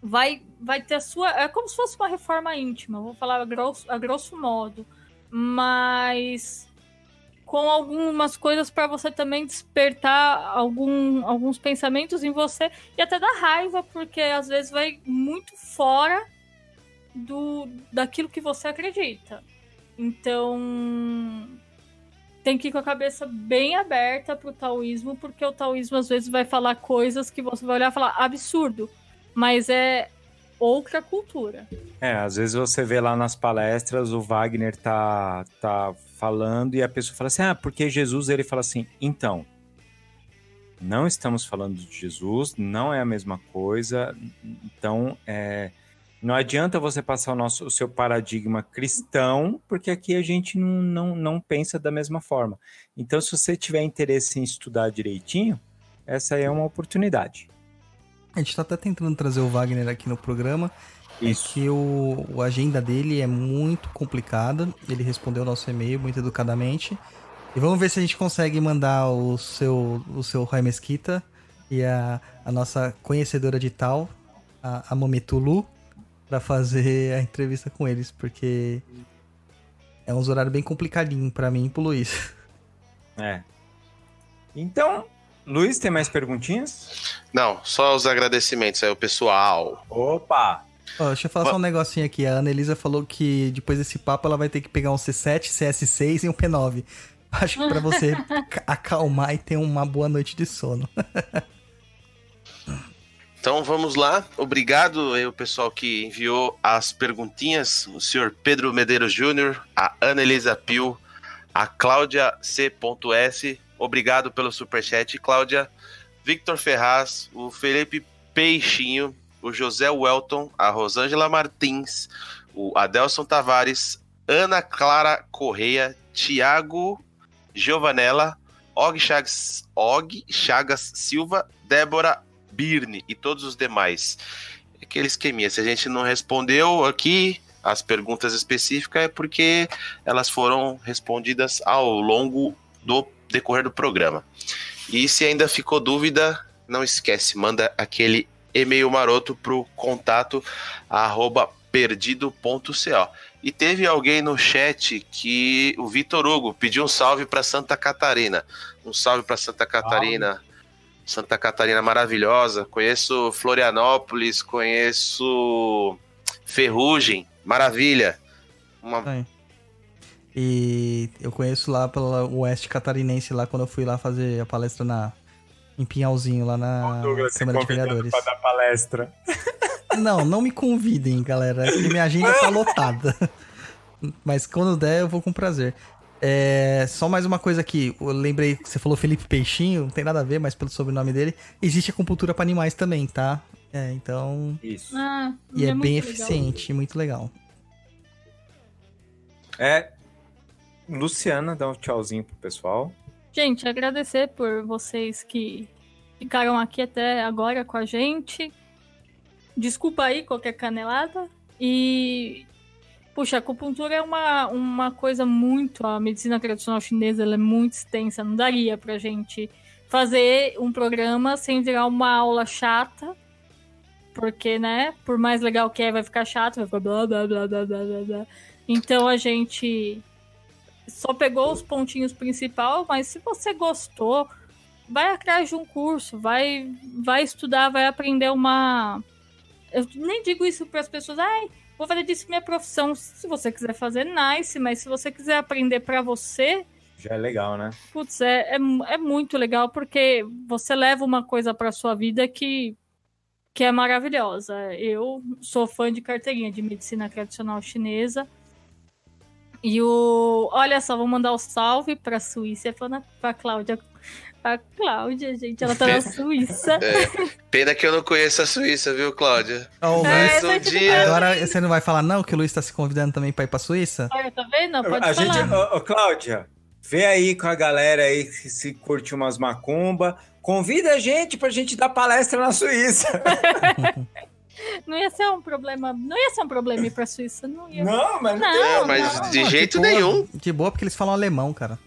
[SPEAKER 4] vai vai ter a sua, é como se fosse uma reforma íntima, vou falar a grosso, a grosso modo, mas com algumas coisas para você também despertar algum, alguns pensamentos em você e até dar raiva, porque às vezes vai muito fora do daquilo que você acredita. Então, tem que ir com a cabeça bem aberta pro taoísmo, porque o taoísmo às vezes vai falar coisas que você vai olhar e falar absurdo, mas é outra cultura.
[SPEAKER 3] É, às vezes você vê lá nas palestras o Wagner tá, tá falando e a pessoa fala assim: ah, porque Jesus, ele fala assim, então. Não estamos falando de Jesus, não é a mesma coisa. Então, é, não adianta você passar o, nosso, o seu paradigma cristão, porque aqui a gente não, não, não pensa da mesma forma. Então, se você tiver interesse em estudar direitinho, essa aí é uma oportunidade.
[SPEAKER 2] A gente tá até tentando trazer o Wagner aqui no programa.
[SPEAKER 3] Isso.
[SPEAKER 2] É que o, o agenda dele é muito complicada. Ele respondeu o nosso e-mail muito educadamente. E vamos ver se a gente consegue mandar o seu, o seu Rai Mesquita e a, a nossa conhecedora de tal, a, a Mometulu, para fazer a entrevista com eles, porque é um horário bem complicadinho para mim e pro Luiz.
[SPEAKER 3] É. Então, Luiz, tem mais perguntinhas?
[SPEAKER 5] Não, só os agradecimentos aí, o pessoal.
[SPEAKER 3] Opa!
[SPEAKER 2] Ó, deixa eu falar só um negocinho aqui. A Ana Elisa falou que depois desse papo ela vai ter que pegar um C7, CS6 e um P9. Acho que pra você acalmar e ter uma boa noite de sono.
[SPEAKER 5] Então vamos lá. Obrigado aí o pessoal que enviou as perguntinhas. O senhor Pedro Medeiros Júnior, a Ana Elisa Pio, a Cláudia C.S. Obrigado pelo superchat, Cláudia. Victor Ferraz, o Felipe Peixinho, o José Welton, a Rosângela Martins, o Adelson Tavares, Ana Clara Correia, Tiago Giovanella, Og Chagas, Og Chagas Silva, Débora Birne e todos os demais. Aquele esqueminha, se a gente não respondeu aqui as perguntas específicas é porque elas foram respondidas ao longo do decorrer do programa. E se ainda ficou dúvida, não esquece, manda aquele e-mail maroto pro contato arroba perdido.co. E teve alguém no chat que o Vitor Hugo pediu um salve para Santa Catarina. Um salve para Santa Catarina. Santa Catarina maravilhosa. Conheço Florianópolis, conheço Ferrugem, maravilha. Uma...
[SPEAKER 2] E eu conheço lá pela Oeste Catarinense, lá quando eu fui lá fazer a palestra na, em Pinhalzinho, lá na
[SPEAKER 3] Douglas,
[SPEAKER 2] Câmara de Vereadores.
[SPEAKER 3] Pra dar palestra.
[SPEAKER 2] Não, não me convidem, galera, porque minha agenda tá lotada. Mas quando der, eu vou com prazer. É, só mais uma coisa aqui, eu lembrei que você falou Felipe Peixinho, não tem nada a ver, mas pelo sobrenome dele, existe acupuntura para animais também, tá? É, então.
[SPEAKER 3] Isso.
[SPEAKER 4] Ah,
[SPEAKER 2] E é,
[SPEAKER 4] muito
[SPEAKER 2] bem
[SPEAKER 4] legal.
[SPEAKER 2] eficiente, muito legal.
[SPEAKER 3] É. Luciana, dá um tchauzinho pro pessoal.
[SPEAKER 4] Gente, agradecer por vocês que ficaram aqui até agora com a gente. Desculpa aí qualquer canelada. E. Puxa, a acupuntura é uma, uma coisa muito. A medicina tradicional chinesa é muito extensa. Não daria pra gente fazer um programa sem virar uma aula chata. Porque, né? Por mais legal que é, vai ficar chato, vai ficar blá blá blá blá blá. blá. Então a gente só pegou os pontinhos principal, mas se você gostou, vai atrás de um curso, vai, vai estudar, vai aprender uma. Eu nem digo isso para as pessoas, ai, vou fazer disso minha profissão. Se você quiser fazer, nice, mas se você quiser aprender para você,
[SPEAKER 3] Já é legal, né?
[SPEAKER 4] putz, é, é, é muito legal porque você leva uma coisa para sua vida que, que é maravilhosa. Eu sou fã de carteirinha de medicina tradicional chinesa. E o. Olha só, vou mandar o um salve pra Suíça pra, pra Cláudia. A Cláudia, gente, ela tá na Suíça.
[SPEAKER 5] É, pena que eu não conheço a Suíça, viu, Cláudia?
[SPEAKER 2] Ó, o
[SPEAKER 4] É,
[SPEAKER 2] Luiz-
[SPEAKER 5] Mas um dia.
[SPEAKER 2] Agora você não vai falar, não, que o Luiz tá se convidando também pra ir pra Suíça?
[SPEAKER 4] Olha, tá vendo? Pode
[SPEAKER 3] a
[SPEAKER 4] falar.
[SPEAKER 3] gente, ô, ô, Cláudia, vê aí com a galera aí que se curte umas macumba. Convida a gente pra gente dar palestra na Suíça.
[SPEAKER 4] Não ia ser um problema. Não ia ser um problema ir pra Suíça, não ia.
[SPEAKER 3] Não, mas não,
[SPEAKER 4] Não,
[SPEAKER 5] É, mas
[SPEAKER 3] não.
[SPEAKER 5] de
[SPEAKER 2] Pô,
[SPEAKER 5] jeito
[SPEAKER 2] de
[SPEAKER 5] nenhum.
[SPEAKER 2] De boa, porque eles falam alemão, cara.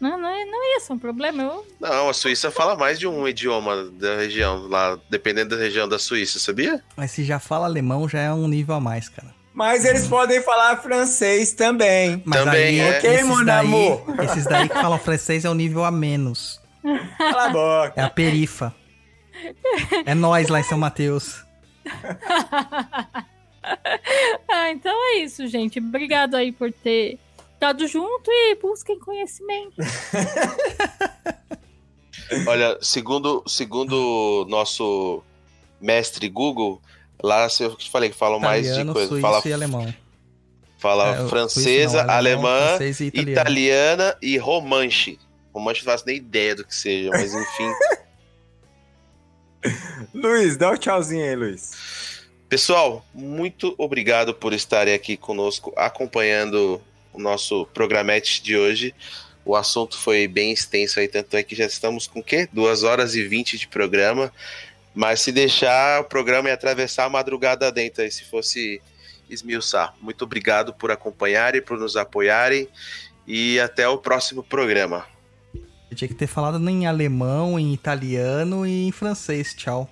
[SPEAKER 4] Não, não, ia- não ia ser um problema. Eu,
[SPEAKER 5] Não, a Suíça fala mais de um idioma da região, lá, dependendo da região da Suíça, sabia?
[SPEAKER 2] Mas se já fala alemão, já é um nível a mais, cara.
[SPEAKER 3] Mas eles podem falar francês também.
[SPEAKER 2] Mas
[SPEAKER 5] Também,
[SPEAKER 2] aí,
[SPEAKER 5] é.
[SPEAKER 3] Ok,
[SPEAKER 2] esses
[SPEAKER 3] mon
[SPEAKER 2] daí,
[SPEAKER 3] amour?
[SPEAKER 2] esses daí que falam francês é o nível a menos.
[SPEAKER 3] Cala a boca.
[SPEAKER 2] É a perifa. É nós lá em São Mateus.
[SPEAKER 4] ah, então é isso, gente. Obrigado aí por ter Tudo junto e busquem conhecimento.
[SPEAKER 5] Olha, segundo segundo nosso mestre Google, lá eu te falei que falam mais de coisa.
[SPEAKER 2] suíço
[SPEAKER 5] Fala,
[SPEAKER 2] e alemão.
[SPEAKER 5] fala
[SPEAKER 2] É,
[SPEAKER 5] francesa,
[SPEAKER 2] suíço não, alemão,
[SPEAKER 5] alemã,
[SPEAKER 2] francês e italiano.
[SPEAKER 5] italiana e romanche. Romanche não faço nem ideia do que seja, mas enfim.
[SPEAKER 3] Luiz, dá o tchauzinho aí, Luiz.
[SPEAKER 5] Pessoal, muito obrigado por estarem aqui conosco acompanhando o nosso programete de hoje. O assunto foi bem extenso aí, tanto é que já estamos com o quê? Duas horas e vinte de programa. Mas se deixar, o programa ia atravessar a madrugada dentro aí, se fosse esmiuçar. Muito obrigado por acompanharem, por nos apoiarem. E até o próximo programa.
[SPEAKER 2] Eu tinha que ter falado em alemão, em italiano e em francês. Tchau.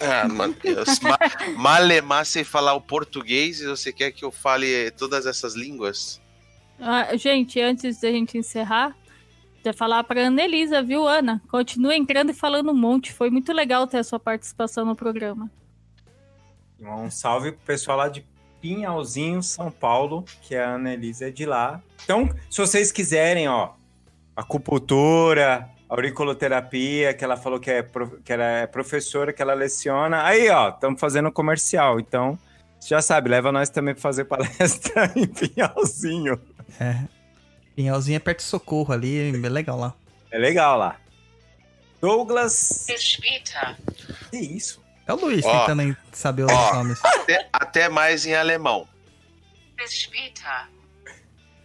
[SPEAKER 5] Ah, mano, eu, ma, malemar sem falar o português e você quer que eu fale todas essas línguas?
[SPEAKER 4] Ah, gente, antes da gente encerrar, queria falar pra Annelisa, viu, Ana? Continua entrando e falando um monte. Foi muito legal ter a sua participação no programa.
[SPEAKER 3] Um salve pro pessoal lá de Pinhalzinho, São Paulo, que a Ana Elisa é de lá. Então, se vocês quiserem, ó, acupuntura, auriculoterapia, que ela falou que, é que ela é professora, que ela leciona. Aí, ó, estamos fazendo comercial. Então, você já sabe, leva nós também para fazer palestra em Pinhalzinho.
[SPEAKER 2] É. Pinhalzinho é perto de socorro ali, é legal lá.
[SPEAKER 3] É legal lá. Douglas.
[SPEAKER 6] Später.
[SPEAKER 3] Que isso?
[SPEAKER 2] É o Luiz tentando em- saber os
[SPEAKER 5] Ó.
[SPEAKER 2] nomes.
[SPEAKER 5] Até, até mais em alemão.
[SPEAKER 6] Später.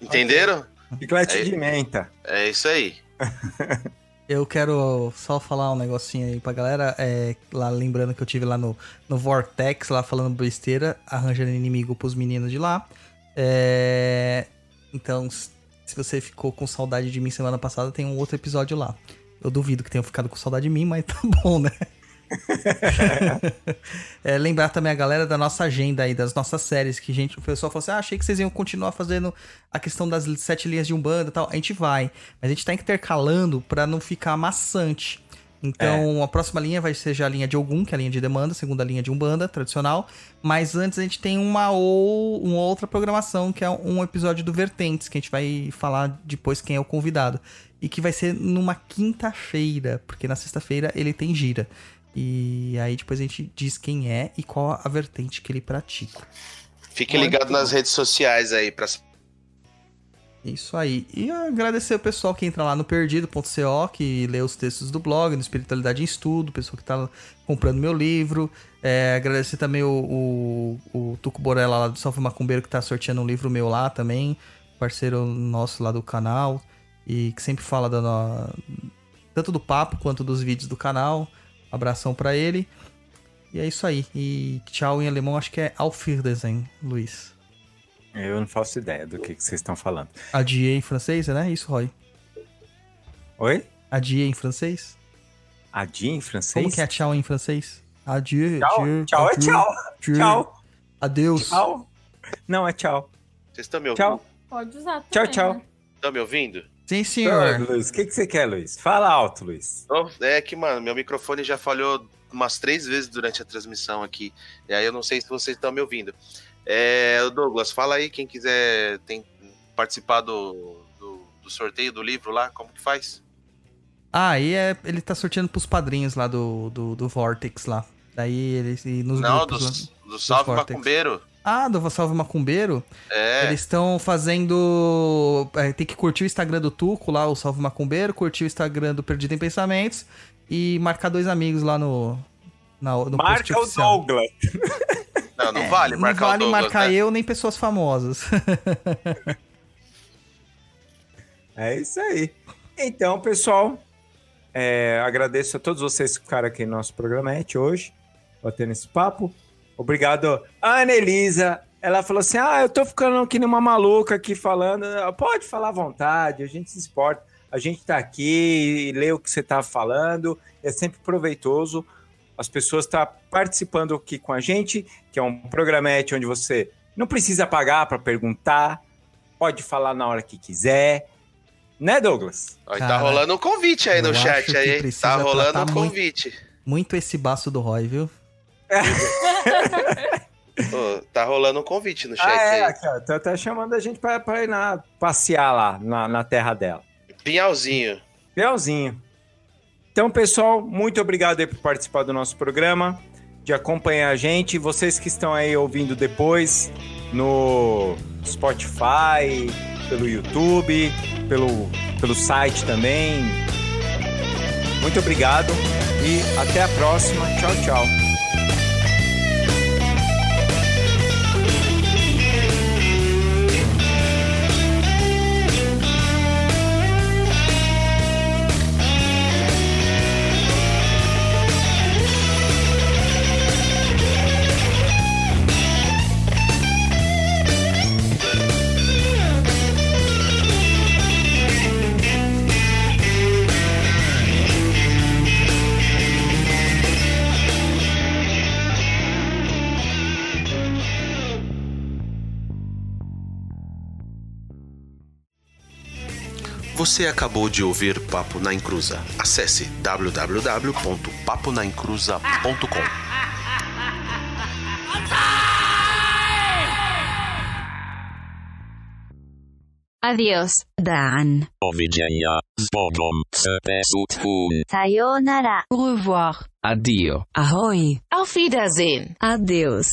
[SPEAKER 5] Entenderam?
[SPEAKER 3] Chiclete
[SPEAKER 5] Aí.
[SPEAKER 3] de menta.
[SPEAKER 5] É isso aí.
[SPEAKER 2] Eu quero só falar um negocinho aí pra galera. É, lá lembrando que eu tive lá no, no Vortex, lá falando besteira, arranjando inimigo pros meninos de lá. É, então, se você ficou com saudade de mim semana passada, tem um outro episódio lá. Eu duvido que tenham ficado com saudade de mim, mas tá bom, né? É, lembrar também a galera da nossa agenda aí, das nossas séries, que gente, o pessoal falou assim, ah, achei que vocês iam continuar fazendo a questão das sete linhas de Umbanda e tal. A gente vai, mas a gente tá intercalando pra não ficar maçante. Então, a próxima linha vai ser já a linha de Ogum, que é a linha de demanda, segunda linha de Umbanda, tradicional. Mas antes a gente tem uma, ou, uma outra programação, que é um episódio do Vertentes, que a gente vai falar depois quem é o convidado. E que vai ser numa quinta-feira, porque na sexta-feira ele tem gira. E aí depois a gente diz quem é e qual a vertente que ele pratica.
[SPEAKER 5] Fique
[SPEAKER 3] Muito
[SPEAKER 5] ligado nas redes sociais aí pra
[SPEAKER 2] Isso aí. E agradecer o pessoal que entra lá no perdido.co, que lê os textos do blog, no Espiritualidade em Estudo, o pessoal que tá comprando meu livro. É, agradecer também o, o, o Tuco Borella lá do Salve Macumbeiro, que tá sorteando um livro meu lá também. Parceiro nosso lá do canal. E que sempre fala da tanto do papo quanto dos vídeos do canal. Abração pra ele. E é isso aí. E tchau em alemão, acho que é Auf Wiedersehen, Luiz.
[SPEAKER 3] Eu não faço ideia do que, que vocês estão falando.
[SPEAKER 2] Adieu em francês, né? Isso, Roy.
[SPEAKER 3] Oi?
[SPEAKER 2] Adieu em francês?
[SPEAKER 3] Adi em francês?
[SPEAKER 2] Como que é tchau em francês? Adieu,
[SPEAKER 3] Tchau,
[SPEAKER 2] adieu,
[SPEAKER 3] tchau é
[SPEAKER 2] adieu,
[SPEAKER 3] tchau.
[SPEAKER 2] adieu,
[SPEAKER 3] Tchau,
[SPEAKER 2] Adeus.
[SPEAKER 3] tchau. Não, é tchau.
[SPEAKER 5] Vocês estão me ouvindo?
[SPEAKER 3] Tchau.
[SPEAKER 4] Pode usar
[SPEAKER 3] Tchau,
[SPEAKER 4] também,
[SPEAKER 3] tchau.
[SPEAKER 4] né?
[SPEAKER 5] Estão me ouvindo?
[SPEAKER 2] Sim,
[SPEAKER 3] Oi,
[SPEAKER 2] senhor.
[SPEAKER 3] Luiz, o que, que você quer, Luiz? Fala alto, Luiz.
[SPEAKER 5] É que, mano, meu microfone já falhou umas três vezes durante a transmissão aqui. E aí eu não sei se vocês estão me ouvindo. É, Douglas, fala aí, quem quiser tem, participar do, do, do sorteio do livro lá, como que faz?
[SPEAKER 2] Ah, aí é, ele tá sorteando pros padrinhos lá do, do, do Vortex lá. Daí ele nos
[SPEAKER 5] não, do,
[SPEAKER 2] grupos lá.
[SPEAKER 5] do Salve. Macumbeiro.
[SPEAKER 2] Ah, do Salve Macumbeiro?
[SPEAKER 5] É,
[SPEAKER 2] Eles estão fazendo. é, tem que curtir o Instagram do Tuco lá, o Salve Macumbeiro, curtir o Instagram do Perdido em Pensamentos e marcar dois amigos lá no. Na, no post
[SPEAKER 3] Marca o. Douglas.
[SPEAKER 5] não, não vale
[SPEAKER 2] Não
[SPEAKER 5] marcar
[SPEAKER 2] vale
[SPEAKER 5] o Douglas,
[SPEAKER 2] marcar
[SPEAKER 5] né?
[SPEAKER 2] eu nem pessoas famosas.
[SPEAKER 3] É isso aí. Então, pessoal, é, agradeço a todos vocês que ficaram aqui no nosso programete hoje, batendo esse papo. Obrigado, Ana Elisa. Ela falou assim: Ah, eu tô ficando aqui numa maluca aqui falando. Pode falar à vontade, a gente se exporta. A gente tá aqui e lê o que você tá falando. É sempre proveitoso. As pessoas estão participando aqui com a gente, que é um programete onde você não precisa pagar para perguntar, pode falar na hora que quiser. Né, Douglas?
[SPEAKER 5] Aí tá
[SPEAKER 2] Cara,
[SPEAKER 5] rolando um convite aí no chat aí. Tá rolando um
[SPEAKER 2] muito-
[SPEAKER 5] convite.
[SPEAKER 2] Muito esse baço do Roy, viu?
[SPEAKER 5] Tá rolando um convite no chat
[SPEAKER 3] Ah, é,
[SPEAKER 5] aí.
[SPEAKER 3] ó. Tá até chamando a gente pra, pra ir na, passear lá na, na terra dela.
[SPEAKER 5] Pinhalzinho.
[SPEAKER 3] Lealzinho. Então, pessoal, muito obrigado aí por participar do nosso programa, de acompanhar a gente. Vocês que estão aí ouvindo depois no Spotify, pelo YouTube, pelo, pelo site também. Muito obrigado e até a próxima. Tchau, tchau.
[SPEAKER 5] Você acabou de ouvir Papo na Encruza. Acesse www.paponaencruza.com.
[SPEAKER 7] Adiós.
[SPEAKER 8] Daan.
[SPEAKER 9] Ovidzenia, zbogom, sepesut hun.
[SPEAKER 7] Sayonara. Au revoir.
[SPEAKER 10] Addio.
[SPEAKER 8] Ahoy.
[SPEAKER 7] Auf Wiedersehen.
[SPEAKER 8] Adeus.